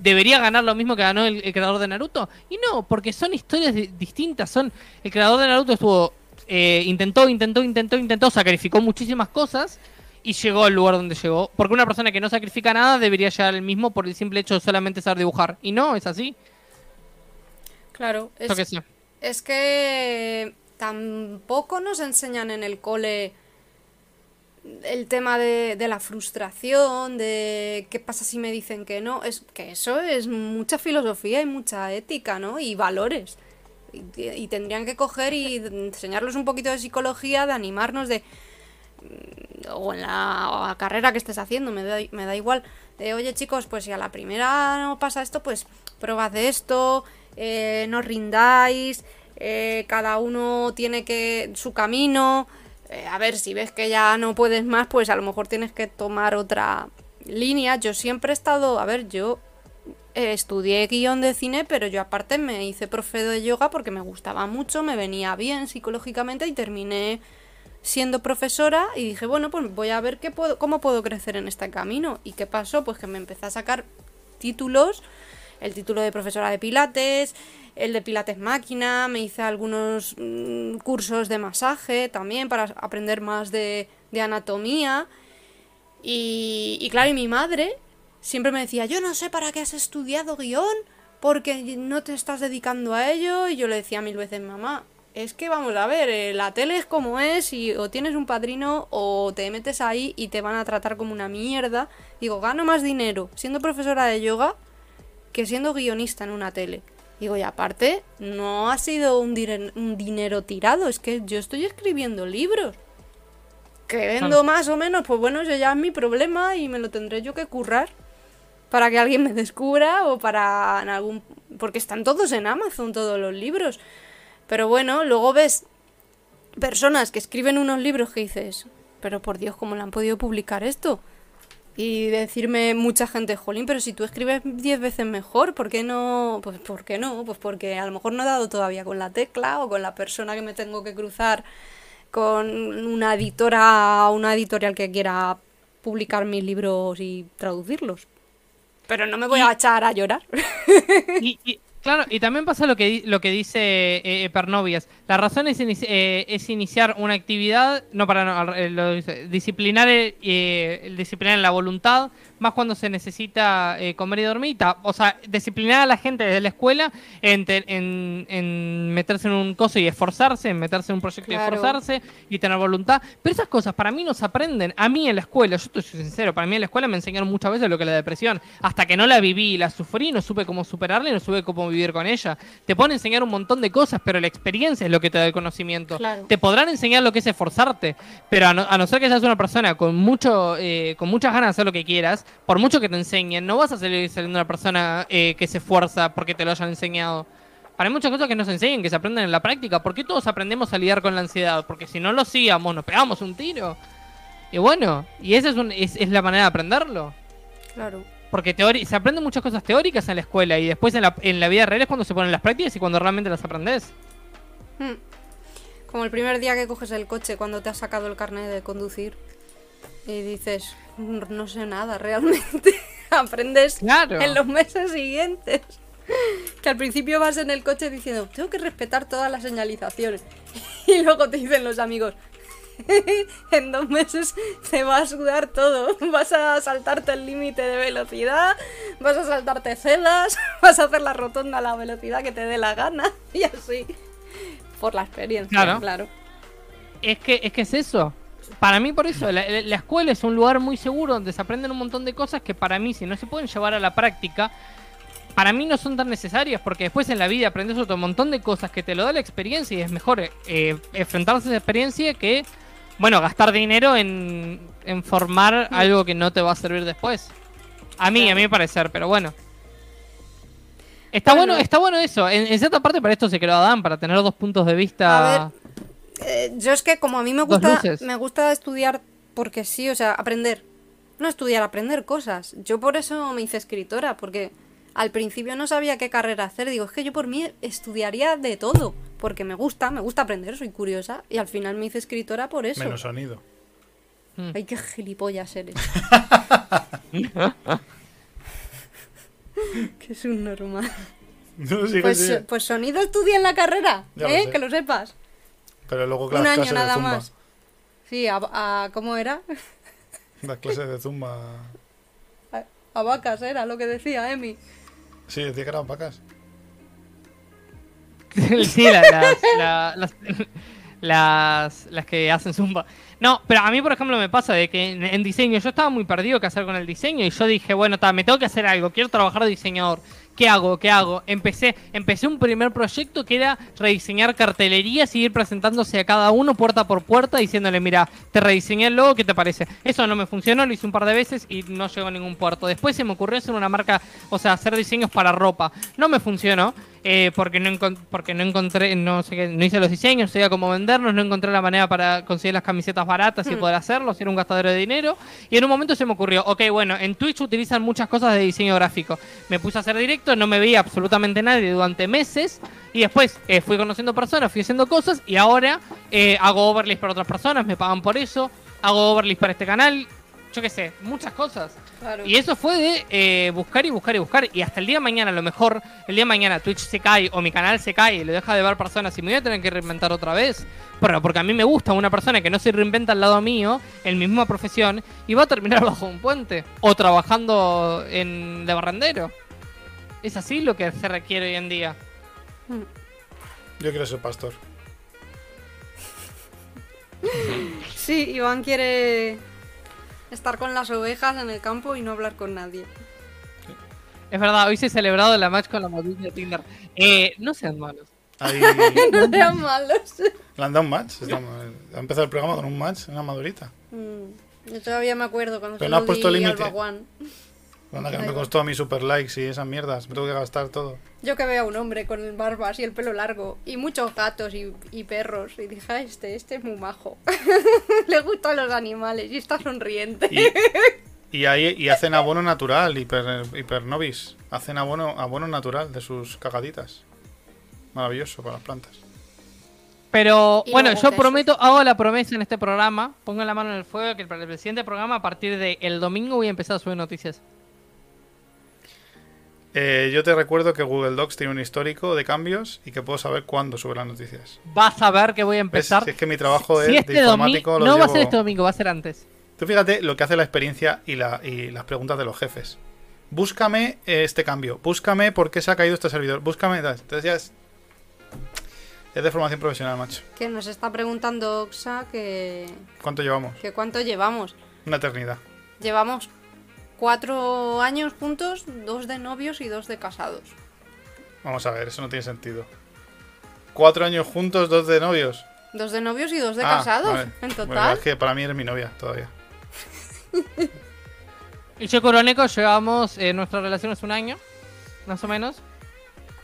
debería ganar lo mismo que ganó el, creador de Naruto. Y no, porque son historias distintas. Son El creador de Naruto estuvo. Eh, intentó, intentó, intentó, intentó, sacrificó muchísimas cosas y llegó al lugar donde llegó. Porque una persona que no sacrifica nada debería llegar al mismo por el simple hecho de solamente saber dibujar. Y no, es así. Claro, es, que, es que tampoco nos enseñan en el cole el tema de, la frustración, de qué pasa si me dicen que no, es que eso es mucha filosofía y mucha ética, ¿no? Y valores. Y, tendrían que coger y enseñarles un poquito de psicología, de animarnos de... O en la, carrera que estés haciendo, me da, me da igual. De, oye chicos, pues si a la primera no pasa esto, pues probad esto, eh, no rindáis, eh, cada uno tiene que su camino. Eh, a ver, si ves que ya no puedes más, pues a lo mejor tienes que tomar otra línea. Yo siempre he estado, a ver, yo estudié guion de cine, pero yo aparte me hice profe de yoga porque me gustaba mucho, me venía bien psicológicamente y terminé siendo profesora y dije, bueno, pues voy a ver qué puedo, cómo puedo crecer en este camino. ¿Y qué pasó? Pues que me empecé a sacar títulos, el título de profesora de pilates, el de pilates máquina, me hice algunos mm, cursos de masaje también para aprender más de, de anatomía. Y, y claro, y mi madre siempre me decía, yo no sé para qué has estudiado guion, porque no te estás dedicando a ello. Y yo le decía mil veces, mamá, es que vamos a ver, eh, la tele es como es y o tienes un padrino o te metes ahí y te van a tratar como una mierda. Digo, gano más dinero siendo profesora de yoga que siendo guionista en una tele. Digo, y aparte, no ha sido un, dinero tirado, es que yo estoy escribiendo libros. Que vendo más o menos, pues bueno, eso ya es mi problema y me lo tendré yo que currar para que alguien me descubra o para en algún... Porque están todos en Amazon, todos los libros. Pero bueno, luego ves personas que escriben unos libros que dices, pero por Dios, ¿cómo le han podido publicar esto? Y decirme mucha gente, jolín, pero si tú escribes 10 veces mejor, ¿por qué no? Pues ¿por qué no? Pues porque a lo mejor no he dado todavía con la tecla o con la persona que me tengo que cruzar con una editora o una editorial que quiera publicar mis libros y traducirlos. Pero no me voy a echar a llorar. Y, y- claro, y también pasa lo que, lo que dice eh, eh, Pernovias. La razón es, inici- eh, es iniciar una actividad, no para no, eh, lo disciplinar, el, eh, disciplinar la voluntad, más cuando se necesita eh, comer y dormir. O sea, disciplinar a la gente desde la escuela en, te- en- en meterse en un coso y esforzarse, en meterse en un proyecto Claro. y esforzarse y tener voluntad. Pero esas cosas para mí no se aprenden. A mí en la escuela, yo estoy sincero, para mí en la escuela me enseñaron muchas veces lo que es la depresión. Hasta que no la viví y la sufrí, no supe cómo superarla y no supe cómo vivir con ella. Te pueden enseñar un montón de cosas, pero la experiencia es lo que te da el conocimiento. Claro. Te podrán enseñar lo que es esforzarte, pero a no, a no ser que seas una persona con mucho eh, con muchas ganas de hacer lo que quieras, por mucho que te enseñen, no vas a salir siendo una persona eh, que se esfuerza porque te lo hayan enseñado. Para hay muchas cosas que no se enseñan, que se aprenden en la práctica. ¿Por qué todos aprendemos a lidiar con la ansiedad? Porque si no lo hacíamos, nos pegamos un tiro. Y bueno, y esa es, un- es, es la manera de aprenderlo. Claro. Porque se aprenden muchas cosas teóricas en la escuela y después en la, en la vida real es cuando se ponen las prácticas y cuando realmente las aprendes. Hmm. Como el primer día que coges el coche cuando te has sacado el carnet de conducir y dices, "Mm, no sé nada realmente. Aprendes Claro. en los meses siguientes. Que al principio vas en el coche diciendo, tengo que respetar todas las señalizaciones. Y luego te dicen los amigos, en dos meses te va a sudar todo. Vas a saltarte el límite de velocidad, vas a saltarte cedas, vas a hacer la rotonda a la velocidad que te dé la gana. Y así. Por la experiencia, Claro. claro. Es que, es que es eso. Para mí, por eso, la, la- la escuela es un lugar muy seguro donde se aprenden un montón de cosas que para mí, si no se pueden llevar a la práctica, para mí no son tan necesarias, porque después en la vida aprendes otro montón de cosas que te lo da la experiencia y es mejor eh, enfrentarse a esa experiencia que, bueno, gastar dinero en, en formar algo que no te va a servir después. A mí, a mi parecer, pero bueno. Está Bueno. bueno, está bueno eso. En, en cierta parte para esto se creó Adán, para tener dos puntos de vista. A Eh, yo es que como a mí me gusta, me gusta estudiar porque sí, o sea, aprender. No estudiar, aprender cosas. Yo por eso me hice escritora, porque al principio no sabía qué carrera hacer. Digo, es que yo por mí estudiaría de todo, porque me gusta, me gusta aprender, soy curiosa. Y al final me hice escritora por eso. Menos sonido. Ay, qué gilipollas eres. que es un normal. No, sigue, Pues, sigue. pues sonido estudia en la carrera, lo ¿eh? Que lo sepas. Pero luego Un las año clases de nada más. Sí, a, a- ¿cómo era? Las clases de zumba. A, a vacas era lo que decía Emi. Sí, decía que eran vacas. sí, la- las, la- las, las, las que hacen zumba. No, pero a mí, por ejemplo, me pasa de que en, en diseño yo estaba muy perdido qué hacer con el diseño y yo dije, bueno, ta, me tengo que hacer algo, quiero trabajar de diseñador. ¿Qué hago? ¿Qué hago? Empecé, empecé un primer proyecto que era rediseñar cartelerías y ir presentándose a cada uno puerta por puerta diciéndole, mira, te rediseñé el logo, ¿qué te parece? Eso no me funcionó, lo hice un par de veces y no llegó a ningún puerto. Después se me ocurrió hacer una marca, o sea, hacer diseños para ropa. No me funcionó. eh, porque no porque no encontré, no sé qué, no hice los diseños, no sabía cómo venderlos, no encontré la manera para conseguir las camisetas baratas y Hmm. poder hacerlos, era un gastadero de dinero. Y en un momento se me ocurrió, ok, bueno, en Twitch utilizan muchas cosas de diseño gráfico. Me puse a hacer directo, no me veía absolutamente nadie durante meses. Y después eh, fui conociendo personas, fui haciendo cosas. Y ahora eh, hago overlays para otras personas, me pagan por eso. Hago overlays para este canal. Yo qué sé, muchas cosas. Claro. Y eso fue de eh, buscar y buscar y buscar. Y hasta el día de mañana, a lo mejor, el día de mañana Twitch se cae o mi canal se cae y lo deja de ver personas y me voy a tener que reinventar otra vez. Pero porque a mí me gusta una persona que no se reinventa al lado mío, en mi misma profesión, y va a terminar bajo un puente. O trabajando en de barrendero. Es así lo que se requiere hoy en día. Yo quiero ser pastor. Sí, Iván quiere estar con las ovejas en el campo y no hablar con nadie. Es verdad, hoy se ha celebrado la match con la modus de Tinder. Eh, no sean malos. Ahí No sean malos. le han dado un match. Estamos- ha empezado el programa con un match, una madurita. Mm, Yo todavía me acuerdo cuando Pero se no lo has puesto límite. Baguán. Anda, que no me costó a mí super likes y esas mierdas. Me tengo que gastar todo. Yo que veo a un hombre con el barbas y el pelo largo y muchos gatos y, y perros y dije, "Ah, este, este es muy majo. Le gustan los animales y está sonriente. Y, y ahí y hacen abono natural, hiper, hiper novis. Hacen abono, abono natural de sus cagaditas. Maravilloso para las plantas. Pero Y bueno, yo prometo, hago la promesa en este programa, pongo la mano en el fuego que para el siguiente programa, a partir del domingo, voy a empezar a subir noticias. Eh, yo te recuerdo que Google Docs tiene un histórico de cambios y que puedo saber cuándo sube las noticias. Vas a ver que voy a empezar. Si es que mi trabajo de, si de este domingo, informático lo no va a ser este domingo, va a ser antes. Tú fíjate lo que hace la experiencia y, la, y las preguntas de los jefes. Búscame eh, este cambio. Búscame por qué se ha caído este servidor. Búscame. Entonces ya es. Es de formación profesional, macho. Que nos está preguntando Oxa que, ¿Cuánto llevamos? que cuánto llevamos. Una eternidad. Llevamos cuatro años juntos, dos de novios y dos de casados. Vamos a ver, eso no tiene sentido. Cuatro años juntos, dos de novios. Dos de novios y dos de Ah, casados, vale. en Bueno, total. es que para mí eres mi novia todavía. Y yo con llevamos eh, nuestra relación hace un año, más o menos.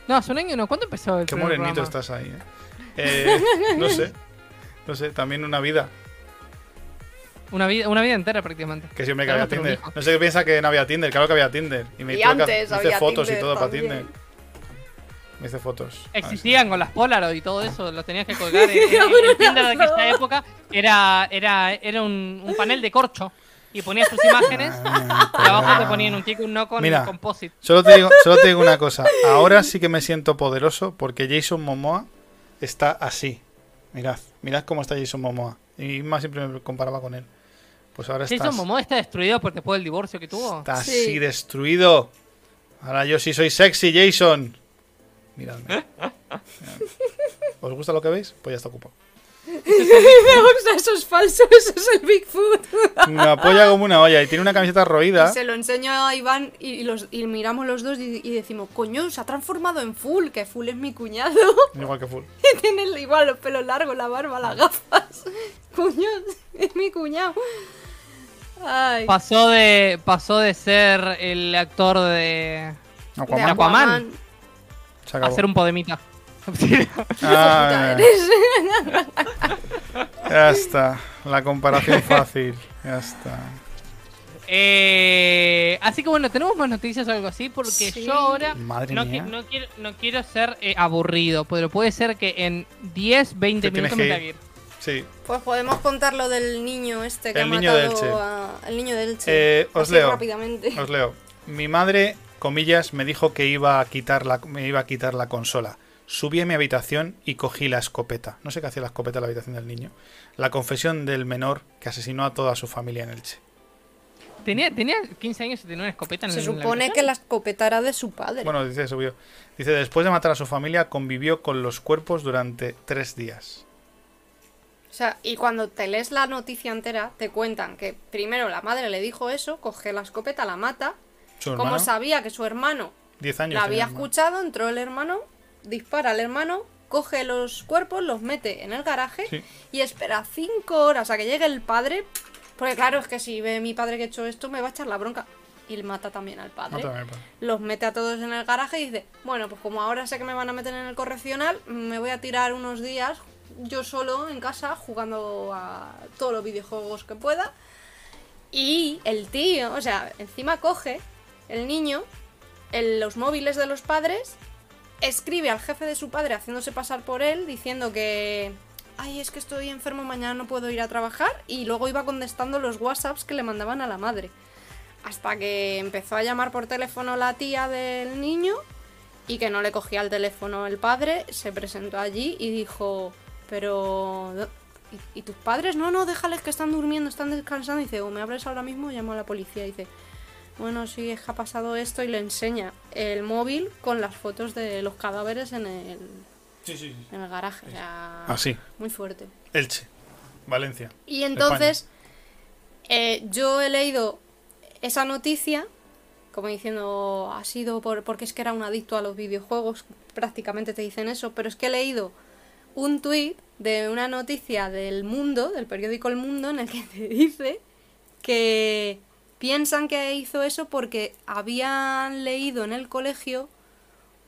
No, hace un año no. ¿Cuándo empezó el Qué morenito programa? estás ahí, ¿eh? Eh, No sé. No sé, también una vida. Una vida, una vida entera prácticamente. Que siempre que había un Tinder. No sé qué piensa que no había Tinder. Claro que había Tinder. Y me Y antes me hice había fotos y todo para. Tinder. Me hice fotos. Ah, Existían con las Polaroid y todo eso, lo tenías que colgar. En, en- el Tinder de aquella época era, era, era un, un panel de corcho. Y ponías tus imágenes y abajo te ponían un tick, un no con Mira. composite. Solo te, digo, solo te digo una cosa. Ahora sí que me siento poderoso porque Jason Momoa está así. Mirad, mirad cómo está Jason Momoa. Y más siempre me comparaba con él. Pues ahora está, Jason Momoa está destruido por después del divorcio que tuvo. está Sí. así destruido. Ahora yo sí soy sexy, Jason. Miradme. Miradme. ¿Os gusta lo que veis? Pues ya está ocupado. Me gusta, eso es falso, eso es el Bigfoot. Me apoya como una olla y tiene una camiseta roída. Y se lo enseño a Iván y, los, y miramos los dos y, y decimos, coño, se ha transformado en Full, que Full es mi cuñado. Igual que full. Y tiene igual los pelos largos, la barba, las gafas. Coño, es mi cuñado. Ay. Pasó de, pasó de ser el actor de. De Aquaman. Se a ser un podemita. Ah, ya está. La comparación fácil. Ya está. Eh, así que bueno, tenemos más noticias o algo así, porque Sí. yo ahora Madre no, mía. qui- no quiero, no quiero ser eh, aburrido, pero puede ser que en 10, 20 Te tienes minutos me que. Sí. Pues podemos contar lo del niño este que El ha niño matado Elche. a... El niño de Elche. Eh, os Así leo. rápidamente. Os leo. Mi madre, comillas, me dijo que iba a quitar la, me iba a quitar la consola. Subí a mi habitación y cogí la escopeta. No sé qué hacía la escopeta en la habitación del niño. La confesión del menor que asesinó a toda su familia en Elche. Tenía, tenía 15 años y tenía una escopeta en Se el- en la supone que la escopeta era de su padre. Bueno, dice, subió. Dice, después de matar a su familia, convivió con los cuerpos durante tres días. O sea, y cuando te lees la noticia entera, te cuentan que primero la madre le dijo eso, coge la escopeta, la mata. Como sabía que su hermano 10 años. La había escuchado, entró el hermano, dispara al hermano, coge los cuerpos, los mete en el garaje Sí. y espera cinco horas a que llegue el padre. Porque claro, es que si ve mi padre que ha hecho esto, me va a echar la bronca. Y mata también al padre. Padre. Los mete a todos en el garaje y dice, bueno, pues como ahora sé que me van a meter en el correccional, me voy a tirar unos días yo solo en casa jugando a todos los videojuegos que pueda. Y el tío, o sea, encima coge el niño en los móviles de los padres, escribe al jefe de su padre haciéndose pasar por él, diciendo que, ay, es que estoy enfermo, mañana no puedo ir a trabajar, y luego iba contestando los WhatsApps que le mandaban a la madre. Hasta que empezó a llamar por teléfono la tía del niño y que no le cogía el teléfono el padre, se presentó allí y dijo, pero... ¿Y, y tus padres? No, no, déjales que están durmiendo, están descansando. Y dice, o me abres ahora mismo, llamo a la policía. Y dice, bueno, sí, es que ha pasado esto y le enseña el móvil con las fotos de los cadáveres en el, Sí, sí, sí. en el garaje. O sea, Así. muy fuerte. Elche. Valencia. Y entonces, eh, yo he leído esa noticia, como diciendo, ha sido por, porque es que era un adicto a los videojuegos, prácticamente te dicen eso, pero es que he leído un tuit de una noticia del Mundo, del periódico El Mundo, en el que te dice que piensan que hizo eso porque habían leído en el colegio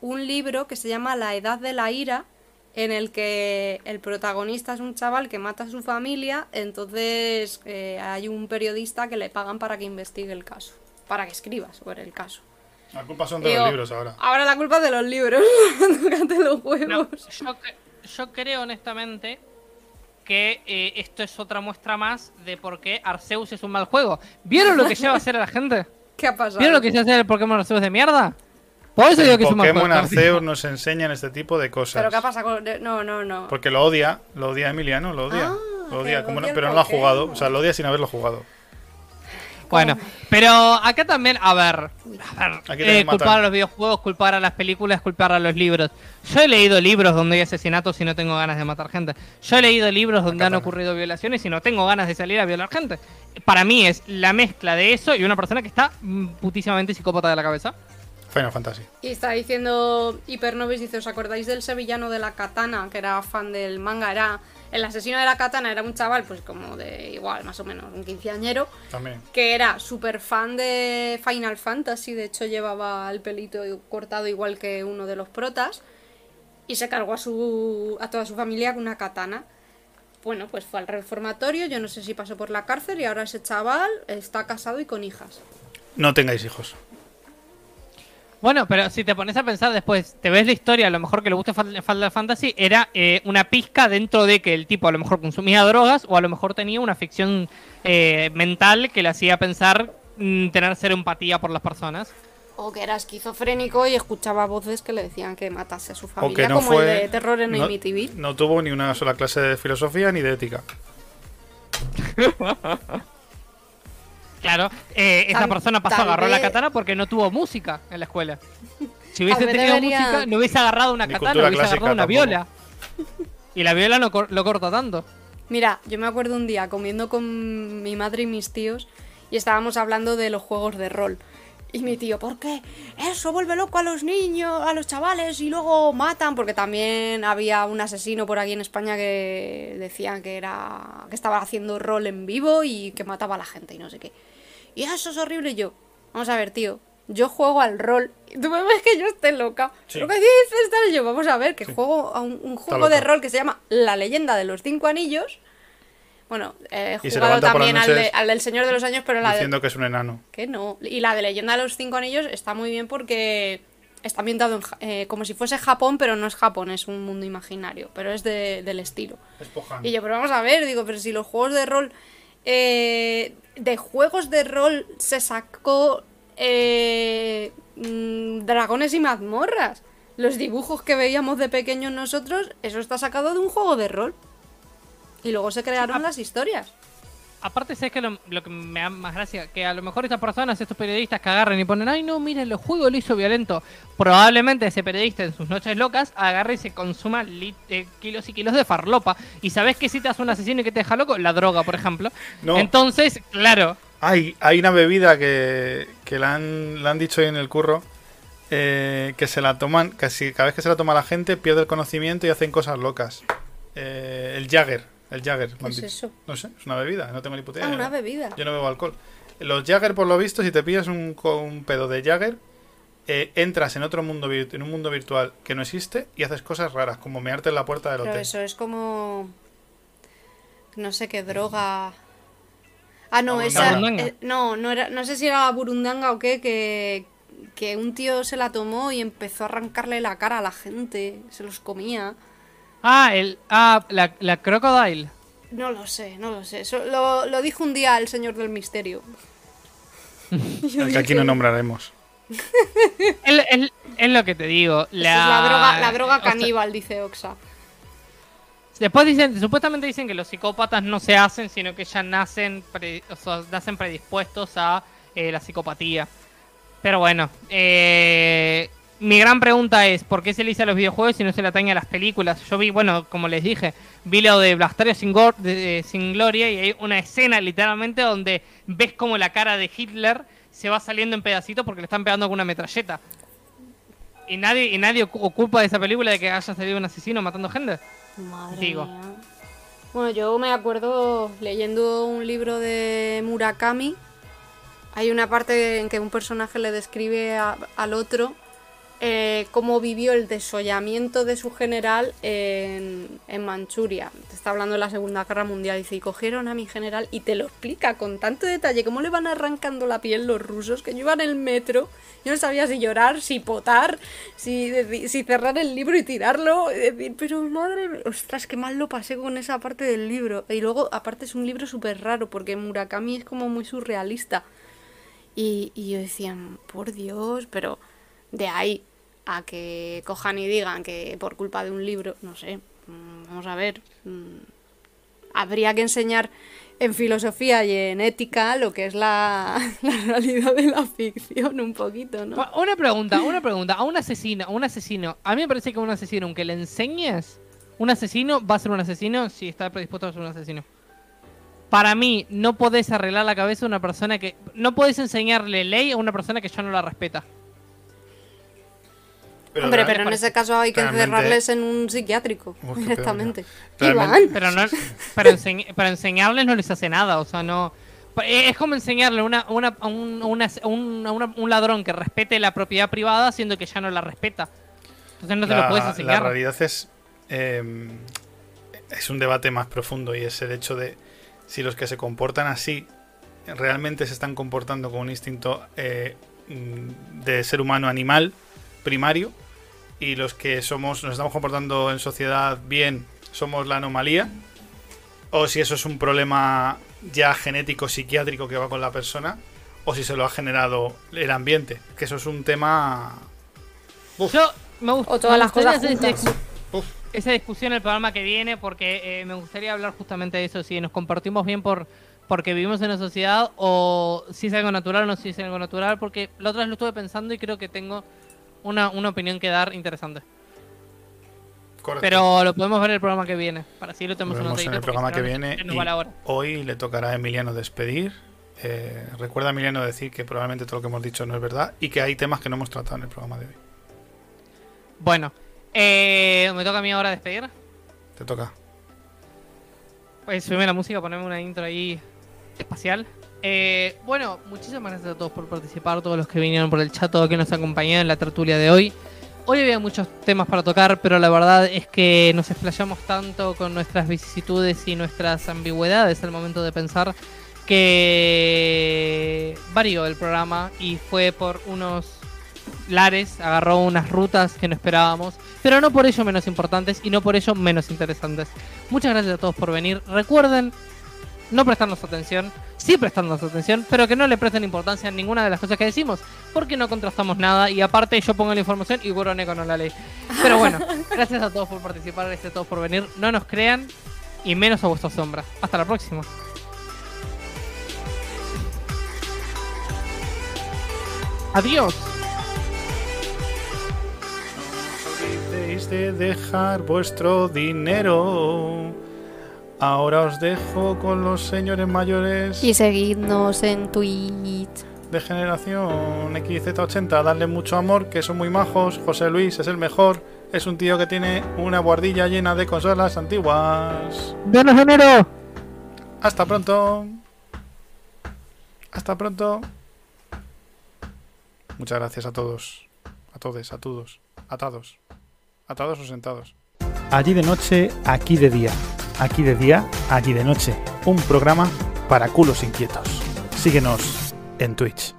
un libro que se llama La Edad de la Ira, en el que el protagonista es un chaval que mata a su familia, entonces eh, hay un periodista que le pagan para que investigue el caso, para que escriba sobre el caso. La culpa son de Digo, los libros ahora. Ahora la culpa es de los libros, tócate los No, huevos. yo, yo creo honestamente que eh, esto es otra muestra más de por qué Arceus es un mal juego. ¿Vieron lo que lleva a hacer a la gente? ¿Qué ha pasado? ¿Vieron lo que lleva a hacer el Pokémon Arceus de mierda? Por eso digo que es un mal Pokémon juego. Arceus nos enseñan este tipo de cosas. ¿Pero qué ha pasado con...? No, no, no. Porque lo odia, lo odia Emiliano, lo odia. Ah, lo odia, como no- pero no lo ha Pokémon. jugado. O sea, lo odia sin haberlo jugado. Bueno, pero acá también, a ver, a ver, eh, culpar a los videojuegos, culpar a las películas, culpar a los libros. Yo he leído libros donde hay asesinatos y no tengo ganas de matar gente. Yo he leído libros donde han también. ocurrido violaciones y no tengo ganas de salir a violar gente. Para mí es la mezcla de eso y una persona que está putísimamente psicópata de la cabeza. Final Fantasy. Y está diciendo Hipernovis, dice, ¿os acordáis del sevillano de la katana? Que era fan del manga, era... El asesino de la katana era un chaval, pues como de igual, más o menos, un quinceañero, También. que era súper fan de Final Fantasy, de hecho llevaba el pelito cortado igual que uno de los protas, y se cargó a, su, a toda su familia con una katana. Bueno, pues fue al reformatorio, yo no sé si pasó por la cárcel y ahora ese chaval está casado y con hijas. No tengáis hijos. Bueno, pero si te pones a pensar después, te ves la historia, a lo mejor que le gusta Final Fantasy era eh, una pizca dentro de que el tipo a lo mejor consumía drogas o a lo mejor tenía una ficción eh, mental que le hacía pensar mm, tener ser empatía por las personas. O que era esquizofrénico y escuchaba voces que le decían que matase a su O familia, que no como fue. el de terror en no, Amityville. no tuvo ni una sola clase de filosofía ni de ética. Claro, eh, esa Tal- persona pasó, agarró la vez- katana porque no tuvo música en la escuela. Si hubiese tenido debería- música, no hubiese agarrado una Ni katana, hubiese agarrado una tampoco. viola. Y la viola no cor- lo corta tanto. Mira, yo me acuerdo un día comiendo con mi madre y mis tíos y estábamos hablando de los juegos de rol. Y mi tío, ¿por qué? Eso vuelve loco a los niños, a los chavales y luego matan, porque también había un asesino por aquí en España que decían que era que estaba haciendo rol en vivo y que mataba a la gente y no sé qué. Y eso es horrible y yo. Vamos a ver, tío. Yo juego al rol. Tú me ves que yo esté loca. Sí. Lo que dices, tal. yo, vamos a ver, que juego a un, un juego de rol que se llama La leyenda de los cinco anillos. Bueno, he jugado también al, de- al del Señor de los Años, pero la de, Diciendo que es un enano. que no. Y la de Leyenda de los Cinco Anillos está muy bien porque está ambientado en eh, como si fuese Japón, pero no es Japón, es un mundo imaginario, pero es de- del estilo. Es. Y yo, pero vamos a ver, digo, pero si los juegos de rol. eh, de juegos de rol se sacó. eh, mm, dragones y mazmorras. Los dibujos que veíamos de pequeños nosotros, eso está sacado de un juego de rol. Y luego se crearon ah. las historias. Aparte, ¿sabes que lo, lo que me da más gracia? Que a lo mejor estas personas, estos periodistas que agarran y ponen, ay no, miren, el juego lo hizo violento. Probablemente ese periodista en sus noches locas agarre y se consuma lit- eh, kilos y kilos de farlopa. ¿Y sabes qué si te hace un asesino y que te deja loco? La droga, por ejemplo. No. Entonces, claro, Hay, hay una bebida que, que la, han, la han dicho hoy en el curro eh, que se la toman, casi cada vez que se la toma la gente pierde el conocimiento y hacen cosas locas. Eh, el Jagger, el Jagger. ¿Qué es eso? No sé, es una bebida, no tengo ni puta Ah, idea. una bebida. Yo no bebo alcohol. Los Jagger, por lo visto, si te pillas un, un pedo de Jagger, eh, entras en otro mundo, en un mundo virtual que no existe y haces cosas raras, como mearte en la puerta del Pero hotel. eso es como. No sé qué droga. Ah, no, esa. burundanga. eh, no, no, era, no sé si era burundanga o qué, que, que un tío se la tomó y empezó a arrancarle la cara a la gente. Se los comía. Ah, el, ah la, la Crocodile. No lo sé, no lo sé. Lo, lo dijo un día el señor del misterio. El que aquí no nombraremos. Es, lo que te digo. La, es la droga, la caníbal, dice Oxa. después dicen, supuestamente dicen que los psicópatas no se hacen, sino que ya nacen, pre- o sea, nacen predispuestos a eh, la psicopatía. Pero bueno, eh, mi gran pregunta es, ¿por qué se le dice a los videojuegos y no se le atañe a las películas? Yo vi, bueno, como les dije, vi lo de Blastario sin, gor- de- de- sin gloria y hay una escena literalmente donde ves como la cara de Hitler se va saliendo en pedacitos porque le están pegando con una metralleta. Y nadie, y nadie ocu- ocupa de esa película de que haya salido un asesino matando gente. Madre Digo. mía. Bueno, yo me acuerdo leyendo un libro de Murakami. Hay una parte en que un personaje le describe a- al otro eh, cómo vivió el desollamiento de su general en, Manchuria. Te está hablando de la Segunda Guerra Mundial. Dice, y cogieron a mi general y te lo explica con tanto detalle cómo le van arrancando la piel los rusos, que yo iba en el metro, yo no sabía si llorar, si potar, si, cerrar el libro y tirarlo. y decir, pero madre ostras, qué mal lo pasé con esa parte del libro. Y luego, aparte, es un libro súper raro, porque Murakami es como muy surrealista. Y, y yo decía, por Dios, pero de ahí a que cojan y digan que por culpa de un libro, no sé, mm, vamos a ver, mm, habría que enseñar en filosofía y en ética lo que es la, realidad de la ficción un poquito, ¿no? Una pregunta, una pregunta. A un asesino, a un asesino, a mí me parece que un asesino, aunque le enseñes, un asesino va a ser un asesino si está predispuesto a ser un asesino. Para mí, no podés arreglar la cabeza a una persona que. No podés enseñarle ley a una persona que ya no la respeta. Hombre, pero en ese caso hay que realmente- encerrarles en un psiquiátrico directamente. Realmente- Pero no, pero, enseñ- pero enseñarles no les hace nada, o sea, no. Es como enseñarle una, una, a un, a una- un, ladrón que respete la propiedad privada, siendo que ya no la respeta. Entonces no te la, lo puedes la enseñar. realidad es eh, es un debate más profundo y es el hecho de si los que se comportan así realmente se están comportando con un instinto eh, mm, de ser humano animal primario y los que somos nos estamos comportando en sociedad bien somos la anomalía o si eso es un problema ya genético psiquiátrico que va con la persona o si se lo ha generado el ambiente que eso es un tema Uf. Yo me gust- O todas las cosas juntas. Uf. Esa discusión el programa que viene, porque eh, me gustaría hablar justamente de eso, si nos compartimos bien por porque vivimos en una sociedad o si es algo natural o no si es algo natural, porque la otra vez lo estuve pensando y creo que tengo una, una opinión que dar interesante. correcto. Pero lo podemos ver en el programa que viene, para así lo tenemos vemos en el programa que viene. y hoy le tocará a Emiliano despedir. Eh, recuerda, Emiliano, decir que probablemente todo lo que hemos dicho no es verdad y que hay temas que no hemos tratado en el programa de hoy. Bueno, eh, me toca a mí ahora despedir. Te toca. Pues subime la música, poneme una intro ahí espacial. Eh, bueno, muchísimas gracias a todos por participar, todos los que vinieron por el chat, todos los que nos acompañaron en la tertulia de hoy. Hoy había muchos temas para tocar, pero la verdad es que nos explayamos tanto con nuestras vicisitudes y nuestras ambigüedades al momento de pensar que varió el programa y fue por unos lares, agarró unas rutas que no esperábamos, pero no por ello menos importantes y no por ello menos interesantes. Muchas gracias a todos por venir. Recuerden no prestarnos atención, sí prestarnos atención, pero que no le presten importancia a ninguna de las cosas que decimos, porque no contrastamos nada y aparte yo pongo la información y Guroneco no la ley. Pero bueno, gracias a todos por participar, gracias a todos por venir. No nos crean y menos a vuestra sombra. Hasta la próxima. Adiós. olvidéis de dejar vuestro dinero. Ahora os dejo con los señores mayores. Y seguidnos en Twitch. de generación XZ80, darle mucho amor, que son muy majos. José Luis es el mejor. Es un tío que tiene una guardilla llena de consolas antiguas. ¡Buenos enero! Hasta pronto. Hasta pronto. Muchas gracias a todos. A todos, a todos. Atados. Atados o sentados. Allí de noche, aquí de día. Aquí de día, allí de noche. Un programa para culos inquietos. Síguenos en Twitch.